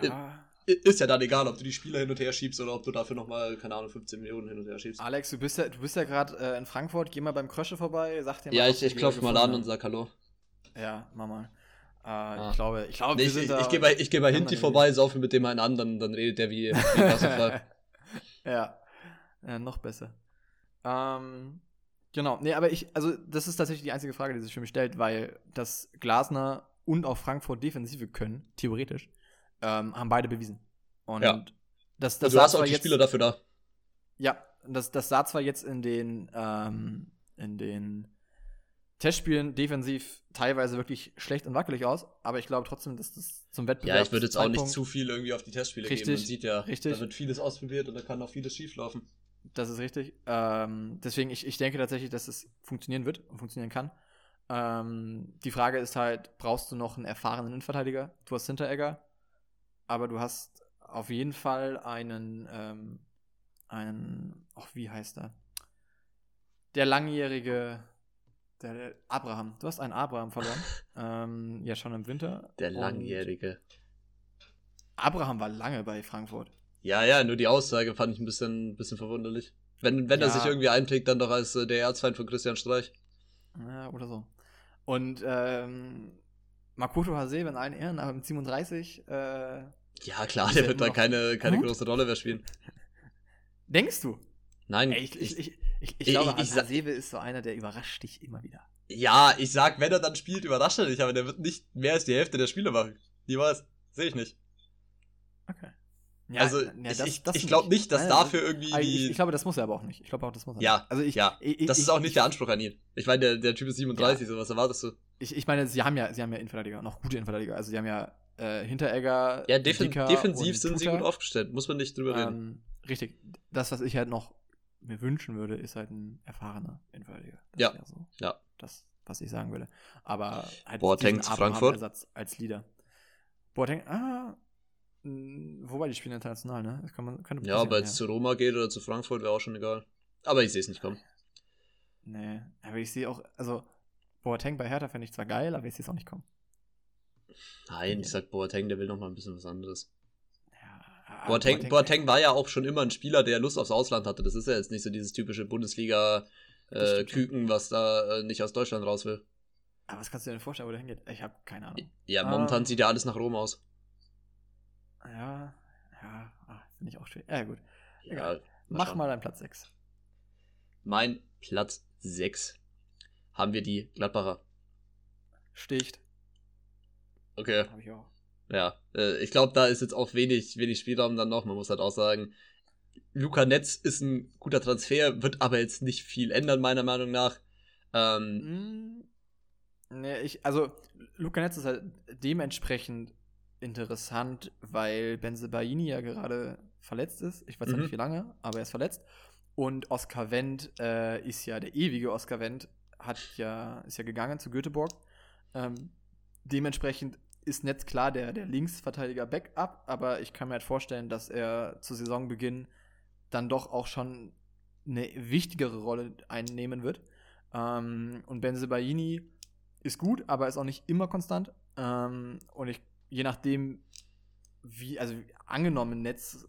Ja. ist ja dann egal, ob du die Spieler hin und her schiebst oder ob du dafür nochmal, keine Ahnung, 15 Millionen hin und her schiebst. Alex, du bist ja, du bist ja gerade äh, in Frankfurt, geh mal beim Krösche vorbei, sag dir Ja, mal, ich, was ich wir klopfe mal an und sag Hallo. Ja, mach mal. Äh, ah. Ich glaube, ich glaube, nee, ich, ich, ich gehe bei, ich geh bei Hinti vorbei, saufe mit dem einen an, dann, dann redet der wie, wie ja. ja, noch besser. Ähm, genau, nee, aber ich, also das ist tatsächlich die einzige Frage, die sich für mich stellt, weil das Glasner und auch Frankfurt Defensive können, theoretisch, ähm, haben beide bewiesen. Und ja. das, das also du hast auch die jetzt, Spieler dafür da. Ja, das, das sah zwar jetzt in den, ähm, in den Testspielen defensiv teilweise wirklich schlecht und wackelig aus, aber ich glaube trotzdem, dass das zum Wettbewerb. Ja, ich würde jetzt auch nicht zu viel irgendwie auf die Testspiele richtig, geben. Man sieht ja, richtig. da wird vieles ausprobiert und da kann auch vieles schieflaufen. Das ist richtig. Ähm, deswegen, ich, ich denke tatsächlich, dass es funktionieren wird und funktionieren kann. Ähm, die Frage ist halt, brauchst du noch einen erfahrenen Innenverteidiger? Du hast Hinteregger, aber du hast auf jeden Fall einen, ähm, einen, ach, wie heißt er? Der langjährige, der, der Abraham. Du hast einen Abraham verloren. ähm, ja, schon im Winter. Der langjährige. Abraham war lange bei Frankfurt. Ja, ja, nur die Aussage fand ich ein bisschen, bisschen verwunderlich. Wenn, wenn ja. er sich irgendwie einprägt, dann doch als äh, der Erzfeind von Christian Streich. Ja, oder so. Und ähm, Makoto Hase, wenn allen Ehren, aber mit 37. Äh, ja, klar, der wird da keine, keine große Rolle mehr spielen. Denkst du? Nein. Ey, ich, ich, ich, ich, ich glaube, ich, Hasebe ist so einer, der überrascht dich immer wieder. Ja, ich sag, wenn er dann spielt, überrascht er dich, aber der wird nicht mehr als die Hälfte der Spiele machen. Niemals. Sehe ich nicht. Okay. Ja, also ja, das, ich, ich glaube nicht, dass Nein, dafür irgendwie. Ich, ich, glaube, das muss er aber auch nicht. Ich glaube auch, das muss er. Ja, nicht. also ich, ja. Ich, das ist auch nicht der Anspruch an ihn. Ich meine, der, der Typ ist 37, ja. so was erwartest du? Ich, ich meine, sie haben ja, sie haben ja Innenverteidiger, noch gute Innenverteidiger. Also sie haben ja äh, Hinteregger. Ja, defen defensiv sind sie gut aufgestellt. Muss man nicht drüber reden. Ähm, richtig. Das, was ich halt noch mir wünschen würde, ist halt ein erfahrener Innenverteidiger. ja. So ja. Das, was ich sagen würde. Aber halt Boateng zu Frankfurt. Ersatz als Leader. Boateng, ah, Wobei die spielen international, ne? Das kann man, könnte ja, ob er jetzt zu Roma geht oder zu Frankfurt, wäre auch schon egal. Aber ich sehe es nicht kommen. Nee, aber ich sehe auch, also Boateng bei Hertha fände ich zwar geil, aber ich sehe es auch nicht kommen. Nein, ich sag Boateng, der will noch mal ein bisschen was anderes. Ja, Boateng, Boateng, Boateng war ja auch schon immer ein Spieler, der Lust aufs Ausland hatte. Das ist ja jetzt nicht so dieses typische Bundesliga-Küken, äh, was da äh, nicht aus Deutschland raus will. Aber was kannst du dir denn vorstellen, wo der hingeht? Ich habe keine Ahnung. Ja, momentan ah. sieht ja alles nach Rom aus. Ja, ja, ah, finde ich auch schön. Ja, gut. Ja, Mach schauen. mal deinen Platz 6. Mein Platz 6 haben wir die Gladbacher. Sticht. Okay. Hab ich auch. Ja, äh, ich glaube, da ist jetzt auch wenig, wenig Spielraum dann noch. Man muss halt auch sagen, Luca Netz ist ein guter Transfer, wird aber jetzt nicht viel ändern, meiner Meinung nach. Ähm, mm, nee, ich, also Luca Netz ist halt dementsprechend interessant, weil Benzebaini ja gerade verletzt ist. Ich weiß mhm. nicht wie lange, aber er ist verletzt. Und Oskar Wendt äh, ist ja der ewige Oskar Wendt, hat ja, ist ja gegangen zu Göteborg. Ähm, dementsprechend ist Netz klar der, der Linksverteidiger Backup, aber ich kann mir halt vorstellen, dass er zu Saisonbeginn dann doch auch schon eine wichtigere Rolle einnehmen wird. Ähm, und Benzebaini ist gut, aber ist auch nicht immer konstant. Ähm, und ich je nachdem, wie, also angenommen, Netz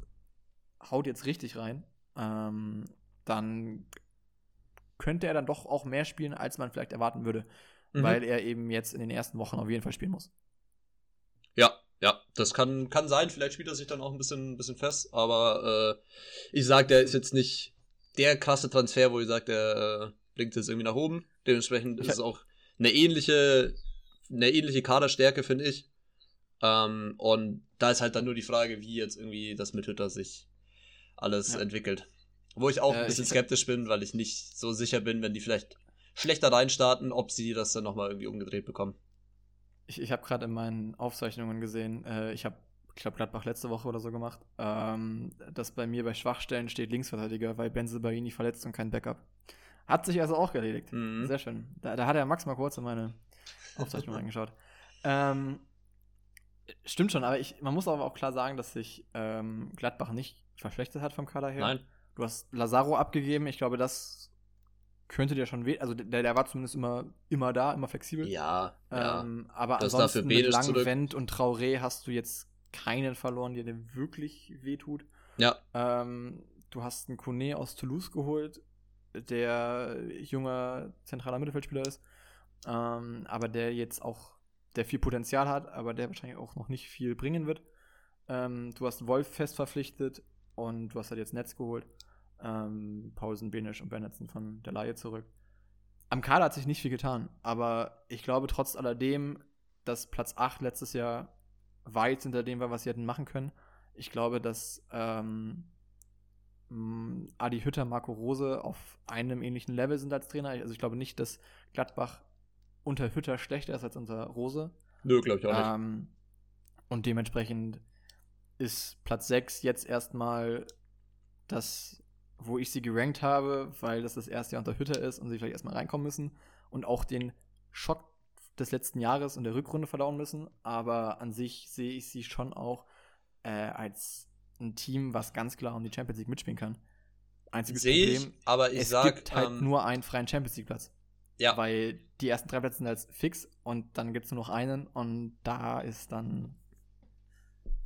haut jetzt richtig rein, ähm, dann könnte er dann doch auch mehr spielen, als man vielleicht erwarten würde, mhm. weil er eben jetzt in den ersten Wochen auf jeden Fall spielen muss. Ja, ja, das kann, kann sein. Vielleicht spielt er sich dann auch ein bisschen, ein bisschen fest, aber äh, ich sag, der ist jetzt nicht der krasse Transfer, wo ich sage, der äh, bringt es irgendwie nach oben. Dementsprechend ist es auch eine ähnliche, eine ähnliche Kaderstärke, finde ich. Ähm, und da ist halt dann nur die Frage, wie jetzt irgendwie das mit Hütter sich alles ja. entwickelt. Wo ich auch äh, ein bisschen skeptisch bin, weil ich nicht so sicher bin, wenn die vielleicht schlechter reinstarten, ob sie das dann nochmal irgendwie umgedreht bekommen. Ich, ich habe gerade in meinen Aufzeichnungen gesehen, äh, ich habe, ich glaube, Gladbach letzte Woche oder so gemacht, ähm, dass bei mir bei Schwachstellen steht Linksverteidiger, weil Benze Baini verletzt und kein Backup. Hat sich also auch erledigt. Mhm. Sehr schön. Da, da hat er Max mal kurz in meine Aufzeichnung reingeschaut. Ähm, Stimmt schon, aber ich, man muss aber auch klar sagen, dass sich ähm, Gladbach nicht verschlechtert hat vom Kader her. Nein. Du hast Lazaro abgegeben. Ich glaube, das könnte dir schon weh. Also der, der war zumindest immer, immer da, immer flexibel. Ja. Ähm, ja. Aber das ansonsten mit Langwend und Traoré hast du jetzt keinen verloren, der dir wirklich wehtut. Ja. Ähm, du hast einen Kone aus Toulouse geholt, der junger zentraler Mittelfeldspieler ist. Ähm, aber der jetzt auch der viel Potenzial hat, aber der wahrscheinlich auch noch nicht viel bringen wird. Ähm, du hast Wolf fest verpflichtet und du hast halt jetzt Netz geholt. Ähm, Paulsen, Benisch und Bennetson von der Laie zurück. Am Kader hat sich nicht viel getan, aber ich glaube trotz alledem, dass Platz 8 letztes Jahr weit hinter dem war, was sie hätten machen können. Ich glaube, dass ähm, Adi Hütter, Marco Rose auf einem ähnlichen Level sind als Trainer. Also ich glaube nicht, dass Gladbach unter Hütter schlechter ist als unter Rose. Nö, glaube ich auch nicht. Ähm, und dementsprechend ist Platz 6 jetzt erstmal das, wo ich sie gerankt habe, weil das das erste Jahr unter Hütter ist und sie vielleicht erstmal reinkommen müssen und auch den Schock des letzten Jahres und der Rückrunde verdauen müssen. Aber an sich sehe ich sie schon auch äh, als ein Team, was ganz klar um die Champions League mitspielen kann. Einziges Sehe ich, aber ich es sag, gibt halt ähm, nur einen freien Champions League Platz. Ja. Weil die ersten drei Plätze sind halt fix und dann gibt es nur noch einen und da ist dann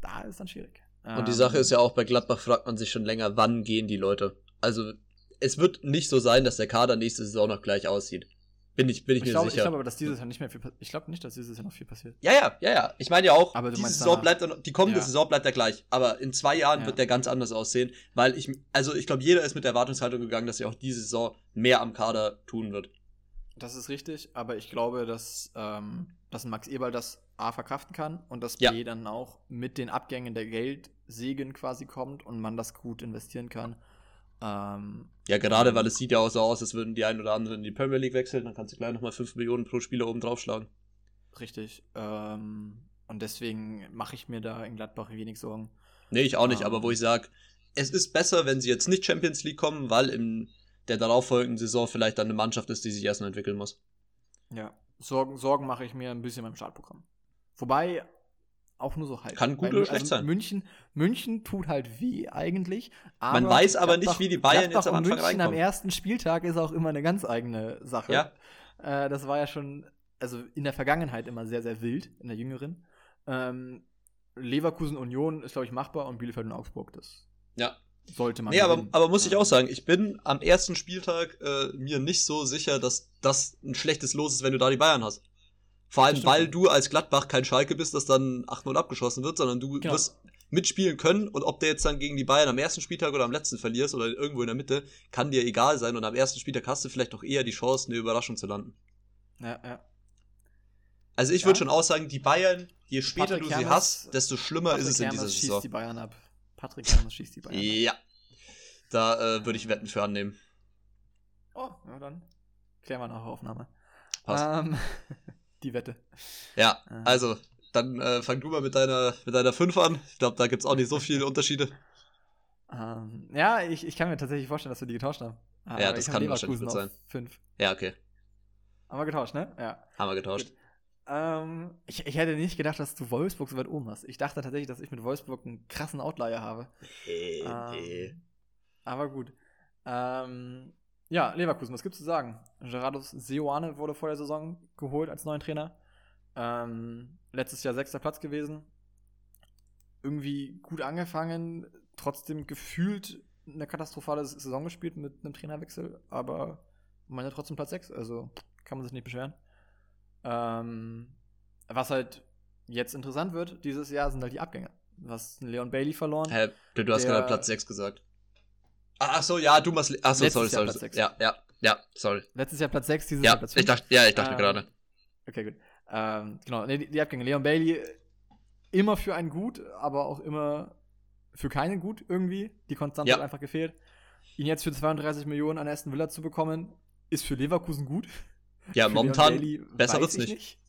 da ist dann schwierig. Und die Sache ist ja auch, bei Gladbach fragt man sich schon länger, wann gehen die Leute? Also, es wird nicht so sein, dass der Kader nächste Saison noch gleich aussieht. Bin ich, bin ich, ich mir glaub, sicher. Ich glaube aber, dass dieses Jahr nicht mehr viel Ich glaube nicht, dass dieses Jahr noch viel passiert. Ja, ja, ja, ja. Ich meine ja auch, Aber diese Saison bleibt, die kommende Ja. Saison bleibt ja gleich. Aber in zwei Jahren Ja. wird der ganz anders aussehen, weil ich, also ich glaube, jeder ist mit der Erwartungshaltung gegangen, dass er auch diese Saison mehr am Kader tun wird. Das ist richtig, aber ich glaube, dass, ähm, dass Max Eberl das A verkraften kann und dass. B dann auch mit den Abgängen der Geldsegen quasi kommt und man das gut investieren kann. Ähm, Ja, gerade weil es sieht ja auch so aus, als würden die ein oder anderen in die Premier League wechseln, dann kannst du gleich nochmal 5 Millionen pro Spieler oben draufschlagen. richtig. Ähm, und deswegen mache ich mir da in Gladbach wenig Sorgen. Nee, ich auch nicht, Ah. aber wo ich sage, es ist besser, wenn sie jetzt nicht Champions League kommen, weil in der darauffolgenden Saison vielleicht dann eine Mannschaft ist, die sich erst noch entwickeln muss. Ja. Sorgen, Sorgen mache ich mir ein bisschen beim Startprogramm. Wobei auch nur so halb. Kann gut Weil, oder schlecht sein. München, München tut halt weh eigentlich. Man weiß aber nicht, wie die Bayern jetzt am Anfang München am reinkommen. ersten Spieltag ist auch immer eine ganz eigene Sache. Ja. Äh, das war ja schon, also in der Vergangenheit immer sehr, sehr wild, in der jüngeren. Ähm, Leverkusen Union ist, glaube ich, machbar und Bielefeld und Augsburg, das Ja. sollte man Nee, aber, gewinnen. aber muss ich auch sagen, ich bin am ersten Spieltag äh, mir nicht so sicher, dass das ein schlechtes Los ist, wenn du da die Bayern hast. Vor allem, weil du als Gladbach kein Schalke bist, das dann 8-0 abgeschossen wird, sondern du Genau. wirst mitspielen können und ob der jetzt dann gegen die Bayern am ersten Spieltag oder am letzten verlierst oder irgendwo in der Mitte, kann dir egal sein und am ersten Spieltag hast du vielleicht auch eher die Chance, eine Überraschung zu landen. Ja, ja. Also ich Ja. würde schon auch sagen, die Bayern, je später Patrick du sie Hermes- hast, desto schlimmer ist es in Hermes dieser schießt Saison. die Bayern ab. Patrick Hermes schießt die Bayern ab. Ja. Da äh, würde ich Wetten für annehmen. Oh, ja, dann klären wir nach Aufnahme. Passt. Ähm, die Wette. Ja, Ah. also, dann äh, fang du mal mit deiner, mit deiner 5 an. Ich glaube, da gibt's auch nicht so viele Unterschiede. Ähm, ja, ich, ich kann mir tatsächlich vorstellen, dass wir die getauscht haben. Aber Ja, das kann wahrscheinlich gut auf Fünf. Ja, okay. Haben wir getauscht, ne? Ja. Haben wir getauscht. Ähm, ich, ich hätte nicht gedacht, dass du Wolfsburg so weit oben hast. Ich dachte tatsächlich, dass ich mit Wolfsburg einen krassen Outlier habe. Nee. Ähm, aber gut. Ähm, ja, Leverkusen, was gibt's zu sagen? Gerardus Seoane wurde vor der Saison geholt als neuen Trainer. Ähm, letztes Jahr sechster Platz gewesen. Irgendwie gut angefangen, trotzdem gefühlt eine katastrophale Saison gespielt mit einem Trainerwechsel, aber meine trotzdem Platz 6, also kann man sich nicht beschweren. Ähm, was halt jetzt interessant wird dieses Jahr, sind halt die Abgänge. Du hast einen Leon Bailey verloren. Hä, du, du hast gerade Platz 6 gesagt. Ah, ach so, ja, du machst. Ach so, Letztes sorry, Jahr sorry. Ja, ja, ja, sorry. Letztes Jahr Platz 6, dieses Ja, Jahr Platz ich dachte, ja, ich dachte Ähm, gerade. Okay, gut. Ähm, genau, nee, die, die Abgänge. Leon Bailey immer für einen gut, aber auch immer für keinen gut irgendwie. Die Konstanz Ja. hat einfach gefehlt. Ihn jetzt für 32 Millionen an Aston Villa zu bekommen, ist für Leverkusen gut. Ja, Für momentan besser wird's ich nicht.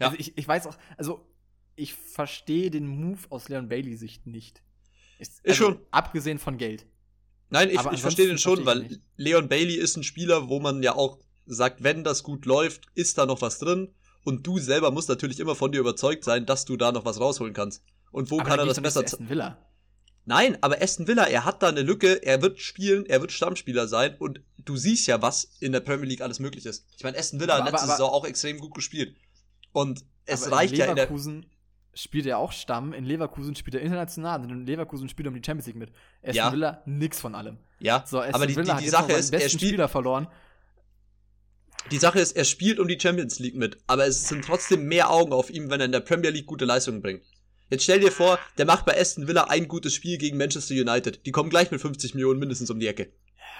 Ja. Also ich, ich weiß auch, also ich verstehe den Move aus Leon Bailey Sicht nicht. Ist, Ist also, schon. Abgesehen von Geld. Nein, ich, ich verstehe den schon, verstehe weil Leon Bailey ist ein Spieler, wo man ja auch sagt, wenn das gut läuft, ist da noch was drin. Und du selber musst natürlich immer von dir überzeugt sein, dass du da noch was rausholen kannst. Und wo Aber kann er das besser Aston Villa. Nein, aber Aston Villa, er hat da eine Lücke, er wird spielen, er wird Stammspieler sein und du siehst ja, was in der Premier League alles möglich ist. Ich meine, Aston Villa Aber- hat letzte aber- Saison auch extrem gut gespielt. Und es reicht ja in der. Spielt er auch Stamm. In Leverkusen spielt er international. In Leverkusen spielt er um die Champions League mit. Aston Ja. Villa nix von allem. Ja, So, Aston aber die, Villa die, die noch Sache ist, er spielt. Spieler verloren. die Sache ist, er spielt um die Champions League mit, aber es sind trotzdem mehr Augen auf ihm, wenn er in der Premier League gute Leistungen bringt. Jetzt stell dir vor, der macht bei Aston Villa ein gutes Spiel gegen Manchester United. Die kommen gleich mit 50 Millionen mindestens um die Ecke.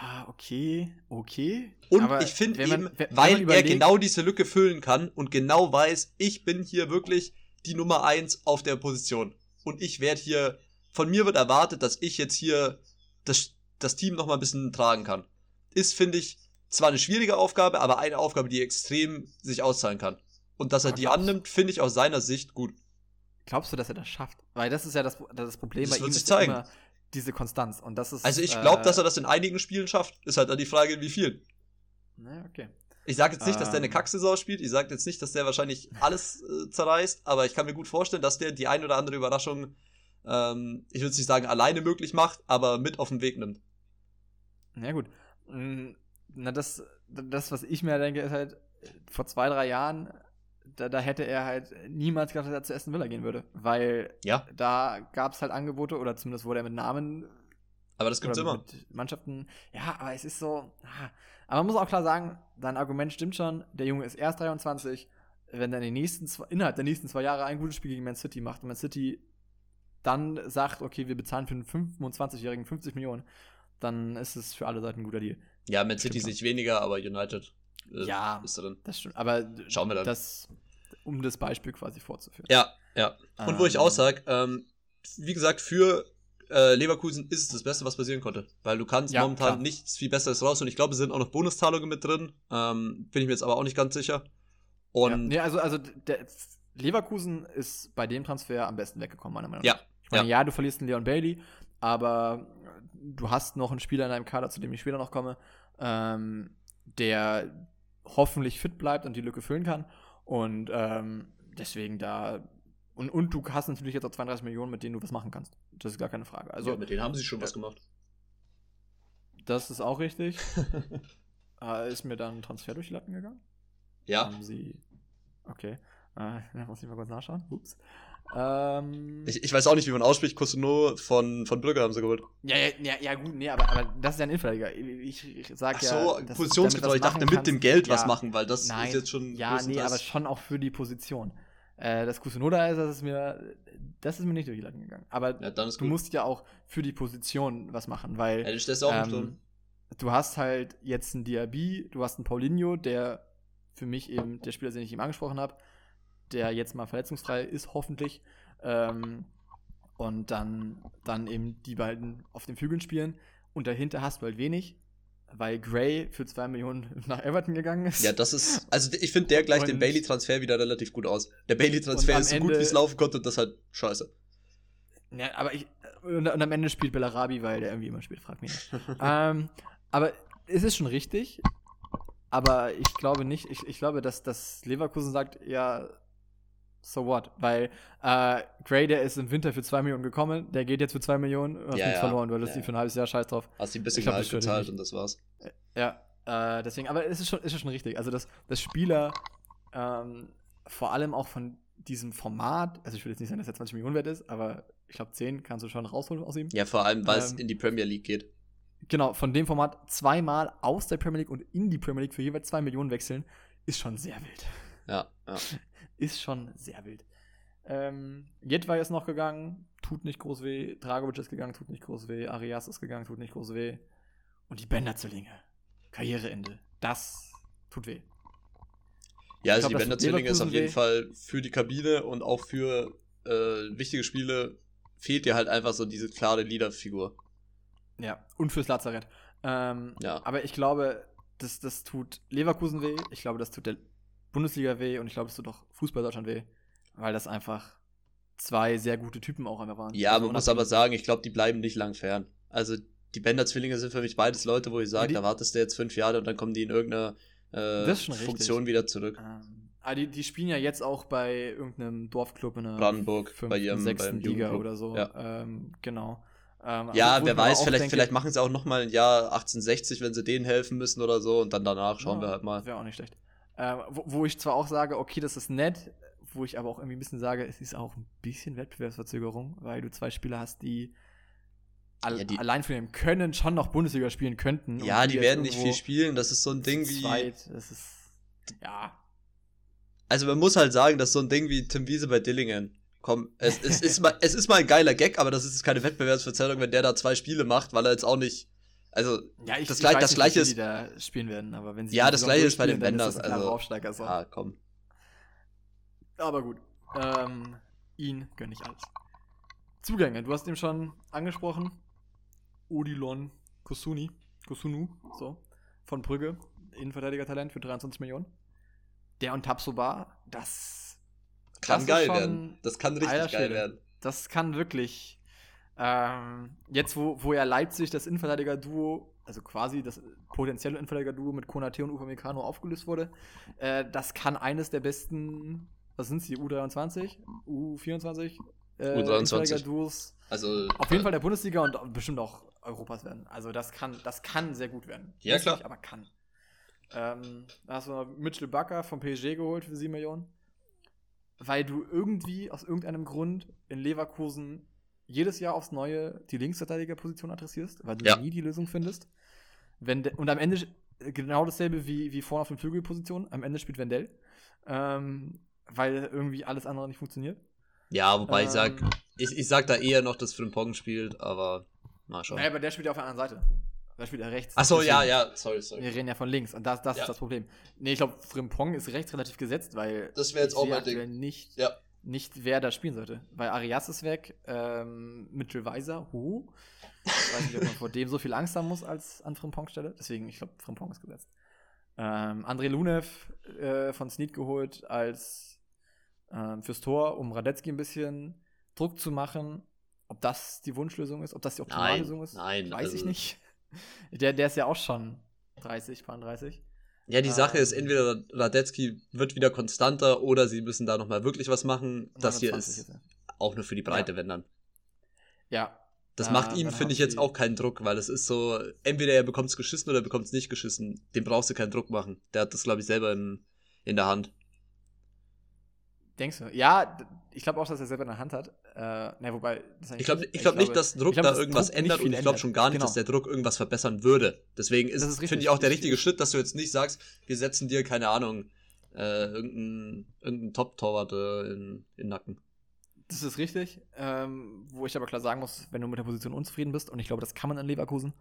Ja, okay, okay. Und aber ich finde eben, wenn, weil er genau diese Lücke füllen kann und genau weiß, ich bin hier wirklich die Nummer eins auf der Position. Und ich werde hier, von mir wird erwartet, dass ich jetzt hier das, das Team noch mal ein bisschen tragen kann. Ist, finde ich, zwar eine schwierige Aufgabe, aber eine Aufgabe, die extrem sich auszahlen kann. Und dass er die annimmt, finde ich aus seiner Sicht gut. Glaubst du, dass er das schafft? Weil das ist ja das, das Problem das bei ihm ist zeigen. immer diese Konstanz. Und das ist, also ich glaube, äh, dass er das in einigen Spielen schafft. Ist halt dann die Frage, wie viel. Na, okay. Ich sage jetzt nicht, dass der eine ähm. Kacksaison spielt. Ich sage jetzt nicht, dass der wahrscheinlich alles äh, zerreißt. Aber ich kann mir gut vorstellen, dass der die ein oder andere Überraschung, ähm, ich würde nicht sagen alleine möglich macht, aber mit auf den Weg nimmt. Ja gut. Mm, na, das, das, was ich mir denke, ist halt, vor zwei, drei Jahren da, da hätte er halt niemals gedacht, dass er zu Aston Villa gehen würde. Weil ja. da gab es halt Angebote oder zumindest wurde er mit Namen. Aber das gibt's immer. Mit Mannschaften. Ja, aber es ist so. Ah. Aber man muss auch klar sagen, dein Argument stimmt schon. Der Junge ist erst 23. Wenn er in den nächsten zwei, innerhalb der nächsten zwei Jahre ein gutes Spiel gegen Man City macht und Man City dann sagt, okay, wir bezahlen für einen 25-Jährigen 50 Millionen, dann ist es für alle Seiten ein guter Deal. Ja, Man City sich weniger, aber United äh, ja, ist drin. Das stimmt. Aber schauen wir dann. Das, um das Beispiel quasi fortzuführen. Ja, ja. Und ähm, wo ich auch sage, ähm, wie gesagt, für äh, Leverkusen ist es das Beste, was passieren konnte. Weil du kannst ja, momentan klar. nichts viel Besseres raus und ich glaube, es sind auch noch Bonuszahlungen mit drin. Ähm, bin ich mir jetzt aber auch nicht ganz sicher. Und ja, nee, also, also der, Leverkusen ist bei dem Transfer am besten weggekommen, meiner Meinung nach. Ja. Ich meine, ja. ja, du verlierst einen Leon Bailey, aber du hast noch einen Spieler in deinem Kader, zu dem ich später noch komme, ähm, der hoffentlich fit bleibt und die Lücke füllen kann. Und ähm, deswegen da. Und, und du hast natürlich jetzt auch 32 Millionen, mit denen du was machen kannst. Das ist gar keine Frage. Also, ja, mit denen haben sie schon äh, was gemacht. Das ist auch richtig. äh, ist mir dann ein Transfer durch die Latten gegangen? Ja. Haben sie. Okay. Äh, muss ich mal kurz nachschauen. Ups. Ähm, ich, ich weiß auch nicht, wie man ausspricht. Cousino von, von Brügge haben sie geholt. Ja, ja, ja, ja gut, nee, aber, aber das ist ja ein Innenverteidiger. Ich, ich sag Ach so, ja. Positionsgetreu. Ich dachte, mit dem Geld ja, was machen, weil das nein, ist jetzt schon. Ja, nee, aber schon auch für die Position. Äh, das Cousino da ist, das ist mir. Das ist mir nicht durch die Latten gegangen. Aber ja, du gut. musst ja auch für die Position was machen, weil. Ja, du auch ähm, Du hast halt jetzt einen Diaby, du hast einen Paulinho, der für mich eben der Spieler, den ich ihm angesprochen habe, der jetzt mal verletzungsfrei ist, hoffentlich. Ähm, und dann, dann eben die beiden auf den Flügeln spielen. Und dahinter hast du halt wenig, weil Gray für 2 Millionen nach Everton gegangen ist. Ja, das ist, also ich finde, der gleicht den Bailey-Transfer wieder relativ gut aus. Der Bailey-Transfer ist so Ende, gut, wie es laufen konnte und das halt scheiße. Ja, aber ich, und, und am Ende spielt Bellarabi, weil der irgendwie immer spielt, frag mich. ähm, aber es ist schon richtig, aber ich glaube nicht, ich, ich glaube, dass, dass Leverkusen sagt, ja, so what? Weil äh, Gray, der ist im Winter für 2 Millionen gekommen, der geht jetzt für 2 Millionen und hast ja, nichts ja. verloren, weil das ja, die für ein halbes Jahr scheiß drauf. Hast du ein bisschen Gehalt gezahlt und das war's. Ja, äh, deswegen, aber es ist schon, ist schon richtig. Also, dass, dass Spieler ähm, vor allem auch von diesem Format, also ich will jetzt nicht sagen, dass er 20 Millionen wert ist, aber ich glaube 10 kannst du schon rausholen aus ihm. Ja, vor allem, weil ähm, es in die Premier League geht. Genau, von dem Format zweimal aus der Premier League und in die Premier League für jeweils 2 Millionen wechseln, ist schon sehr wild. Ja, ja. Ist schon sehr wild. Ähm, Jedwai ist noch gegangen, tut nicht groß weh. Dragovic ist gegangen, tut nicht groß weh. Arias ist gegangen, tut nicht groß weh. Und die Bender-Zwillinge. Karriereende. Das tut weh. Ja, also glaub, die Bender-Zwillinge ist auf jeden weh. Fall für die Kabine und auch für äh, wichtige Spiele fehlt dir halt einfach so diese klare Leaderfigur. Ja, und fürs Lazarett. Ähm, ja. Aber ich glaube, das, das tut Leverkusen weh. Ich glaube, das tut der Bundesliga weh und ich glaube, es tut auch Fußball Deutschland weh, weil das einfach zwei sehr gute Typen auch einfach waren. Ja, also man muss aber sagen, ich glaube, die bleiben nicht lang fern. Also die Bender-Zwillinge sind für mich beides Leute, wo ich sage, da wartest du jetzt fünf Jahre und dann kommen die in irgendeiner äh, Funktion wieder zurück. Ähm, ah, die, die spielen ja jetzt auch bei irgendeinem Dorfclub in der Brandenburg, fünften, bei ihrem sechsten Liga oder so. Ja, ähm, genau. Ähm, ja, wer weiß, vielleicht, denke, vielleicht machen sie auch noch mal ein Jahr 1860, wenn sie denen helfen müssen oder so und dann danach schauen ja, wir halt mal. Wäre auch nicht schlecht. Äh, wo, wo, ich zwar auch sage, okay, das ist nett, wo ich aber auch irgendwie ein bisschen sage, es ist auch ein bisschen Wettbewerbsverzögerung, weil du zwei Spieler hast, die, al ja, die allein von dem Können schon noch Bundesliga spielen könnten. Ja, die, die werden nicht viel spielen, das ist so ein Ding wie. Zweit, das ist Ja. Also man muss halt sagen, dass so ein Ding wie Tim Wiese bei Dillingen, komm, es, es, ist, mal, es ist mal ein geiler Gag, aber das ist keine Wettbewerbsverzerrung, wenn der da zwei Spiele macht, weil er jetzt auch nicht. Also, Ja, ich, Das ich gleich- weiß das nicht, Gleiche wie ist- die da spielen werden, aber wenn sie Ja, das Gleiche ist bei den Benders, also- Aufsteiger, so. ah, komm. Aber gut. Ähm, ihn gönn ich alles. Zugänge, du hast ihn schon angesprochen. Odilon Kosuni, Kosunu, so, von Brügge, Innenverteidiger-Talent für 23 Millionen. Der und Tapsoba, das, Kann Das geil werden. Das kann richtig geil werden. das kann wirklich, ähm, jetzt wo, wo ja Leipzig das Innenverteidiger-Duo, also quasi das potenzielle Innenverteidiger-Duo mit Konate und Upamecano aufgelöst wurde, äh, das kann eines der besten, was sind sie, U23, U24, äh, U23. Innenverteidiger-Duos Also, auf jeden Fall der Bundesliga und bestimmt auch Europas werden. Also das kann, das kann sehr gut werden. Ja, klar. Nicht, aber kann. Ähm, da hast du noch Mitchell Bakker vom PSG geholt für 7 Millionen. Weil du irgendwie aus irgendeinem Grund in Leverkusen jedes Jahr aufs Neue die Linksverteidigerposition adressierst, weil du Ja. nie die Lösung findest. Wenn und am Ende genau dasselbe wie, wie vorne auf den Flügelposition. Am Ende spielt Wendell. Ähm, weil irgendwie alles andere nicht funktioniert. ja, wobei ich sag, Ähm, ich, ich sag da eher noch, dass Frimpong spielt, aber mal schauen. Naja, aber der spielt ja auf der anderen Seite. Da spielt er rechts. Achso, ja, ja, sorry, sorry. Wir reden ja von links und das, das Ja. ist das Problem. Nee, ich glaube, Frimpong ist rechts relativ gesetzt, weil Das wäre jetzt auch mein Ding. Nicht, Ja. Nicht, wer da spielen sollte. Weil Arias ist weg, ähm, Mitchell Weiser, hu. Ich weiß nicht, ob man vor dem so viel Angst haben muss als an Frimpong Stelle. Deswegen, ich glaube, Frimpong ist gesetzt. Ähm, André Lunev äh, von Snead geholt als ähm, fürs Tor, um Radetzky ein bisschen Druck zu machen. Ob das die Wunschlösung ist, ob das die optimale Nein, Lösung ist, nein, weiß ich also- nicht. Der, der ist ja auch schon 30, 32. Ja, die Sache ist, Ähm. entweder Radetzky wird wieder konstanter oder sie müssen da nochmal wirklich was machen. Das hier 29 ist auch nur für die Breite, wenn dann. Ja, Das Da- macht ihm, finde ich, jetzt auch keinen Druck, weil es ist so, entweder er bekommt es geschissen oder er bekommt es nicht geschissen. Dem brauchst du keinen Druck machen. Der hat das, glaube ich, selber in, in der Hand. denkst du? Ja, ich glaube auch, dass er selber in der Hand hat. Äh, ne, wobei, das ist eigentlich Ich glaube nicht- ich glaub dass Druck ich glaub, da irgendwas Druck ändert und ich glaube schon gar nicht, Genau. dass der Druck irgendwas verbessern würde. Deswegen ist, ist finde ich, auch der richtig. richtige Schritt, dass du jetzt nicht sagst, wir setzen dir, keine Ahnung, äh, irgendeinen irgendein Top-Torwart äh, in, in den Nacken. Das ist richtig. Ähm, wo ich aber klar sagen muss, wenn du mit der Position unzufrieden bist, und ich glaube, das kann man in Leverkusen,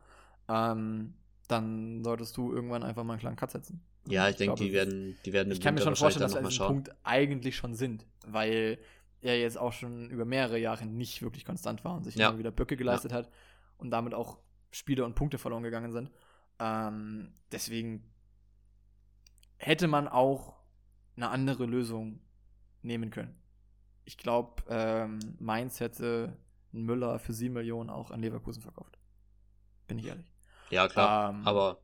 ähm, dann solltest du irgendwann einfach mal einen kleinen Cut setzen. Ja, ich Ich denke, die werden, die werden im Ich kann mir schon vorstellen, dass wir an diesem Punkt eigentlich schon sind, weil er jetzt auch schon über mehrere Jahre nicht wirklich konstant war und sich Ja. immer wieder Böcke geleistet hat und damit auch Spiele und Punkte verloren gegangen sind. Ähm, deswegen hätte man auch eine andere Lösung nehmen können. Ich glaube, ähm, Mainz hätte einen Müller für 7 Millionen auch an Leverkusen verkauft. Bin ich ehrlich. Ja, klar. Ähm, aber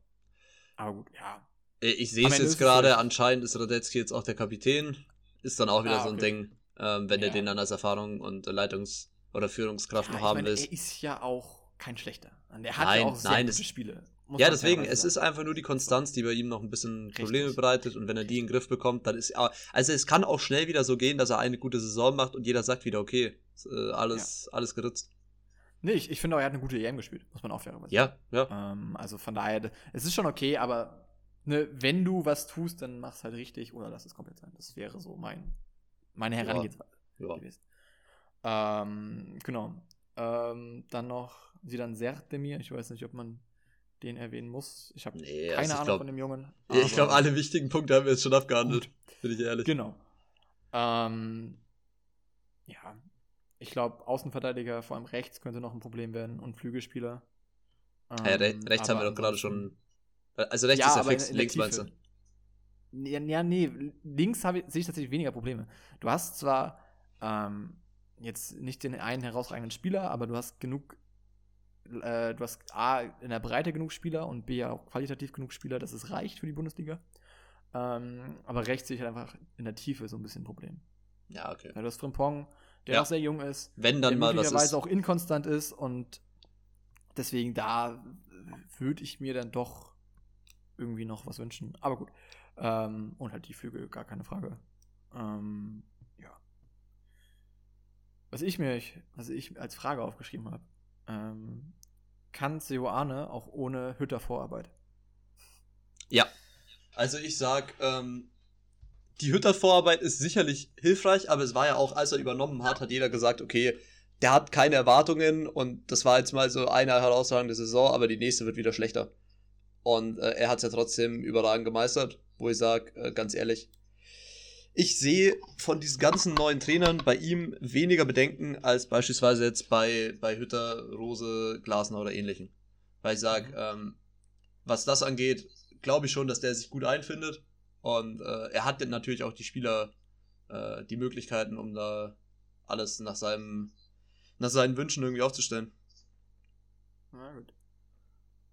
Aber gut, ja. ich sehe es jetzt gerade, so. anscheinend ist Radetzky jetzt auch der Kapitän. Ist dann auch wieder Ah, so ein okay. Ding, ähm, wenn Ja. er den dann als Erfahrung und Leitungs- oder Führungskraft Ja, noch haben meine, willst. Er ist ja auch kein schlechter. Und Er hat Nein, ja auch sehr nein, gute Spiele. Muss Ja, deswegen, es ist einfach nur die Konstanz, die bei ihm noch ein bisschen Richtig. Probleme bereitet und wenn er die in den Griff bekommt, dann ist er, also es kann auch schnell wieder so gehen, dass er eine gute Saison macht und jeder sagt wieder, okay, äh, alles, alles geritzt. Nee, ich, ich finde auch, er hat eine gute EM gespielt. Muss man auch fairerweise Ja, ja. Ähm, also von daher, es ist schon okay, aber ne, wenn du was tust, dann mach's halt richtig oder lass es komplett sein. Das wäre so mein, meine Ja. Herangehensweise ja. gewesen. Ähm, genau. Ähm, dann noch Sidan Serdemir. Ich weiß nicht, ob man den erwähnen muss. Ich habe Nee, keine also Ahnung glaub- von dem Jungen. Ich glaube, alle wichtigen Punkte haben wir jetzt schon abgehandelt, bin ich ehrlich. Genau. Ähm, ja. Ich glaube, Außenverteidiger, vor allem rechts, könnte noch ein Problem werden und Flügelspieler. Re Ähm, rechts haben wir doch gerade schon. Also rechts Ja, ist ja fix, links meinst du? Ja, ja, nee, links habe ich, sehe ich tatsächlich weniger Probleme. Du hast zwar ähm, jetzt nicht den einen herausragenden Spieler, aber du hast genug, äh, du hast A, in der Breite genug Spieler und B, auch qualitativ genug Spieler, dass es reicht für die Bundesliga. Ähm, aber rechts sehe ich halt einfach in der Tiefe so ein bisschen ein Problem. Ja, okay. Ja, du hast Frimpong, der Ja. noch sehr jung ist, Wenn der dann mal was möglicherweise ist. auch inkonstant ist und deswegen da würde ich mir dann doch irgendwie noch was wünschen. Aber gut. Ähm, und halt die Flügel, gar keine Frage. Ähm, ja. Was ich mir, was ich als Frage aufgeschrieben habe, ähm, kann Seoane auch ohne Hütter Vorarbeit? Ja. Also ich sag, ähm, die Hütter-Vorarbeit ist sicherlich hilfreich, aber es war ja auch, als er übernommen hat, hat jeder gesagt, okay, der hat keine Erwartungen und das war jetzt mal so eine herausragende Saison, aber die nächste wird wieder schlechter. Und äh, er hat es ja trotzdem überragend gemeistert, wo ich sage, äh, ganz ehrlich, ich sehe von diesen ganzen neuen Trainern bei ihm weniger Bedenken als beispielsweise jetzt bei, bei Hütter, Rose, Glasner oder ähnlichen. Weil ich sage, ähm, was das angeht, glaube ich schon, dass der sich gut einfindet. Und äh, er hat natürlich auch die Spieler äh, die Möglichkeiten, um da alles nach seinem nach seinen Wünschen irgendwie aufzustellen. Na gut.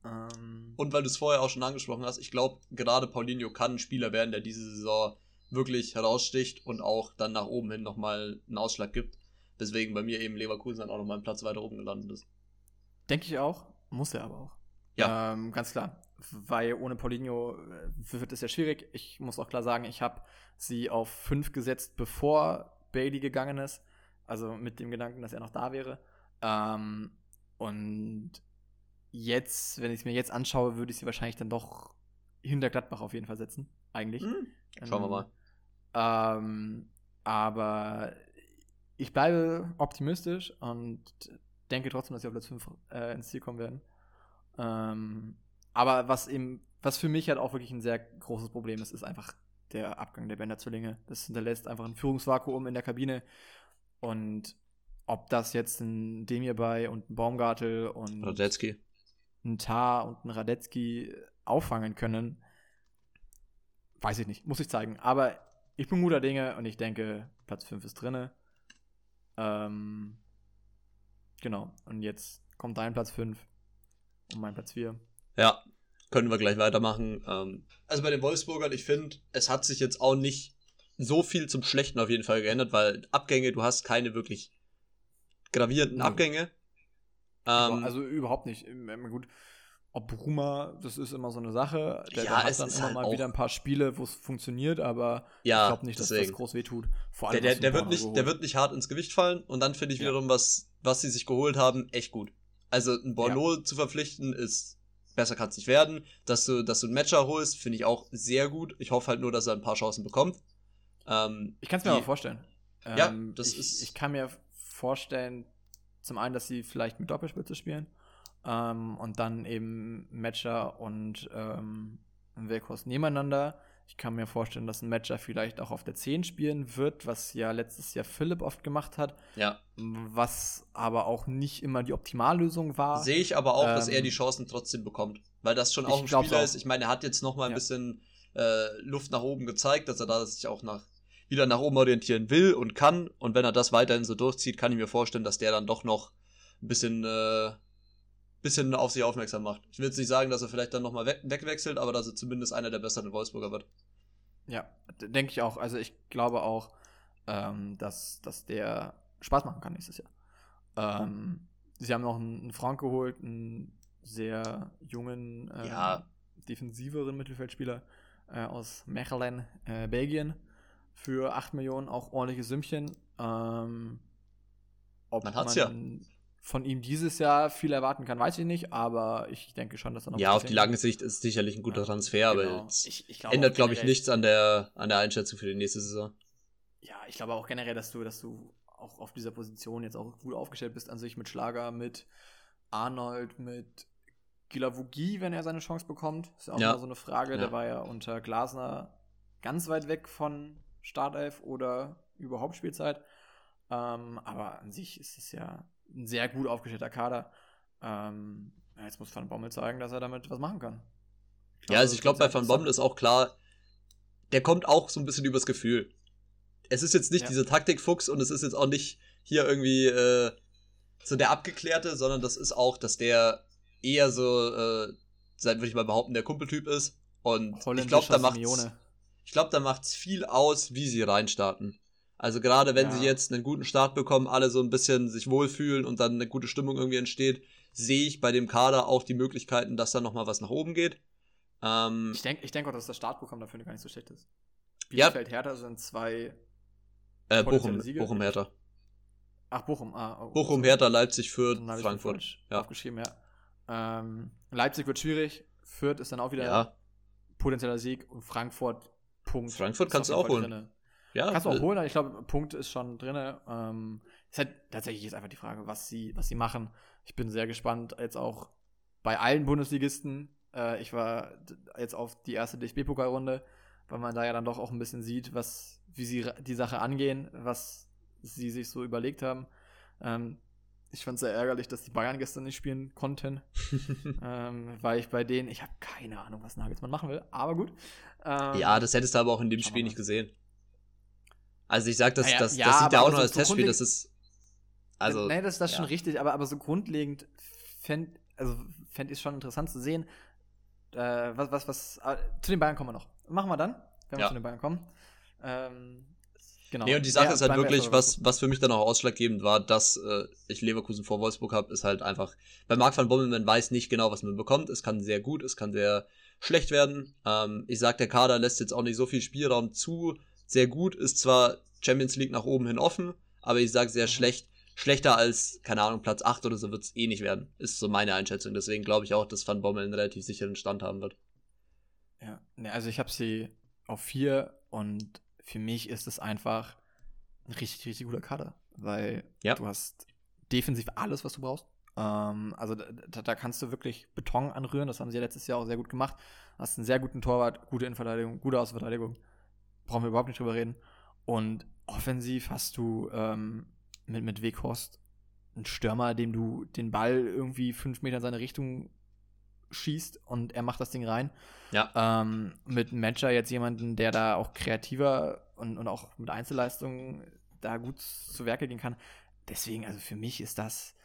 Ähm. Und weil du es vorher auch schon angesprochen hast, ich glaube, gerade Paulinho kann ein Spieler werden, der diese Saison wirklich heraussticht und auch dann nach oben hin nochmal einen Ausschlag gibt. Deswegen bei mir eben Leverkusen dann auch nochmal einen Platz weiter oben gelandet ist. Denke ich auch, muss er aber auch. Ja. Ähm, ganz klar. Weil ohne Paulinho äh, wird es ja schwierig. Ich muss auch klar sagen, ich habe sie auf 5 gesetzt, bevor Bailey gegangen ist. Also mit dem Gedanken, dass er noch da wäre. Ähm, und jetzt, wenn ich es mir jetzt anschaue, würde ich sie wahrscheinlich dann doch hinter Gladbach auf jeden Fall setzen. Eigentlich. Hm. Schauen wir mal. Ähm, aber ich bleibe optimistisch und denke trotzdem, dass sie auf Platz 5 äh, ins Ziel kommen werden. Ähm, aber was eben, was für mich halt auch wirklich ein sehr großes Problem ist, ist einfach der Abgang der Bender-Zwillinge. Das hinterlässt einfach ein Führungsvakuum in der Kabine. Und ob das jetzt ein Demir bei und ein Baumgartel und Radetzky. Ein Tar und ein Radetzky auffangen können, weiß ich nicht. Muss ich zeigen. Aber ich bin guter Dinge und ich denke, Platz 5 ist drinne. Ähm, genau. Und jetzt kommt dein Platz 5 und mein Platz 4. Ja, können wir gleich weitermachen. Ähm, also bei den Wolfsburgern, ich finde, es hat sich jetzt auch nicht so viel zum Schlechten auf jeden Fall geändert, weil Abgänge, du hast keine wirklich gravierenden Abgänge. Ähm, also überhaupt nicht. Gut, ob Bruma, das ist immer so eine Sache. Der, ja, der hat dann immer halt mal wieder ein paar Spiele, wo es funktioniert, aber ja, ich glaube nicht, dass deswegen. das groß wehtut. Vor allem der, der, der wird nicht, der wird nicht hart ins Gewicht fallen und dann finde ich ja. wiederum, was, was sie sich geholt haben, echt gut. Also ein Borno ja. zu verpflichten ist besser kann es nicht werden. Dass du, dass du einen Matcher holst, finde ich auch sehr gut. Ich hoffe halt nur, dass er ein paar Chancen bekommt. Ähm, ich kann es mir die, aber vorstellen. Ja, ähm, das ich, ist. Ich kann mir vorstellen, zum einen, dass sie vielleicht mit Doppelspitze spielen ähm, und dann eben Matcher und ähm, Wilkos nebeneinander. Ich kann mir vorstellen, dass ein Matcher vielleicht auch auf der 10 spielen wird, was ja letztes Jahr Philipp oft gemacht hat. Ja. Was aber auch nicht immer die Optimallösung war. Sehe ich aber auch, ähm, dass er die Chancen trotzdem bekommt. Weil das schon auch ein Spieler auch. ist. Ich meine, er hat jetzt noch mal ein ja. bisschen äh, Luft nach oben gezeigt, dass er da sich auch nach wieder nach oben orientieren will und kann. Und wenn er das weiterhin so durchzieht, kann ich mir vorstellen, dass der dann doch noch ein bisschen äh, bisschen auf sich aufmerksam macht. Ich will jetzt nicht sagen, dass er vielleicht dann nochmal we wegwechselt, aber dass er zumindest einer der besseren Wolfsburger wird. Ja, denke ich auch. Also ich glaube auch, ähm, dass, dass der Spaß machen kann nächstes Jahr. Ähm, sie haben noch einen, einen Frank geholt, einen sehr jungen, ähm, ja. defensiveren Mittelfeldspieler äh, aus Mechelen, äh, Belgien, für 8 Millionen, auch ordentliches Sümmchen. Ähm, ob man hat's man ja von ihm dieses Jahr viel erwarten kann, weiß ich nicht, aber ich denke schon, dass er noch. Ja, auf die lange Sicht ist sicherlich ein guter ja, Transfer, genau. aber ich, ich glaub ändert, glaube ich, nichts an der, an der Einschätzung für die nächste Saison. Ja, ich glaube auch generell, dass du, dass du auch auf dieser Position jetzt auch gut aufgestellt bist, an sich mit Schlager, mit Arnold, mit Gilavogi, wenn er seine Chance bekommt. Ist ja auch ja. immer so eine Frage. Ja. Der war ja unter Glasner ganz weit weg von Startelf oder überhaupt Spielzeit. Ähm, aber an sich ist es ja ein sehr gut aufgestellter Kader. Ähm, jetzt muss Van Bommel zeigen, dass er damit was machen kann. ja, also ich glaube, bei Van Bommel ist auch klar, der kommt auch so ein bisschen übers Gefühl. Es ist jetzt nicht ja. dieser Taktikfuchs und es ist jetzt auch nicht hier irgendwie äh, so der Abgeklärte, sondern das ist auch, dass der eher so, äh, würde ich mal behaupten, der Kumpeltyp ist. Und ich glaube, da macht ich glaube, da macht's viel aus, wie sie reinstarten. Also gerade wenn ja. sie jetzt einen guten Start bekommen, alle so ein bisschen sich wohlfühlen und dann eine gute Stimmung irgendwie entsteht, sehe ich bei dem Kader auch die Möglichkeiten, dass da nochmal was nach oben geht. Ähm, ich denke ich denk auch, dass das Startprogramm dafür gar nicht so schlecht ist. Bielefeld, ja. Hertha sind zwei äh, Bochum, Bochum, Hertha. Ach, Bochum, ah. Oh, Bochum, Hertha, Leipzig, Fürth, Frankfurt. Ja. Aufgeschrieben, ja. Ähm, Leipzig wird schwierig, Fürth ist dann auch wieder ja. potenzieller Sieg und Frankfurt Punkt. Frankfurt kannst du auch holen. Drinne. Ja, Kannst du auch äh, holen, aber ich glaube, Punkt ist schon drin. Ähm, ist halt tatsächlich ist einfach die Frage, was sie, was sie machen. Ich bin sehr gespannt, jetzt auch bei allen Bundesligisten. Äh, ich war jetzt auf die erste DFB-Pokalrunde, weil man da ja dann doch auch ein bisschen sieht, was, wie sie die Sache angehen, was sie sich so überlegt haben. Ähm, ich fand es sehr ärgerlich, dass die Bayern gestern nicht spielen konnten, ähm, weil ich bei denen, ich habe keine Ahnung, was Nagelsmann machen will, aber gut. Ähm, Ja, das hättest du aber auch in dem wir Spiel nicht gesehen. Also ich sag, das, Naja, das, ja, das sieht ja auch noch als so Testspiel, das ist. Also. nee, das, das ist schon ja. richtig, aber, aber so grundlegend fände also fänd ich es schon interessant zu sehen, äh, was, was, was, äh, zu den Bayern kommen wir noch. Machen wir dann, wenn wir Ja. zu den Bayern kommen. Ähm, genau. Nee, und die Sache Wer- ist halt wirklich, was, was für mich dann auch ausschlaggebend war, dass äh, ich Leverkusen vor Wolfsburg habe, ist halt einfach, bei Marc van Bommel, man weiß nicht genau, was man bekommt. Es kann sehr gut, es kann sehr schlecht werden. Ähm, ich sag, der Kader lässt jetzt auch nicht so viel Spielraum zu. Sehr gut ist zwar Champions League nach oben hin offen, aber ich sag sehr Mhm. schlecht. Schlechter als, keine Ahnung, Platz 8 oder so wird es eh nicht werden. Ist so meine Einschätzung. Deswegen glaube ich auch, dass Van Bommel einen relativ sicheren Stand haben wird. Ja, nee, also ich habe sie auf vier und für mich ist es einfach ein richtig, richtig guter Kader, weil Ja. du hast defensiv alles, was du brauchst. Ähm, also da, da, kannst du wirklich Beton anrühren, das haben sie ja letztes Jahr auch sehr gut gemacht. Hast einen sehr guten Torwart, gute Innenverteidigung, gute Außenverteidigung. Brauchen wir überhaupt nicht drüber reden. Und offensiv hast du ähm, mit, mit Weghorst einen Stürmer, dem du den Ball irgendwie fünf Meter in seine Richtung schießt und er macht das Ding rein. Ja. Ähm, mit Matcher jetzt jemanden, der da auch kreativer und, und auch mit Einzelleistungen da gut zu Werke gehen kann. Deswegen, also für mich ist das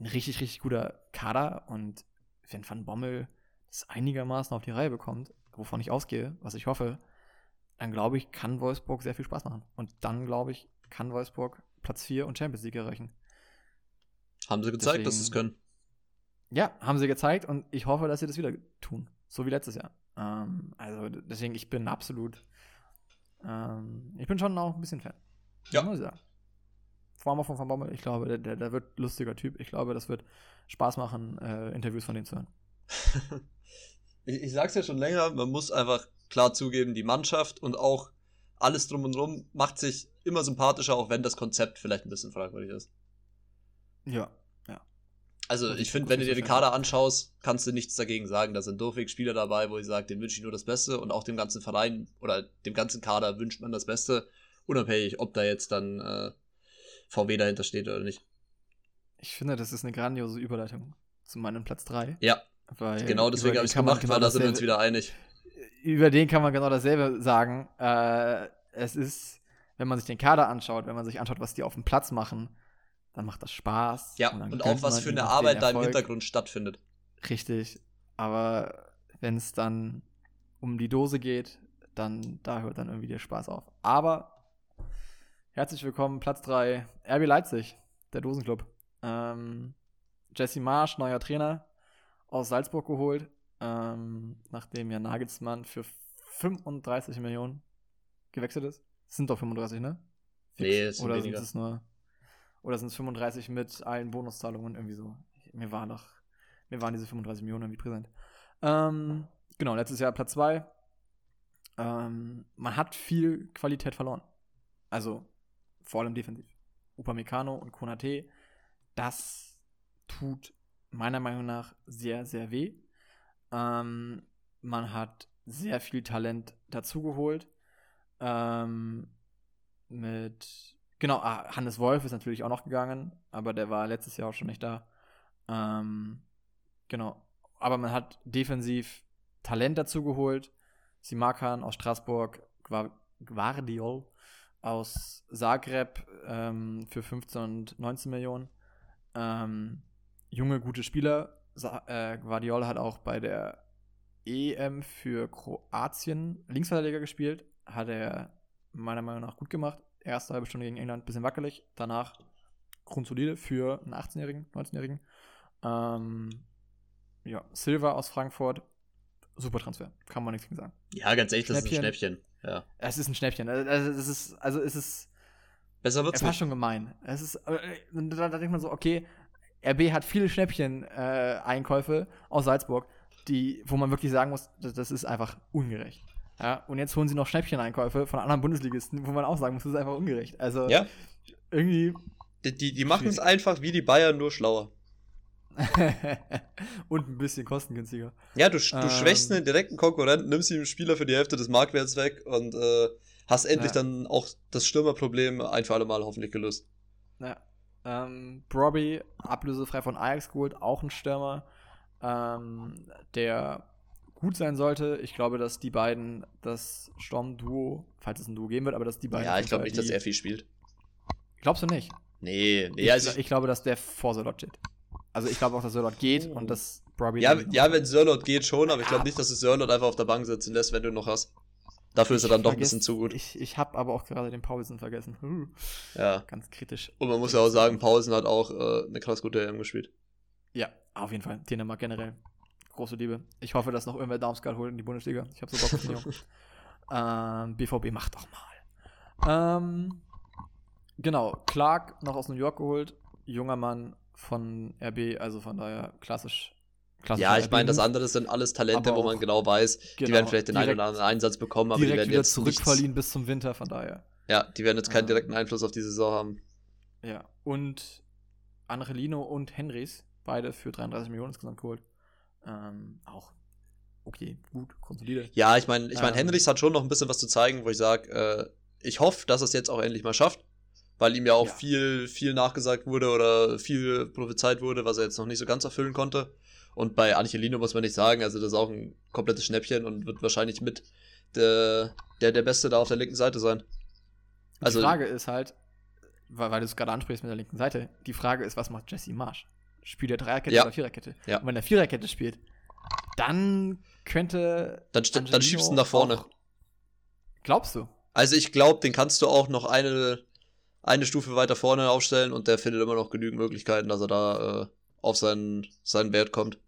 ein richtig, richtig guter Kader und wenn Van Bommel das einigermaßen auf die Reihe bekommt, wovon ich ausgehe, was ich hoffe, dann glaube ich, kann Wolfsburg sehr viel Spaß machen. Und dann, glaube ich, kann Wolfsburg Platz 4 und Champions League erreichen. Haben sie gezeigt, dass sie es Deswegen- können. Ja, haben sie gezeigt und ich hoffe, dass sie das wieder tun. So wie letztes Jahr. Ähm, also deswegen, ich bin absolut. Ähm, ich bin schon auch ein bisschen Fan. Ja. Muss ich sagen. Vor allem auch von Van Bommel. Ich glaube, der, der, der wird lustiger Typ. Ich glaube, das wird Spaß machen, äh, Interviews von dem zu hören. ich, ich sag's ja schon länger, man muss einfach klar zugeben, die Mannschaft und auch alles drum und drum macht sich immer sympathischer, auch wenn das Konzept vielleicht ein bisschen fragwürdig ist. Ja. Also ich finde, wenn du dir den. Kader anschaust, kannst du nichts dagegen sagen. Da sind durchweg Spieler dabei, wo ich sage, denen wünsche ich nur das Beste und auch dem ganzen Verein oder dem ganzen Kader wünscht man das Beste, unabhängig, ob da jetzt dann äh, VW dahinter steht oder nicht. Ich finde, das ist eine grandiose Überleitung zu meinem Platz 3. Ja, Weil genau deswegen habe ich man gemacht, genau weil da sind wir uns wieder einig. über den kann man genau dasselbe sagen. Äh, es ist, wenn man sich den Kader anschaut, wenn man sich anschaut, was die auf dem Platz machen, dann macht das Spaß. Ja, und gönnt auch was für eine Arbeit da im. Hintergrund stattfindet. Richtig. Aber wenn es dann um die Dose geht, dann da hört dann irgendwie der Spaß auf. Aber herzlich willkommen, Platz 3, RB Leipzig, der Dosenclub. Ähm, Jesse Marsch, neuer Trainer, aus Salzburg geholt, ähm, nachdem ja Nagelsmann für 35 Millionen gewechselt ist. Sind doch 35, ne? Nee, es sind Oder weniger. sind es nur oder sind es 35 mit allen Bonuszahlungen irgendwie so? Mir war noch mir waren diese 35 Millionen irgendwie präsent. Ähm, genau, letztes Jahr Platz 2. Ähm, man hat viel Qualität verloren. Also vor allem defensiv. Upamecano und Konate, das tut meiner Meinung nach sehr, sehr weh. Ähm, man hat sehr viel Talent dazugeholt. Ähm, mit, genau, ah, Hannes Wolf ist natürlich auch noch gegangen, aber der war letztes Jahr auch schon nicht da. Ähm, genau, aber man hat defensiv Talent dazugeholt. Simakan aus Straßburg, Guardiol aus Zagreb ähm, für 15 und 19 Millionen. Ähm, junge, gute Spieler. Sa äh, Guardiol hat auch bei der EM für Kroatien Linksverteidiger gespielt. Hat er meiner Meinung nach gut gemacht. Erste halbe Stunde gegen England ein bisschen wackelig. Danach grundsolide für einen 18-Jährigen, 19-Jährigen. Ähm, ja, Silva aus Frankfurt. Super Transfer. Kann man nichts gegen sagen. Ja, ganz ehrlich, das ist ein Schnäppchen. Ja. Es ist ein Schnäppchen. Also es ist, also es ist Besser wird's er war schon gemein. Es ist, äh, da, da denkt man so, okay, RB hat viele Schnäppchen-Einkäufe aus Salzburg. die, wo man wirklich sagen muss, das, das ist einfach ungerecht. Ja, und jetzt holen sie noch Schnäppcheneinkäufe von anderen Bundesligisten, wo man auch sagen muss, das ist einfach ungerecht. Also Ja, irgendwie die, die, die machen es einfach wie die Bayern, nur schlauer. und ein bisschen kostengünstiger. Ja, du, du Ähm. schwächst einen direkten Konkurrenten, nimmst ihm Spieler für die Hälfte des Marktwerts weg und äh, hast endlich Ja. dann auch das Stürmerproblem ein für alle Mal hoffentlich gelöst. Ja. Ähm, Brobby, ablösefrei von Ajax geholt, auch ein Stürmer, ähm, der gut sein sollte. Ich glaube, dass die beiden das Sturmduo, falls es ein Duo geben wird, aber dass die beiden. Ja, ich glaube nicht, dass er viel spielt. Glaubst du nicht? Nee, nee, ich, also ich, glaube, dass der vor Sörlot steht. Also ich glaube auch, dass Sörlot geht Oh. und dass Brobby. Ja, ja wenn Sörlot geht schon, aber ich glaube Ah. nicht, dass du Sörlot einfach auf der Bank sitzen lässt, wenn du noch hast. Dafür ist er dann doch ein vergess- bisschen zu gut. Ich, ich habe aber auch gerade den Paulsen vergessen. Huh, Ja. ganz kritisch. Und man muss ja auch sagen, Pausen hat auch äh, eine krass gute EM gespielt. Ja, auf jeden Fall. Dänemark generell. Große Liebe. Ich hoffe, dass noch irgendwer Darmstadt holt in die Bundesliga. Ich habe so Bock auf den Jungen. ähm, BVB macht doch mal. Ähm, genau, Clark noch aus New York geholt. Junger Mann von RB, also von daher klassisch. klassisch Ja, ich meine, das andere sind alles Talente, Aber wo man genau weiß, die Genau, werden vielleicht den einen oder anderen Einsatz bekommen, aber die werden jetzt nichts, zurückverliehen bis zum Winter, von daher. Ja, die werden jetzt keinen Ah. direkten Einfluss auf die Saison haben. Ja, und Angelino und Henrys, beide für 33 Millionen insgesamt geholt. Ähm, auch okay, gut, grundsolide. Ja, ich meine, ich meine, Ähm. Henrichs hat schon noch ein bisschen was zu zeigen, wo ich sage, äh, ich hoffe, dass er es jetzt auch endlich mal schafft, weil ihm ja auch Ja. viel, viel nachgesagt wurde oder viel prophezeit wurde, was er jetzt noch nicht so ganz erfüllen konnte. Und bei Angelino muss man nicht sagen, also das ist auch ein komplettes Schnäppchen und wird wahrscheinlich mit der, der, der Beste da auf der linken Seite sein. Also- die Frage ist halt, weil, weil du es gerade ansprichst mit der linken Seite, die Frage ist, was macht Jesse Marsch? Spielt er Dreierkette Ja. oder Viererkette? Ja. Und wenn er Viererkette spielt, dann könnte. Dann, st- dann Angelino schiebst du ihn nach vorne. auch- Glaubst du? Also ich glaube, den kannst du auch noch eine, eine Stufe weiter vorne aufstellen und der findet immer noch genügend Möglichkeiten, dass er da äh, auf seinen, seinen Wert kommt.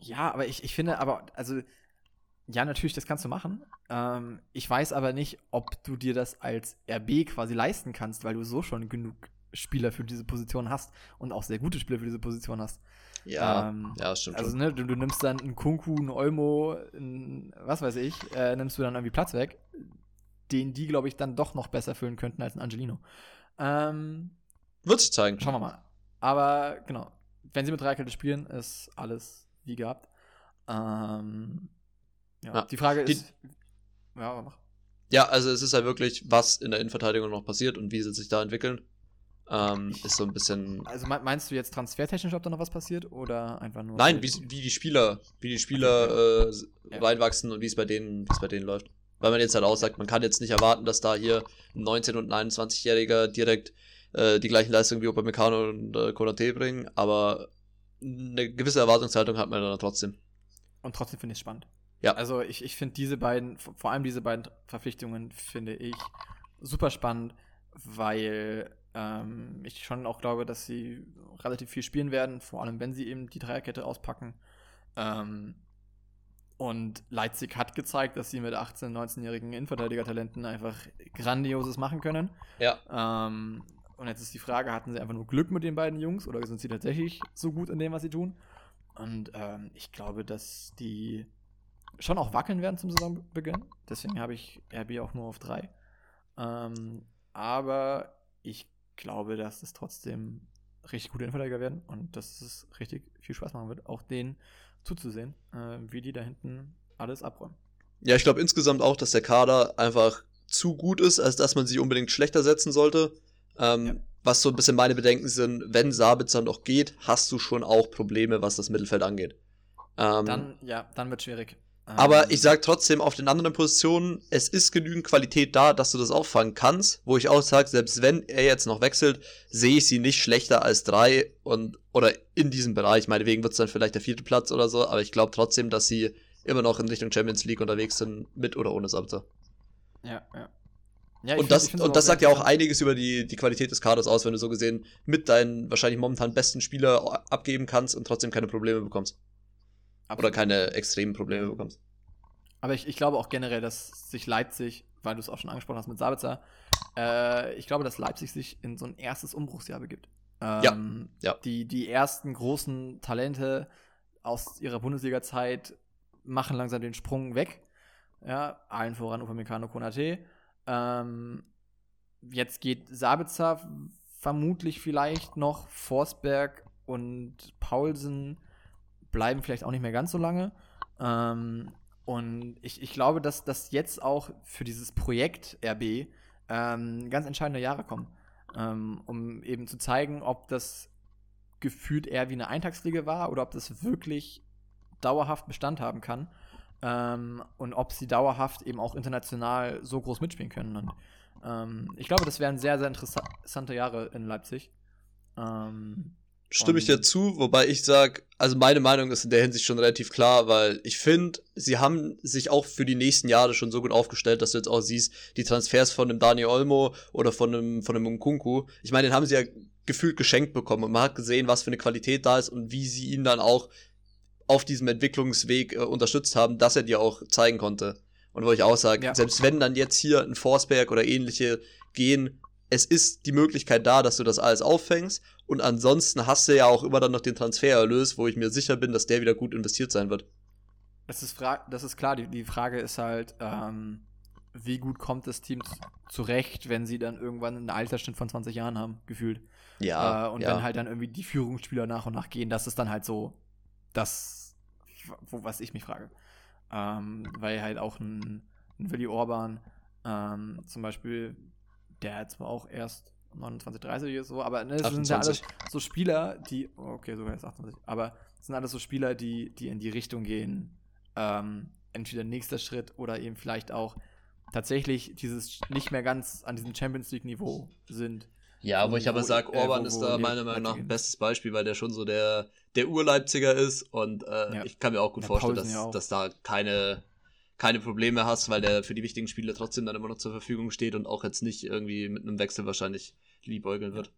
Ja, aber ich, ich finde, aber, also, ja, natürlich, das kannst du machen. Ähm, ich weiß aber nicht, ob du dir das als RB quasi leisten kannst, weil du so schon genug Spieler für diese Position hast und auch sehr gute Spieler für diese Position hast. Ja, Ähm, ja, das stimmt Also, ne, du, du nimmst dann einen Kunku, einen Olmo, einen, was weiß ich, äh, nimmst du dann irgendwie Platz weg, den die, glaube ich, dann doch noch besser füllen könnten als ein Angelino. Ähm, Wird sich zeigen. schauen wir mal. Aber genau, wenn sie mit Dreierkette spielen, ist alles wie gehabt. Ähm, ja. Ja. Die Frage Die- ist, ja, mach. Ja, also es ist halt wirklich, was in der Innenverteidigung noch passiert und wie sie sich da entwickeln. Ähm, ist so ein bisschen. Also me- meinst du jetzt transfertechnisch, ob da noch was passiert oder einfach nur? Nein, wie, wie die Spieler, wie die Spieler äh, reinwachsen und wie es bei denen, wie es bei denen läuft. Weil man jetzt halt auch sagt, man kann jetzt nicht erwarten, dass da hier ein 19- und ein 21-Jähriger direkt äh, die gleichen Leistungen wie Upamecano und äh, Konate bringen, aber eine gewisse Erwartungshaltung hat man dann trotzdem. Und trotzdem finde ich es spannend. Ja. Also ich, ich finde diese beiden, vor allem diese beiden Verpflichtungen, finde ich super spannend, weil ähm, ich schon auch glaube, dass sie relativ viel spielen werden, vor allem wenn sie eben die Dreierkette auspacken. Ähm, und Leipzig hat gezeigt, dass sie mit 18-, 19-jährigen Innenverteidiger-Talenten einfach Grandioses machen können. Ja. Ähm, und jetzt ist die Frage, hatten sie einfach nur Glück mit den beiden Jungs oder sind sie tatsächlich so gut in dem, was sie tun? Und ähm, ich glaube, dass die schon auch wackeln werden zum Saisonbeginn. Deswegen habe ich RB auch nur auf drei. Ähm, aber ich glaube, dass es trotzdem richtig gute Innenverteidiger werden und dass es richtig viel Spaß machen wird, auch denen zuzusehen, äh, wie die da hinten alles abräumen. Ja, ich glaube insgesamt auch, dass der Kader einfach zu gut ist, als dass man sich unbedingt schlechter setzen sollte. Ähm, Ja. Was so ein bisschen meine Bedenken sind, wenn Sabitzer noch geht, hast du schon auch Probleme, was das Mittelfeld angeht. Ähm, Dann, ja, dann wird schwierig. Aber Ähm, ich sag trotzdem, auf den anderen Positionen, es ist genügend Qualität da, dass du das auffangen kannst, wo ich auch sage, selbst wenn er jetzt noch wechselt, sehe ich sie nicht schlechter als drei und oder in diesem Bereich. Meinetwegen wird es dann vielleicht der vierte Platz oder so, aber ich glaube trotzdem, dass sie immer noch in Richtung Champions League unterwegs sind, mit oder ohne Sabitzer. Ja, ja. ja Und find- das, und das sagt ja auch einiges über die, die Qualität des Kaders aus, wenn du so gesehen mit deinen wahrscheinlich momentan besten Spieler abgeben kannst und trotzdem keine Probleme bekommst. Oder Absolut. keine extremen Probleme bekommst. Aber ich, ich glaube auch generell, dass sich Leipzig, weil du es auch schon angesprochen hast mit Sabitzer, äh, ich glaube, dass Leipzig sich in so ein erstes Umbruchsjahr begibt. Ähm, ja. Die, die ersten großen Talente aus ihrer Bundesliga-Zeit machen langsam den Sprung weg. Ja, allen voran Upamecano Konate. Ähm, jetzt geht Sabitzer vermutlich vielleicht noch. Forsberg und Paulsen bleiben vielleicht auch nicht mehr ganz so lange. Ähm, und ich, ich glaube, dass das jetzt auch für dieses Projekt RB ähm, ganz entscheidende Jahre kommen, ähm, um eben zu zeigen, ob das gefühlt eher wie eine Eintagsfliege war oder ob das wirklich dauerhaft Bestand haben kann ähm, und ob sie dauerhaft eben auch international so groß mitspielen können. Und ähm, ich glaube, das wären sehr, sehr interessante Jahre in Leipzig. Ähm, Stimme ich dir zu, wobei ich sage, also meine Meinung ist in der Hinsicht schon relativ klar, weil ich finde, sie haben sich auch für die nächsten Jahre schon so gut aufgestellt, dass du jetzt auch siehst, die Transfers von einem Dani Olmo oder von einem, von einem Nkunku, ich meine, den haben sie ja gefühlt geschenkt bekommen und man hat gesehen, was für eine Qualität da ist und wie sie ihn dann auch auf diesem Entwicklungsweg äh, unterstützt haben, dass er dir auch zeigen konnte. Und wo ich auch sage, ja. selbst wenn dann jetzt hier ein Forsberg oder ähnliche gehen, es ist die Möglichkeit da, dass du das alles auffängst. Und ansonsten hast du ja auch immer dann noch den Transfererlös, wo ich mir sicher bin, dass der wieder gut investiert sein wird. Das ist, das ist klar, die, die Frage ist halt, ähm, wie gut kommt das Team zurecht, wenn sie dann irgendwann einen Altersschnitt von 20 Jahren haben, gefühlt. Ja. Äh, und ja. wenn halt dann irgendwie die Führungsspieler nach und nach gehen, das ist dann halt so das, wo, was ich mich frage. Ähm, weil halt auch ein, ein Willi Orban ähm, zum Beispiel der zwar auch erst 29, 30 ist, so, aber ne, das 28. sind ja alles so Spieler, die, okay, sogar erst 28, aber das sind alles so Spieler, die, die in die Richtung gehen, ähm, entweder nächster Schritt oder eben vielleicht auch tatsächlich dieses nicht mehr ganz an diesem Champions League Niveau sind. Ja, wo ich aber sage, Orban äh, wo, ist da meiner Meinung nach ein bestes Beispiel, weil der schon so der, der Urleipziger ist und äh, ja. ich kann mir auch gut ja, vorstellen, dass, ja dass da keine keine Probleme hast, weil der für die wichtigen Spiele trotzdem dann immer noch zur Verfügung steht und auch jetzt nicht irgendwie mit einem Wechsel wahrscheinlich liebäugeln wird.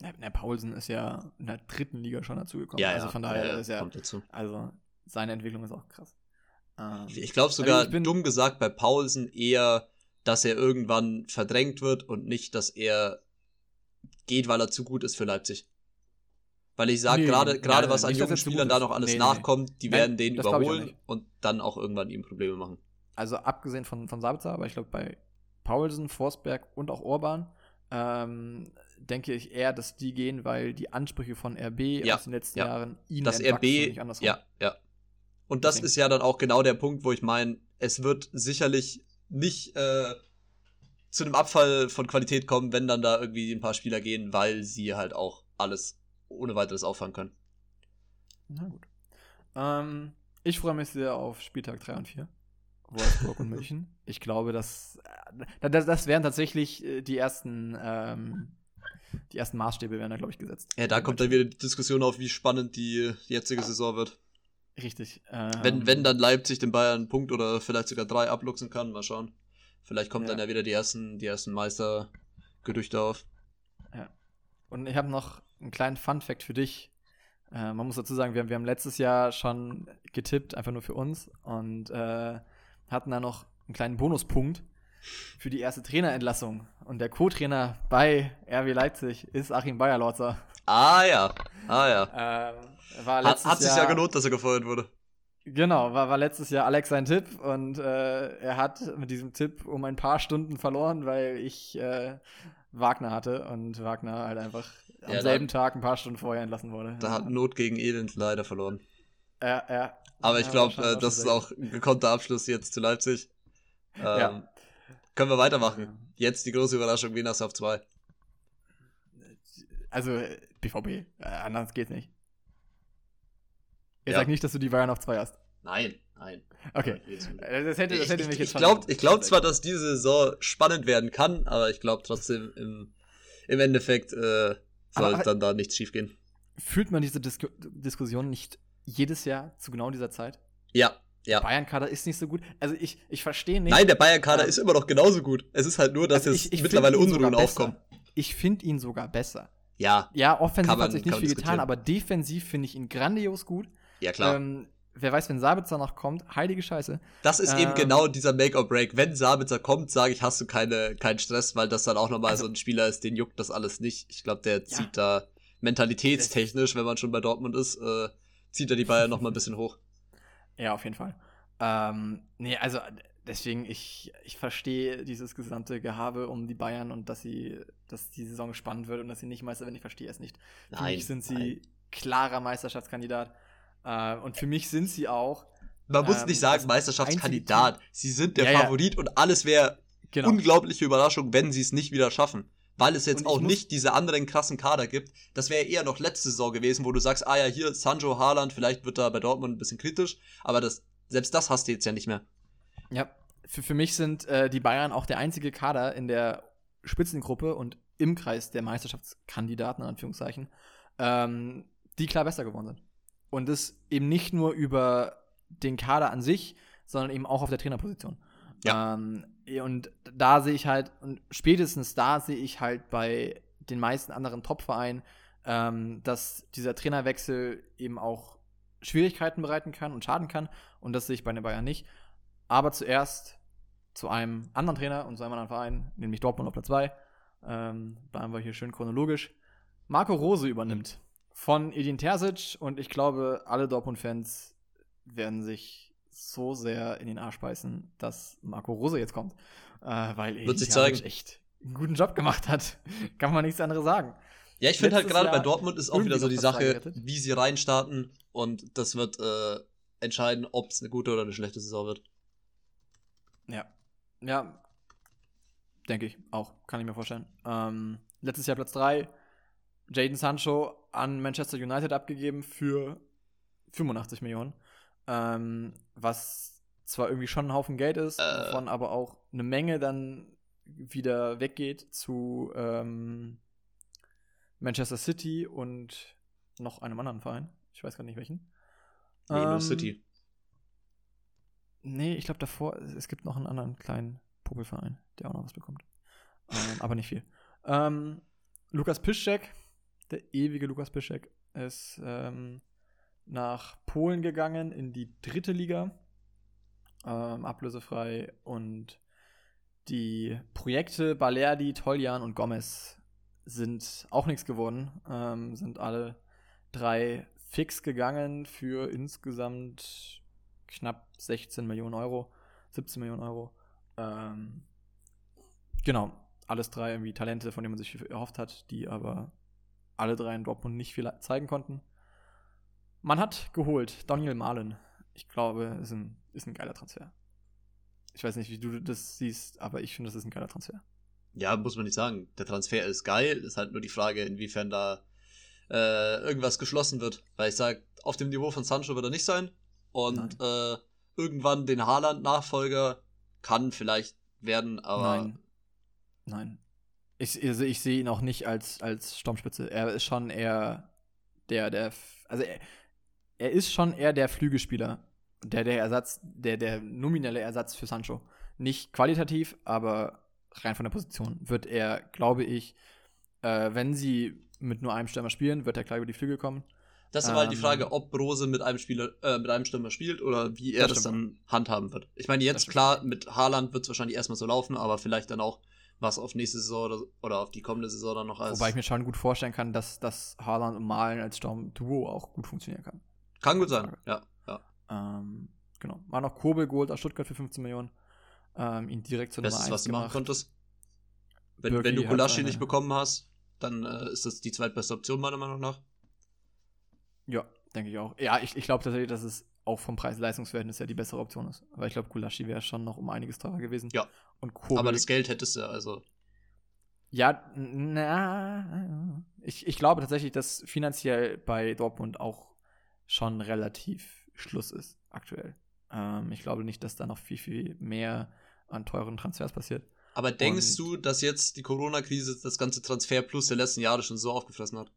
Ja, der Paulsen ist ja in der dritten Liga schon dazugekommen. Ja, also von daher ja, ist er, also seine Entwicklung ist auch krass. Ähm, ich glaube sogar, also ich dumm gesagt, bei Paulsen eher, dass er irgendwann verdrängt wird und nicht, dass er geht, weil er zu gut ist für Leipzig. Weil ich sage, gerade gerade was an jungen Spielern da noch alles nee, nachkommt, nee. die Nein, werden den überholen und dann auch irgendwann ihm Probleme machen. Also abgesehen von, von Sabitzer, aber ich glaube bei Paulsen, Forsberg und auch Orban ähm, denke ich eher, dass die gehen, weil die Ansprüche von RB ja, aus den letzten ja. Jahren ihnen das RB, nicht andersrum. Ja, ja. Und das ist ja dann auch genau der Punkt, wo ich meine, es wird sicherlich nicht äh, zu einem Abfall von Qualität kommen, wenn dann da irgendwie ein paar Spieler gehen, weil sie halt auch alles ohne weiteres auffangen können. Na gut. Ähm, ich freue mich sehr auf Spieltag 3 und 4. Wolfsburg und München. Ich glaube, dass äh, das, das wären tatsächlich äh, die ersten ähm, die ersten Maßstäbe werden da, glaube ich, gesetzt. Ja, da kommt dann wieder die Diskussion auf, wie spannend die jetzige Saison wird. Richtig. Ähm, wenn, wenn dann Leipzig den Bayern einen Punkt oder vielleicht sogar drei abluchsen kann, mal schauen. Vielleicht kommen ja. dann ja wieder die ersten, die ersten Meistergerüchte auf. Ja. Und ich habe noch einen kleinen Fun-Fact für dich. Äh, man muss dazu sagen, wir haben, wir haben letztes Jahr schon getippt, einfach nur für uns, und äh, hatten da noch einen kleinen Bonuspunkt für die erste Trainerentlassung. Und der Co-Trainer bei RW Leipzig ist Achim Bayerlotzer. Ah ja, ah ja. Ähm, war hat, hat sich Jahr, ja gelohnt, dass er gefeuert wurde. Genau, war, war letztes Jahr Alex sein Tipp und äh, er hat mit diesem Tipp um ein paar Stunden verloren, weil ich äh, Wagner hatte und Wagner halt einfach am ja, selben Tag ein paar Stunden vorher entlassen wurde. Da hat Not gegen Elend leider verloren. Ja, ja. Aber ich glaube, äh, das ist auch ein gekonnter Abschluss jetzt zu Leipzig. Ähm, ja. Können wir weitermachen. Jetzt die große Überraschung, Wien auf 2. Also, BVB, äh, anders geht's nicht. Ich ja. sag nicht, dass du die Bayern auf 2 hast. Nein, nein. Okay. Äh, das hätte, das hätte ich, mich jetzt ich, glaub, ich glaube zwar, dass diese Saison spannend werden kann, aber ich glaube trotzdem im, im Endeffekt äh, soll aber, dann da nichts schiefgehen. Fühlt man diese Dis Diskussion nicht jedes Jahr zu genau dieser Zeit? Ja, ja. Der Bayern-Kader ist nicht so gut. Also ich, ich verstehe nicht. Nein, der Bayern-Kader ähm, ist immer noch genauso gut. Es ist halt nur, dass also jetzt ich mittlerweile Unruhen aufkommen. Ich finde ihn sogar besser. Ja. Ja, offensiv man, hat sich nicht viel getan, aber defensiv finde ich ihn grandios gut. Ja, klar. Ähm, wer weiß, wenn Sabitzer noch kommt, heilige Scheiße. Das ist ähm, eben genau dieser Make-or-Break. Wenn Sabitzer kommt, sage ich, hast du keine, keinen Stress, weil das dann auch nochmal also, so ein Spieler ist, den juckt das alles nicht. Ich glaube, der ja. zieht da mentalitätstechnisch, wenn man schon bei Dortmund ist, äh, zieht er die Bayern nochmal ein bisschen hoch. Ja, auf jeden Fall. Ähm, nee, also deswegen, ich, ich verstehe dieses gesamte Gehabe um die Bayern und dass sie, dass die Saison spannend wird und dass sie nicht Meister werden, ich verstehe es nicht. Für Nein, mich sind sie nein. klarer Meisterschaftskandidat. Äh, und für mich sind sie auch. Man muss Ähm, nicht sagen das Meisterschaftskandidat. Sie sind der Ja, ja. Favorit und alles wäre Genau. unglaubliche Überraschung, wenn sie es nicht wieder schaffen. Weil es jetzt auch muss- nicht diese anderen krassen Kader gibt. Das wäre eher noch letzte Saison gewesen, wo du sagst, ah ja, hier Sancho, Haaland, vielleicht wird da bei Dortmund ein bisschen kritisch, aber das, selbst das hast du jetzt ja nicht mehr. Ja, für, für mich sind äh, die Bayern auch der einzige Kader in der Spitzengruppe und im Kreis der Meisterschaftskandidaten, in Anführungszeichen, ähm, die klar besser geworden sind. Und das eben nicht nur über den Kader an sich, sondern eben auch auf der Trainerposition. Ja. Ähm, und da sehe ich halt, und spätestens da sehe ich halt bei den meisten anderen Top-Vereinen, ähm, dass dieser Trainerwechsel eben auch Schwierigkeiten bereiten kann und schaden kann. Und das sehe ich bei den Bayern nicht. Aber zuerst zu einem anderen Trainer und zu einem anderen Verein, nämlich Dortmund auf Platz 2. Ähm, bleiben wir hier schön chronologisch. Marco Rose übernimmt von Edin Terzic und ich glaube, alle Dortmund-Fans werden sich so sehr in den Arsch beißen, dass Marco Rose jetzt kommt. Äh, weil Edin Terzic zeigen. echt einen guten Job gemacht hat. Kann man nichts anderes sagen. Ja, ich finde halt gerade bei Dortmund ist auch wieder so die Sache, wie sie reinstarten und das wird äh, entscheiden, ob es eine gute oder eine schlechte Saison wird. Ja. Ja. Denke ich auch. Kann ich mir vorstellen. Ähm, letztes Jahr Platz 3. Jaden Sancho an Manchester United abgegeben für 85 Millionen. Ähm, was zwar irgendwie schon ein Haufen Geld ist, Äh. wovon aber auch eine Menge dann wieder weggeht zu ähm, Manchester City und noch einem anderen Verein. Ich weiß gar nicht welchen. Nee, nur Ähm, City. Nee, ich glaube davor, es gibt noch einen anderen kleinen Popelverein, der auch noch was bekommt. Ähm, aber nicht viel. Ähm, Lukas Piszczek, der ewige Lukas Piszczek, ist ähm, nach Polen gegangen in die dritte Liga. Ähm, ablösefrei und die Projekte Balerdi, Toljan und Gomez sind auch nichts geworden. Ähm, sind alle drei fix gegangen für insgesamt knapp 16 Millionen Euro, 17 Millionen Euro. Ähm, genau, alles drei irgendwie Talente, von denen man sich viel erhofft hat, die aber alle drei in Dortmund nicht viel zeigen konnten. Man hat geholt Daniel Mahlen. Ich glaube, ist ein, ist ein geiler Transfer. Ich weiß nicht, wie du das siehst, aber ich finde, das ist ein geiler Transfer. Ja, muss man nicht sagen. Der Transfer ist geil. Ist halt nur die Frage, inwiefern da äh, irgendwas geschlossen wird. Weil ich sage, auf dem Niveau von Sancho wird er nicht sein. Und äh, irgendwann den Haaland-Nachfolger kann vielleicht werden, aber Nein. Nein. Ich, also ich sehe ihn auch nicht als, als Sturmspitze. Er ist schon eher der, der, also er, er ist schon eher der Flügelspieler. Der, der Ersatz, der, der nominelle Ersatz für Sancho. Nicht qualitativ, aber rein von der Position wird er, glaube ich, äh, wenn sie mit nur einem Stürmer spielen, wird er klar über die Flügel kommen. das ist aber halt die Ähm, Frage, ob Rose mit einem Spieler, äh, mit einem Stürmer spielt oder wie er Das das, dann handhaben wird. Ich meine, jetzt klar, mit Haaland wird es wahrscheinlich erstmal so laufen, aber vielleicht dann auch was auf nächste Saison oder, auf die kommende Saison dann noch als. Wobei ich mir schon gut vorstellen kann, dass, dass Haaland und Malen als Sturm-Duo auch gut funktionieren kann. kann gut sein, ja. ja. Ähm, genau. War noch Kobel geholt aus Stuttgart für 15 Millionen. Ähm, ihn direkt zur Nummer Bestes, 1 was du machen gemacht. konntest. Wenn, Birki wenn du Gulaschi nicht bekommen hast, dann äh, ist das die zweitbeste Option meiner Meinung nach. Ja, denke ich auch. Ja, ich, ich glaube tatsächlich, dass es auch vom Preis-Leistungsverhältnis ja die bessere Option ist. Weil ich glaube, Gulaschi wäre schon noch um einiges teurer gewesen. Ja. Und Kobel. Aber das Geld hättest du, also. ja, na, ich, ich glaube tatsächlich, dass finanziell bei Dortmund auch schon relativ Schluss ist aktuell. Ähm, ich glaube nicht, dass da noch viel, viel mehr an teuren Transfers passiert. Aber denkst Und- du, dass jetzt die Corona-Krise das ganze Transfer plus der letzten Jahre schon so aufgefressen hat?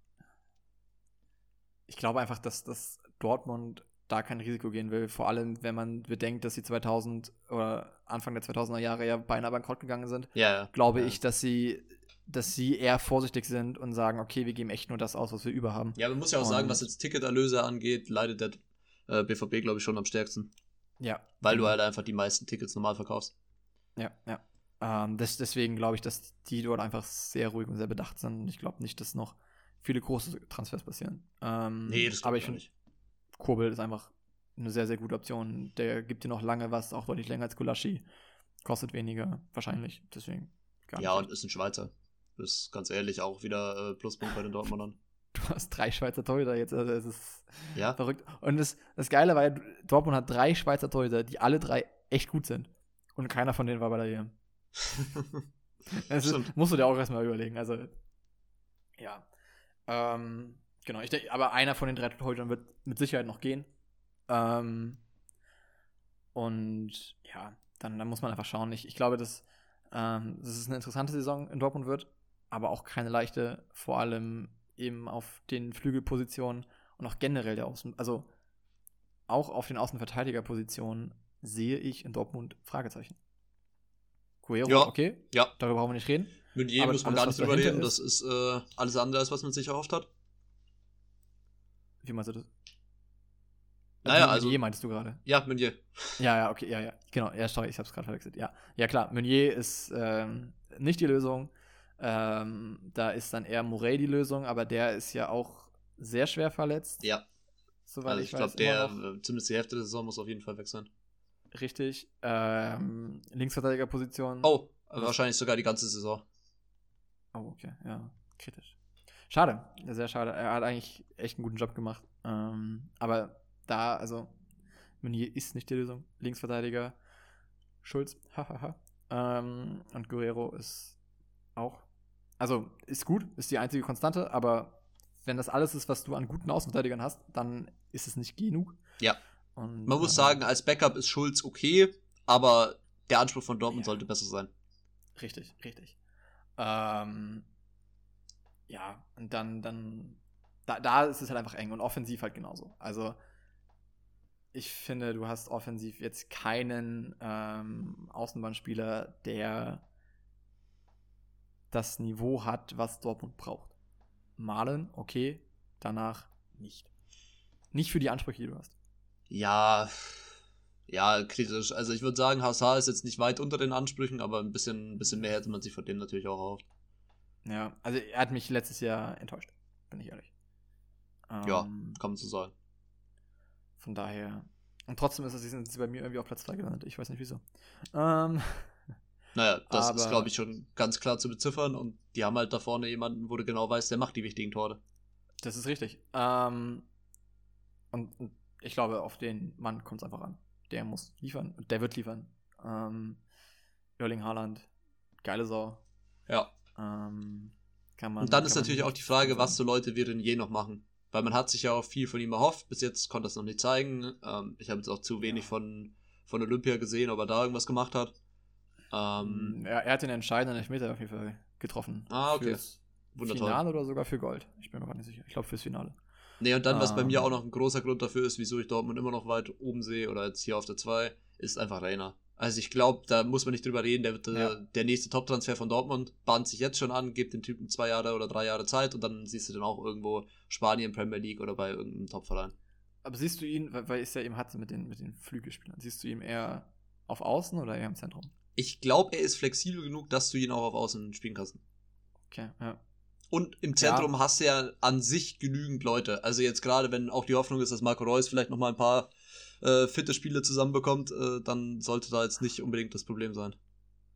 ich glaube einfach, dass, dass Dortmund da kein Risiko gehen will. Vor allem, wenn man bedenkt, dass sie 2000 oder Anfang der 2000er Jahre ja beinahe bankrott gegangen sind, Ja, glaube ja. ich, dass sie, dass sie eher vorsichtig sind und sagen, okay, wir geben echt nur das aus, was wir über haben. Ja, man muss ja auch sagen, Und- was jetzt Ticketerlöse angeht, leidet der äh, BVB, glaube ich, schon am stärksten. Ja. Weil du halt einfach die meisten Tickets normal verkaufst. Ja, ja. Ähm, das, deswegen glaube ich, dass die dort einfach sehr ruhig und sehr bedacht sind. Ich glaube nicht, dass noch viele große Transfers passieren. Ähm, Nee, das aber glaube ich ich finde, nicht. Kobel ist einfach eine sehr, sehr gute Option. Der gibt dir noch lange was, auch deutlich länger als Gulaschi. Kostet weniger, wahrscheinlich. Deswegen. ja, und ist ein Schweizer. Ist ganz ehrlich auch wieder äh, Pluspunkt bei den Dortmundern. Du hast drei Schweizer Torhüter jetzt, also es ist ja. verrückt. Und das, das Geile war ja, Dortmund hat drei Schweizer Torhüter, die alle drei echt gut sind. Und keiner von denen war bei der EM. das ist, musst du dir auch erstmal überlegen. Also, ja. Ähm, genau, ich denke, aber einer von den drei Torhütern wird mit Sicherheit noch gehen. Ähm, und ja, dann, dann muss man einfach schauen. Ich, ich glaube, dass, ähm, dass es eine interessante Saison in Dortmund wird, aber auch keine leichte, vor allem eben auf den Flügelpositionen und auch generell der Außen, also auch auf den Außenverteidigerpositionen sehe ich in Dortmund Fragezeichen. Guerrero, ja, okay, ja. darüber brauchen wir nicht reden. Meunier muss man gar nicht drüber reden, ist, das ist äh, alles andere, als was man sich erhofft hat. Wie meinst du das? Naja, also. Meunier meintest du gerade? Ja, Meunier. Ja, ja, okay, ja, ja. Genau, ja, sorry, ich hab's gerade verwechselt. Ja, ja klar, Meunier ist ähm, nicht die Lösung. Ähm, da ist dann eher Morey die Lösung, aber der ist ja auch sehr schwer verletzt. Ja. Soweit also ich, ich glaube, der, äh, zumindest die Hälfte der Saison muss auf jeden Fall weg sein. Richtig. Ähm, Linksverteidigerposition. Oh, wahrscheinlich sogar die ganze Saison. Oh, okay, ja, kritisch. Schade, sehr schade. Er hat eigentlich echt einen guten Job gemacht. Ähm, aber da, also, Meunier ist nicht die Lösung. Linksverteidiger, Schulz, hahaha. ähm, und Guerrero ist auch. Also, ist gut, ist die einzige Konstante, aber wenn das alles ist, was du an guten Außenverteidigern hast, dann ist es nicht genug. Ja. Und, Man muss äh, sagen, als Backup ist Schulz okay, aber der Anspruch von Dortmund ja. sollte besser sein. Richtig, richtig. Ähm, ja, und dann, dann, da, da ist es halt einfach eng und offensiv halt genauso. Also, ich finde, du hast offensiv jetzt keinen ähm, Außenbahnspieler, der das Niveau hat, was Dortmund braucht. Malen, okay, danach nicht. Nicht für die Ansprüche, die du hast. Ja, ja, kritisch. Also ich würde sagen, Hazard ist jetzt nicht weit unter den Ansprüchen, aber ein bisschen, ein bisschen mehr hätte man sich von dem natürlich auch erhofft. Ja, also er hat mich letztes Jahr enttäuscht, bin ich ehrlich. Ähm, ja, kann man so sagen. Von daher. Und trotzdem ist es sind sie bei mir irgendwie auf Platz 2 gelandet. Ich weiß nicht wieso. Ähm, naja, das aber, ist, glaube ich, schon ganz klar zu beziffern. Und die haben halt da vorne jemanden, wo du genau weißt, der macht die wichtigen Tore. Das ist richtig. Ähm, und, und ich glaube, auf den Mann kommt es einfach an. Der muss liefern und der wird liefern. Ähm, Erling Haaland, geile Sau. Ja. Ähm, man, und dann ist natürlich auch die Frage, was so Leute wie Renier noch machen. Weil man hat sich ja auch viel von ihm erhofft. Bis jetzt konnte er es noch nicht zeigen. Ähm, ich habe jetzt auch zu wenig ja. von, von Olympia gesehen, ob er da irgendwas gemacht hat. Ähm, er, er, hat den entscheidenden Elfmeter auf jeden Fall getroffen. Ah, okay. Fürs Finale oder sogar für Gold. Ich bin mir gar nicht sicher. Ich glaube fürs Finale. Nee, und dann, was bei mir ähm. auch noch ein großer Grund dafür ist, wieso ich Dortmund immer noch weit oben sehe oder jetzt hier auf der 2, ist einfach Rainer. Also ich glaube, da muss man nicht drüber reden, der, wird, ja. der nächste Top-Transfer von Dortmund bahnt sich jetzt schon an, gibt dem Typen zwei Jahre oder drei Jahre Zeit und dann siehst du den auch irgendwo Spanien, Premier League oder bei irgendeinem Top-Verein. Aber siehst du ihn, weil ist ja eben hatte mit den, mit den Flügelspielern, siehst du ihn eher auf Außen oder eher im Zentrum? Ich glaube, er ist flexibel genug, dass du ihn auch auf Außen spielen kannst. Okay, ja. Und im Zentrum ja. hast du ja an sich genügend Leute. Also jetzt gerade, wenn auch die Hoffnung ist, dass Marco Reus vielleicht noch mal ein paar äh, fitte Spiele zusammenbekommt, äh, dann sollte da jetzt nicht unbedingt das Problem sein.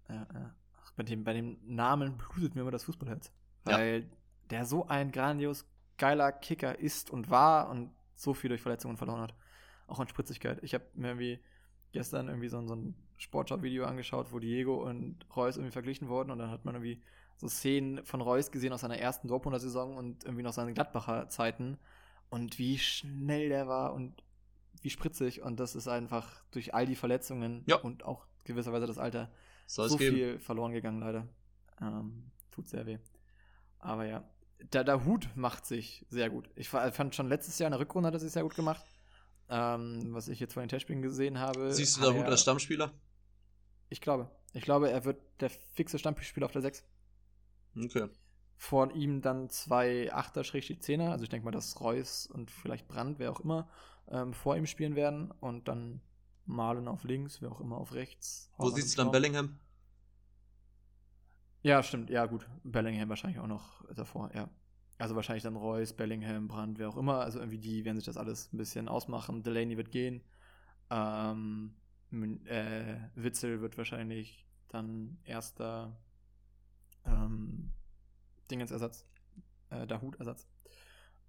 Ja, ja. Ach, bei, dem, bei dem Namen blutet mir immer das Fußballherz. Weil ja. der so ein grandios geiler Kicker ist und war und so viel durch Verletzungen verloren hat. Auch an Spritzigkeit. Ich habe mir irgendwie gestern irgendwie so, so ein Sportschau-Video angeschaut, wo Diego und Reus irgendwie verglichen wurden und dann hat man irgendwie so Szenen von Reus gesehen aus seiner ersten Dortmunder Saison und irgendwie noch seine Gladbacher Zeiten und wie schnell der war und wie spritzig und das ist einfach durch all die Verletzungen ja. und auch gewisserweise das Alter Soll so viel verloren gegangen leider. Ähm, tut sehr weh. Aber ja, der, der Hut macht sich sehr gut. Ich fand schon letztes Jahr in der Rückrunde hat er sich sehr gut gemacht. Ähm, was ich jetzt von den Testspielen gesehen habe. Siehst du da Hut als Stammspieler? Ich glaube. Ich glaube, er wird der fixe Stammspieler auf der 6. Okay. Vor ihm dann zwei Achter, Schrägstrich Zehner. Also ich denke mal, dass Reus und vielleicht Brand, wer auch immer, ähm, vor ihm spielen werden. Und dann Malen auf links, wer auch immer auf rechts. Wo siehst du dann Bellingham? Ja, stimmt. Ja, gut. Bellingham wahrscheinlich auch noch davor, ja. Also wahrscheinlich dann Reus, Bellingham, Brandt, wer auch immer. Also irgendwie die werden sich das alles ein bisschen ausmachen. Delaney wird gehen. Ähm, äh, Witzel wird wahrscheinlich dann erster ähm, Dingensersatz, äh, Dahut-Ersatz.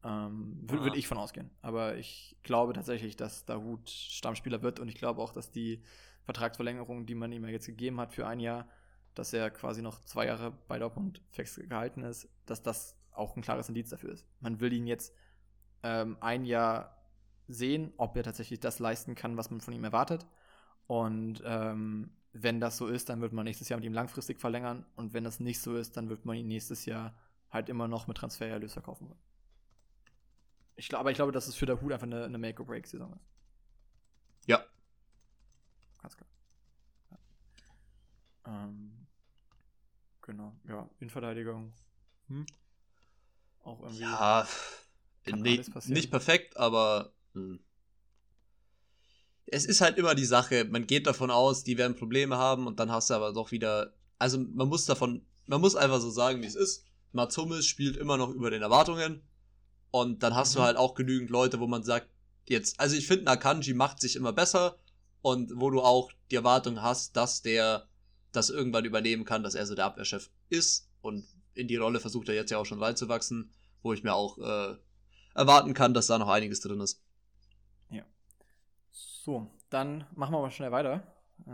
Ähm, Würde würd ich von ausgehen. Aber ich glaube tatsächlich, dass Dahut Stammspieler wird und ich glaube auch, dass die Vertragsverlängerung, die man ihm ja jetzt gegeben hat für ein Jahr, dass er quasi noch zwei Jahre bei Dortmund fix gehalten ist, dass das auch ein klares Indiz dafür ist. Man will ihn jetzt ähm, ein Jahr sehen, ob er tatsächlich das leisten kann, was man von ihm erwartet. Und ähm, wenn das so ist, dann wird man nächstes Jahr mit ihm langfristig verlängern. Und wenn das nicht so ist, dann wird man ihn nächstes Jahr halt immer noch mit Transfererlös verkaufen wollen. Ich glaub, aber ich glaube, dass es für der Hut einfach eine, eine Make-or-Break-Saison ist. Ja. Ganz klar. Ja. Ähm, genau, ja, Innenverteidigung. Hm. Auch irgendwie. Ja, nee, nicht perfekt, aber hm. es ist halt immer die Sache, man geht davon aus, die werden Probleme haben und dann hast du aber doch wieder, also man muss davon, man muss einfach so sagen, wie es ist. Mats Hummels spielt immer noch über den Erwartungen und dann hast mhm. du halt auch genügend Leute, wo man sagt, jetzt, also ich finde, Nakanji macht sich immer besser und wo du auch die Erwartung hast, dass der das irgendwann übernehmen kann, dass er so der Abwehrchef ist und in die Rolle versucht er jetzt ja auch schon reinzuwachsen, wo ich mir auch äh, erwarten kann, dass da noch einiges drin ist. Ja. So, dann machen wir mal schnell weiter. Äh,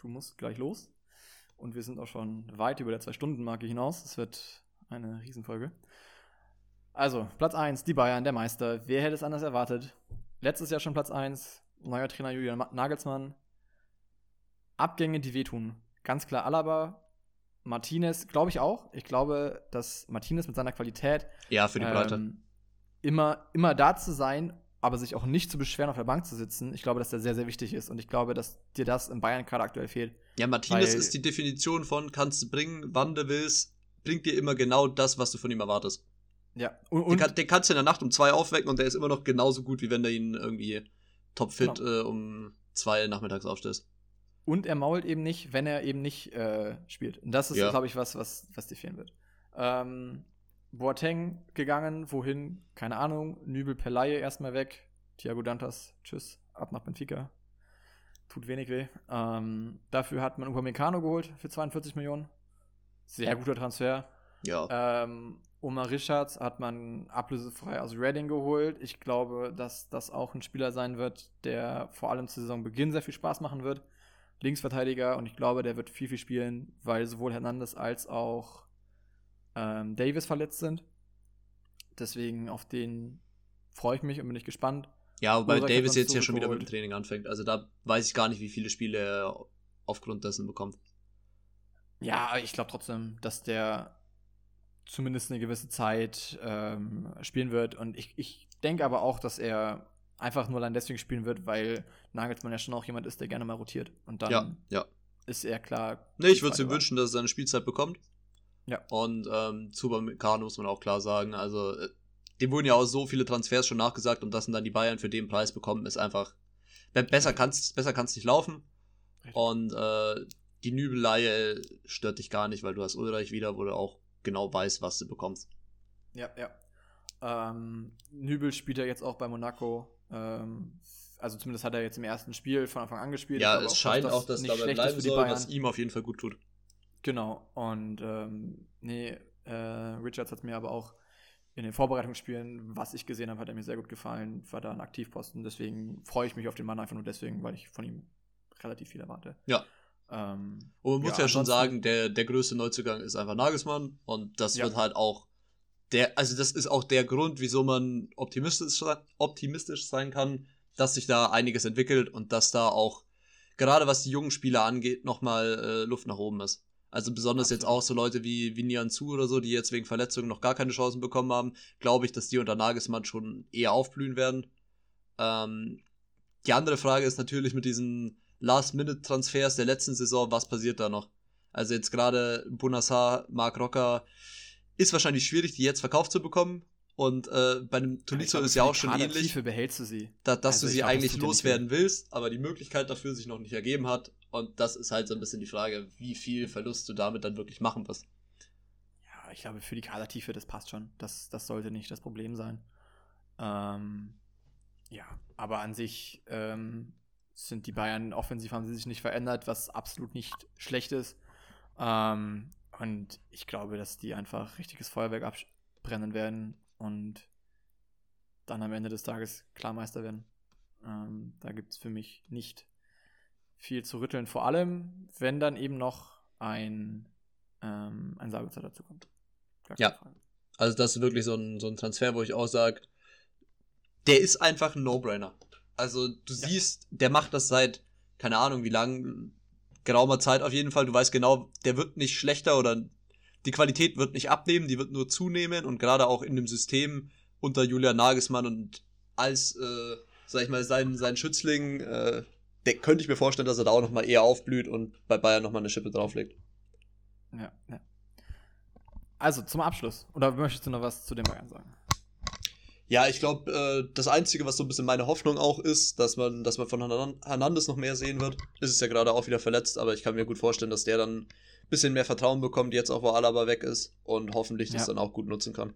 du musst gleich los. Und wir sind auch schon weit über der Zwei-Stunden-Marke hinaus. Es wird eine Riesenfolge. Also, Platz 1, die Bayern, der Meister. Wer hätte es anders erwartet? Letztes Jahr schon Platz 1, neuer Trainer Julian Nagelsmann. Abgänge, die wehtun. Ganz klar Alaba, Martinez, glaube ich auch. Ich glaube, dass Martinez mit seiner Qualität ja, für die Breite. Ähm, immer, immer da zu sein, aber sich auch nicht zu beschweren, auf der Bank zu sitzen, ich glaube, dass der sehr, sehr wichtig ist. Und ich glaube, dass dir das in Bayern gerade aktuell fehlt. Ja, Martinez ist die Definition von kannst du bringen, wann du willst, bringt dir immer genau das, was du von ihm erwartest. Ja, und, und den, kann, den, kannst du in der Nacht um zwei aufwecken und der ist immer noch genauso gut, wie wenn du ihn irgendwie topfit genau. äh, um zwei nachmittags aufstellst. Und er mault eben nicht, wenn er eben nicht äh, spielt. Und das ist, ja. glaube ich, was, was, was dir fehlen wird. Ähm, Boateng gegangen, wohin? Keine Ahnung. Nübel Pelaye erstmal weg. Thiago Dantas, tschüss, ab nach Benfica. Tut wenig weh. Ähm, dafür hat man Upamecano geholt für 42 Millionen. Sehr guter Transfer. Ja. Ähm, Omar Richards hat man ablösefrei aus Reading geholt. Ich glaube, dass das auch ein Spieler sein wird, der vor allem zu Saisonbeginn sehr viel Spaß machen wird. Linksverteidiger und ich glaube, der wird viel, viel spielen, weil sowohl Hernandez als auch ähm, Davis verletzt sind. Deswegen auf den freue ich mich und bin ich gespannt. Ja, wobei Urak Davis jetzt ja schon wieder mit dem Training anfängt. Also da weiß ich gar nicht, wie viele Spiele er aufgrund dessen bekommt. Ja, ich glaube trotzdem, dass der zumindest eine gewisse Zeit ähm, spielen wird. Und ich, ich denke aber auch, dass er einfach nur allein deswegen spielen wird, weil Nagelsmann ja schon auch jemand ist, der gerne mal rotiert. Und dann ja, ja. ist er klar. Nee, ich würde es ihm wünschen, dass er seine Spielzeit bekommt. Ja. Und ähm, zu Upamecano muss man auch klar sagen, also äh, dem wurden ja auch so viele Transfers schon nachgesagt und dass dann die Bayern für den Preis bekommen, ist einfach besser kann's besser kann's nicht laufen. Richtig. Und äh, die Nübeleihe stört dich gar nicht, weil du hast Ulreich wieder, wo du auch genau weißt, was du bekommst. Ja, ja. Ähm, Nübel spielt ja jetzt auch bei Monaco. Ähm, also zumindest hat er jetzt im ersten Spiel von Anfang an gespielt. Ja, es auch, scheint auch, dass dabei bleiben soll, was ihm auf jeden Fall gut tut. Genau. Und ähm, nee, äh, Richards hat mir aber auch in den Vorbereitungsspielen, was ich gesehen habe, hat er mir sehr gut gefallen. War da ein Aktivposten. Deswegen freue ich mich auf den Mann einfach nur deswegen, weil ich von ihm relativ viel erwarte. Ja. Ähm, und man muss ja, ja schon sagen, der, der größte Neuzugang ist einfach Nagelsmann. Und das ja. wird halt auch der, also das ist auch der Grund, wieso man optimistisch, optimistisch sein kann, dass sich da einiges entwickelt und dass da auch, gerade was die jungen Spieler angeht, nochmal äh, Luft nach oben ist. Also besonders Absolut. jetzt auch so Leute wie, wie Nian Zu oder so, die jetzt wegen Verletzungen noch gar keine Chancen bekommen haben, glaube ich, dass die unter Nagelsmann schon eher aufblühen werden. Ähm, die andere Frage ist natürlich mit diesen Last-Minute-Transfers der letzten Saison, was passiert da noch? Also jetzt gerade Bonassar, Marc Rocker, ist wahrscheinlich schwierig, die jetzt verkauft zu bekommen. Und äh, bei einem Tolizo ist ja auch schon ähnlich. Behältst du sie. Da, dass also du sie glaub, eigentlich loswerden willst, aber die Möglichkeit dafür sich noch nicht ergeben hat. Und das ist halt so ein bisschen die Frage, wie viel Verlust du damit dann wirklich machen wirst. Ja, ich glaube, für die Kadertiefe, das passt schon. Das, das sollte nicht das Problem sein. Ähm, ja, aber an sich ähm, sind die Bayern offensiv, haben sie sich nicht verändert, was absolut nicht schlecht ist. Ähm, und ich glaube, dass die einfach richtiges Feuerwerk abbrennen werden und dann am Ende des Tages Klarmeister werden. Ähm, da gibt es für mich nicht viel zu rütteln. Vor allem, wenn dann eben noch ein, ähm, ein Sabitzer dazu kommt. Ja. Also das ist wirklich so ein, so ein Transfer, wo ich auch sage, der ist einfach ein No-Brainer. Also du ja. siehst, der macht das seit, keine Ahnung wie lang, geraumer Zeit auf jeden Fall. Du weißt genau, der wird nicht schlechter oder die Qualität wird nicht abnehmen, die wird nur zunehmen und gerade auch in dem System unter Julian Nagelsmann und als, äh, sag ich mal, sein, sein Schützling, äh, der, könnte ich mir vorstellen, dass er da auch nochmal eher aufblüht und bei Bayern nochmal eine Schippe drauflegt. Ja, ja. Also zum Abschluss. Oder möchtest du noch was zu den Bayern sagen? Ja, ich glaube, äh, das Einzige, was so ein bisschen meine Hoffnung auch ist, dass man, dass man von Hernandez noch mehr sehen wird. Ist es ja gerade auch wieder verletzt, aber ich kann mir gut vorstellen, dass der dann ein bisschen mehr Vertrauen bekommt, jetzt auch wo Alaba weg ist und hoffentlich ja. das dann auch gut nutzen kann.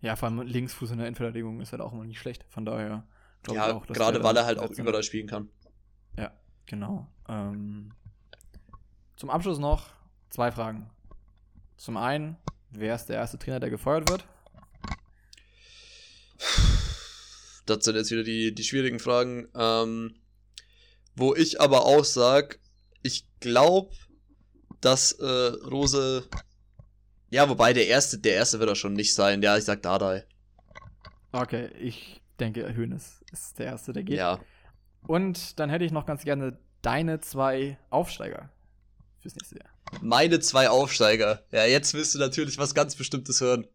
Ja, vor allem Linksfuß in der Endverteidigung ist halt auch immer nicht schlecht. Von daher glaube ja, ich auch, dass gerade weil er halt auch überall spielen kann. Ja, genau. Ähm, zum Abschluss noch zwei Fragen. Zum einen, wer ist der erste Trainer, der gefeuert wird? Das sind jetzt wieder die, die schwierigen Fragen. Ähm, wo ich aber auch sage, ich glaube, dass äh, Rose. Ja, wobei der erste, der erste wird er schon nicht sein. Ja, ich sag Dardai. Okay, ich denke, Hönes ist der erste, der geht. Ja. Und dann hätte ich noch ganz gerne deine zwei Aufsteiger fürs nächste Jahr. Meine zwei Aufsteiger. Ja, jetzt willst du natürlich was ganz Bestimmtes hören.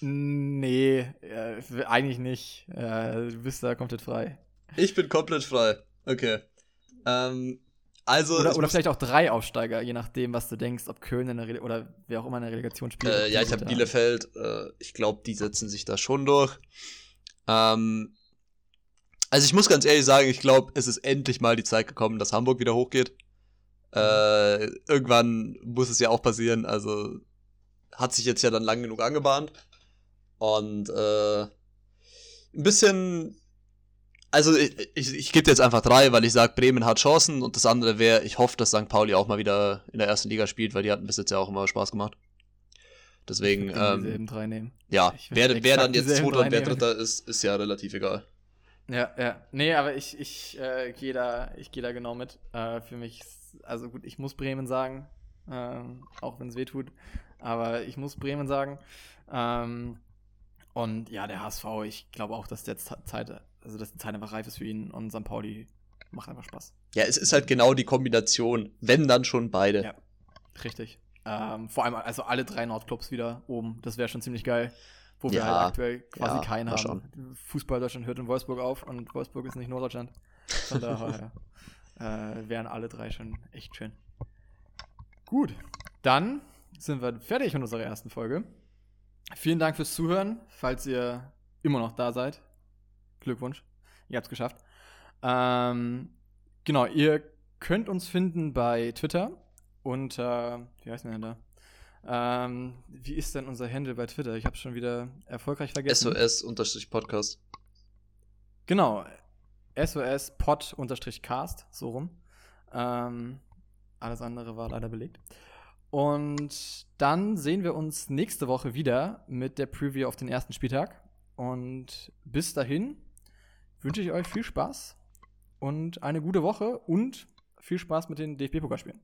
Nee, äh, eigentlich nicht. Äh, du bist da komplett frei. Ich bin komplett frei. Okay. Ähm, also. Oder, oder vielleicht auch drei Aufsteiger, je nachdem, was du denkst, ob Köln in der oder wer auch immer in der Relegation spielt. Äh, ja, ich habe Bielefeld. Äh, ich glaube, die setzen sich da schon durch. Ähm, also ich muss ganz ehrlich sagen, ich glaube, es ist endlich mal die Zeit gekommen, dass Hamburg wieder hochgeht. Äh, irgendwann muss es ja auch passieren. Also hat sich jetzt ja dann lang genug angebahnt. Und äh, ein bisschen. Also ich, ich, ich gebe jetzt einfach drei, weil ich sage, Bremen hat Chancen und das andere wäre, ich hoffe, dass St. Pauli auch mal wieder in der ersten Liga spielt, weil die hatten bis jetzt ja auch immer Spaß gemacht. Deswegen, ähm, drei nehmen. ja, wer, wer dann jetzt Zweiter und wer Dritter ist, ist ja relativ egal. Ja, ja. Nee, aber ich, ich äh, gehe da, geh da genau mit. Äh, für mich, also gut, ich muss Bremen sagen, ähm, auch wenn es weh tut. Aber ich muss Bremen sagen. Ähm, und ja, der HSV, ich glaube auch, dass der Zeit, also dass die Zeit einfach reif ist für ihn und St. Pauli macht einfach Spaß. Ja, es ist halt genau die Kombination, wenn dann schon beide. Ja, richtig. Ähm, vor allem, also alle drei Nordclubs wieder oben, das wäre schon ziemlich geil. Wo wir ja, halt aktuell quasi ja, keinen haben. Schon. Fußball Deutschland hört in Wolfsburg auf und Wolfsburg ist nicht Norddeutschland. Von daher äh, wären alle drei schon echt schön. Gut, dann sind wir fertig mit unserer ersten Folge. Vielen Dank fürs Zuhören, falls ihr immer noch da seid. Glückwunsch, ihr habt es geschafft. Ähm, genau, ihr könnt uns finden bei Twitter unter, wie heißt denn da? Ähm, wie ist denn unser Handle bei Twitter? Ich habe schon wieder erfolgreich vergessen. SOS-Podcast. Genau, SOS-Pod-Cast, so rum. Ähm, alles andere war leider belegt. Und dann sehen wir uns nächste Woche wieder mit der Preview auf den ersten Spieltag. Und bis dahin wünsche ich euch viel Spaß und eine gute Woche und viel Spaß mit den DFB-Pokalspielen.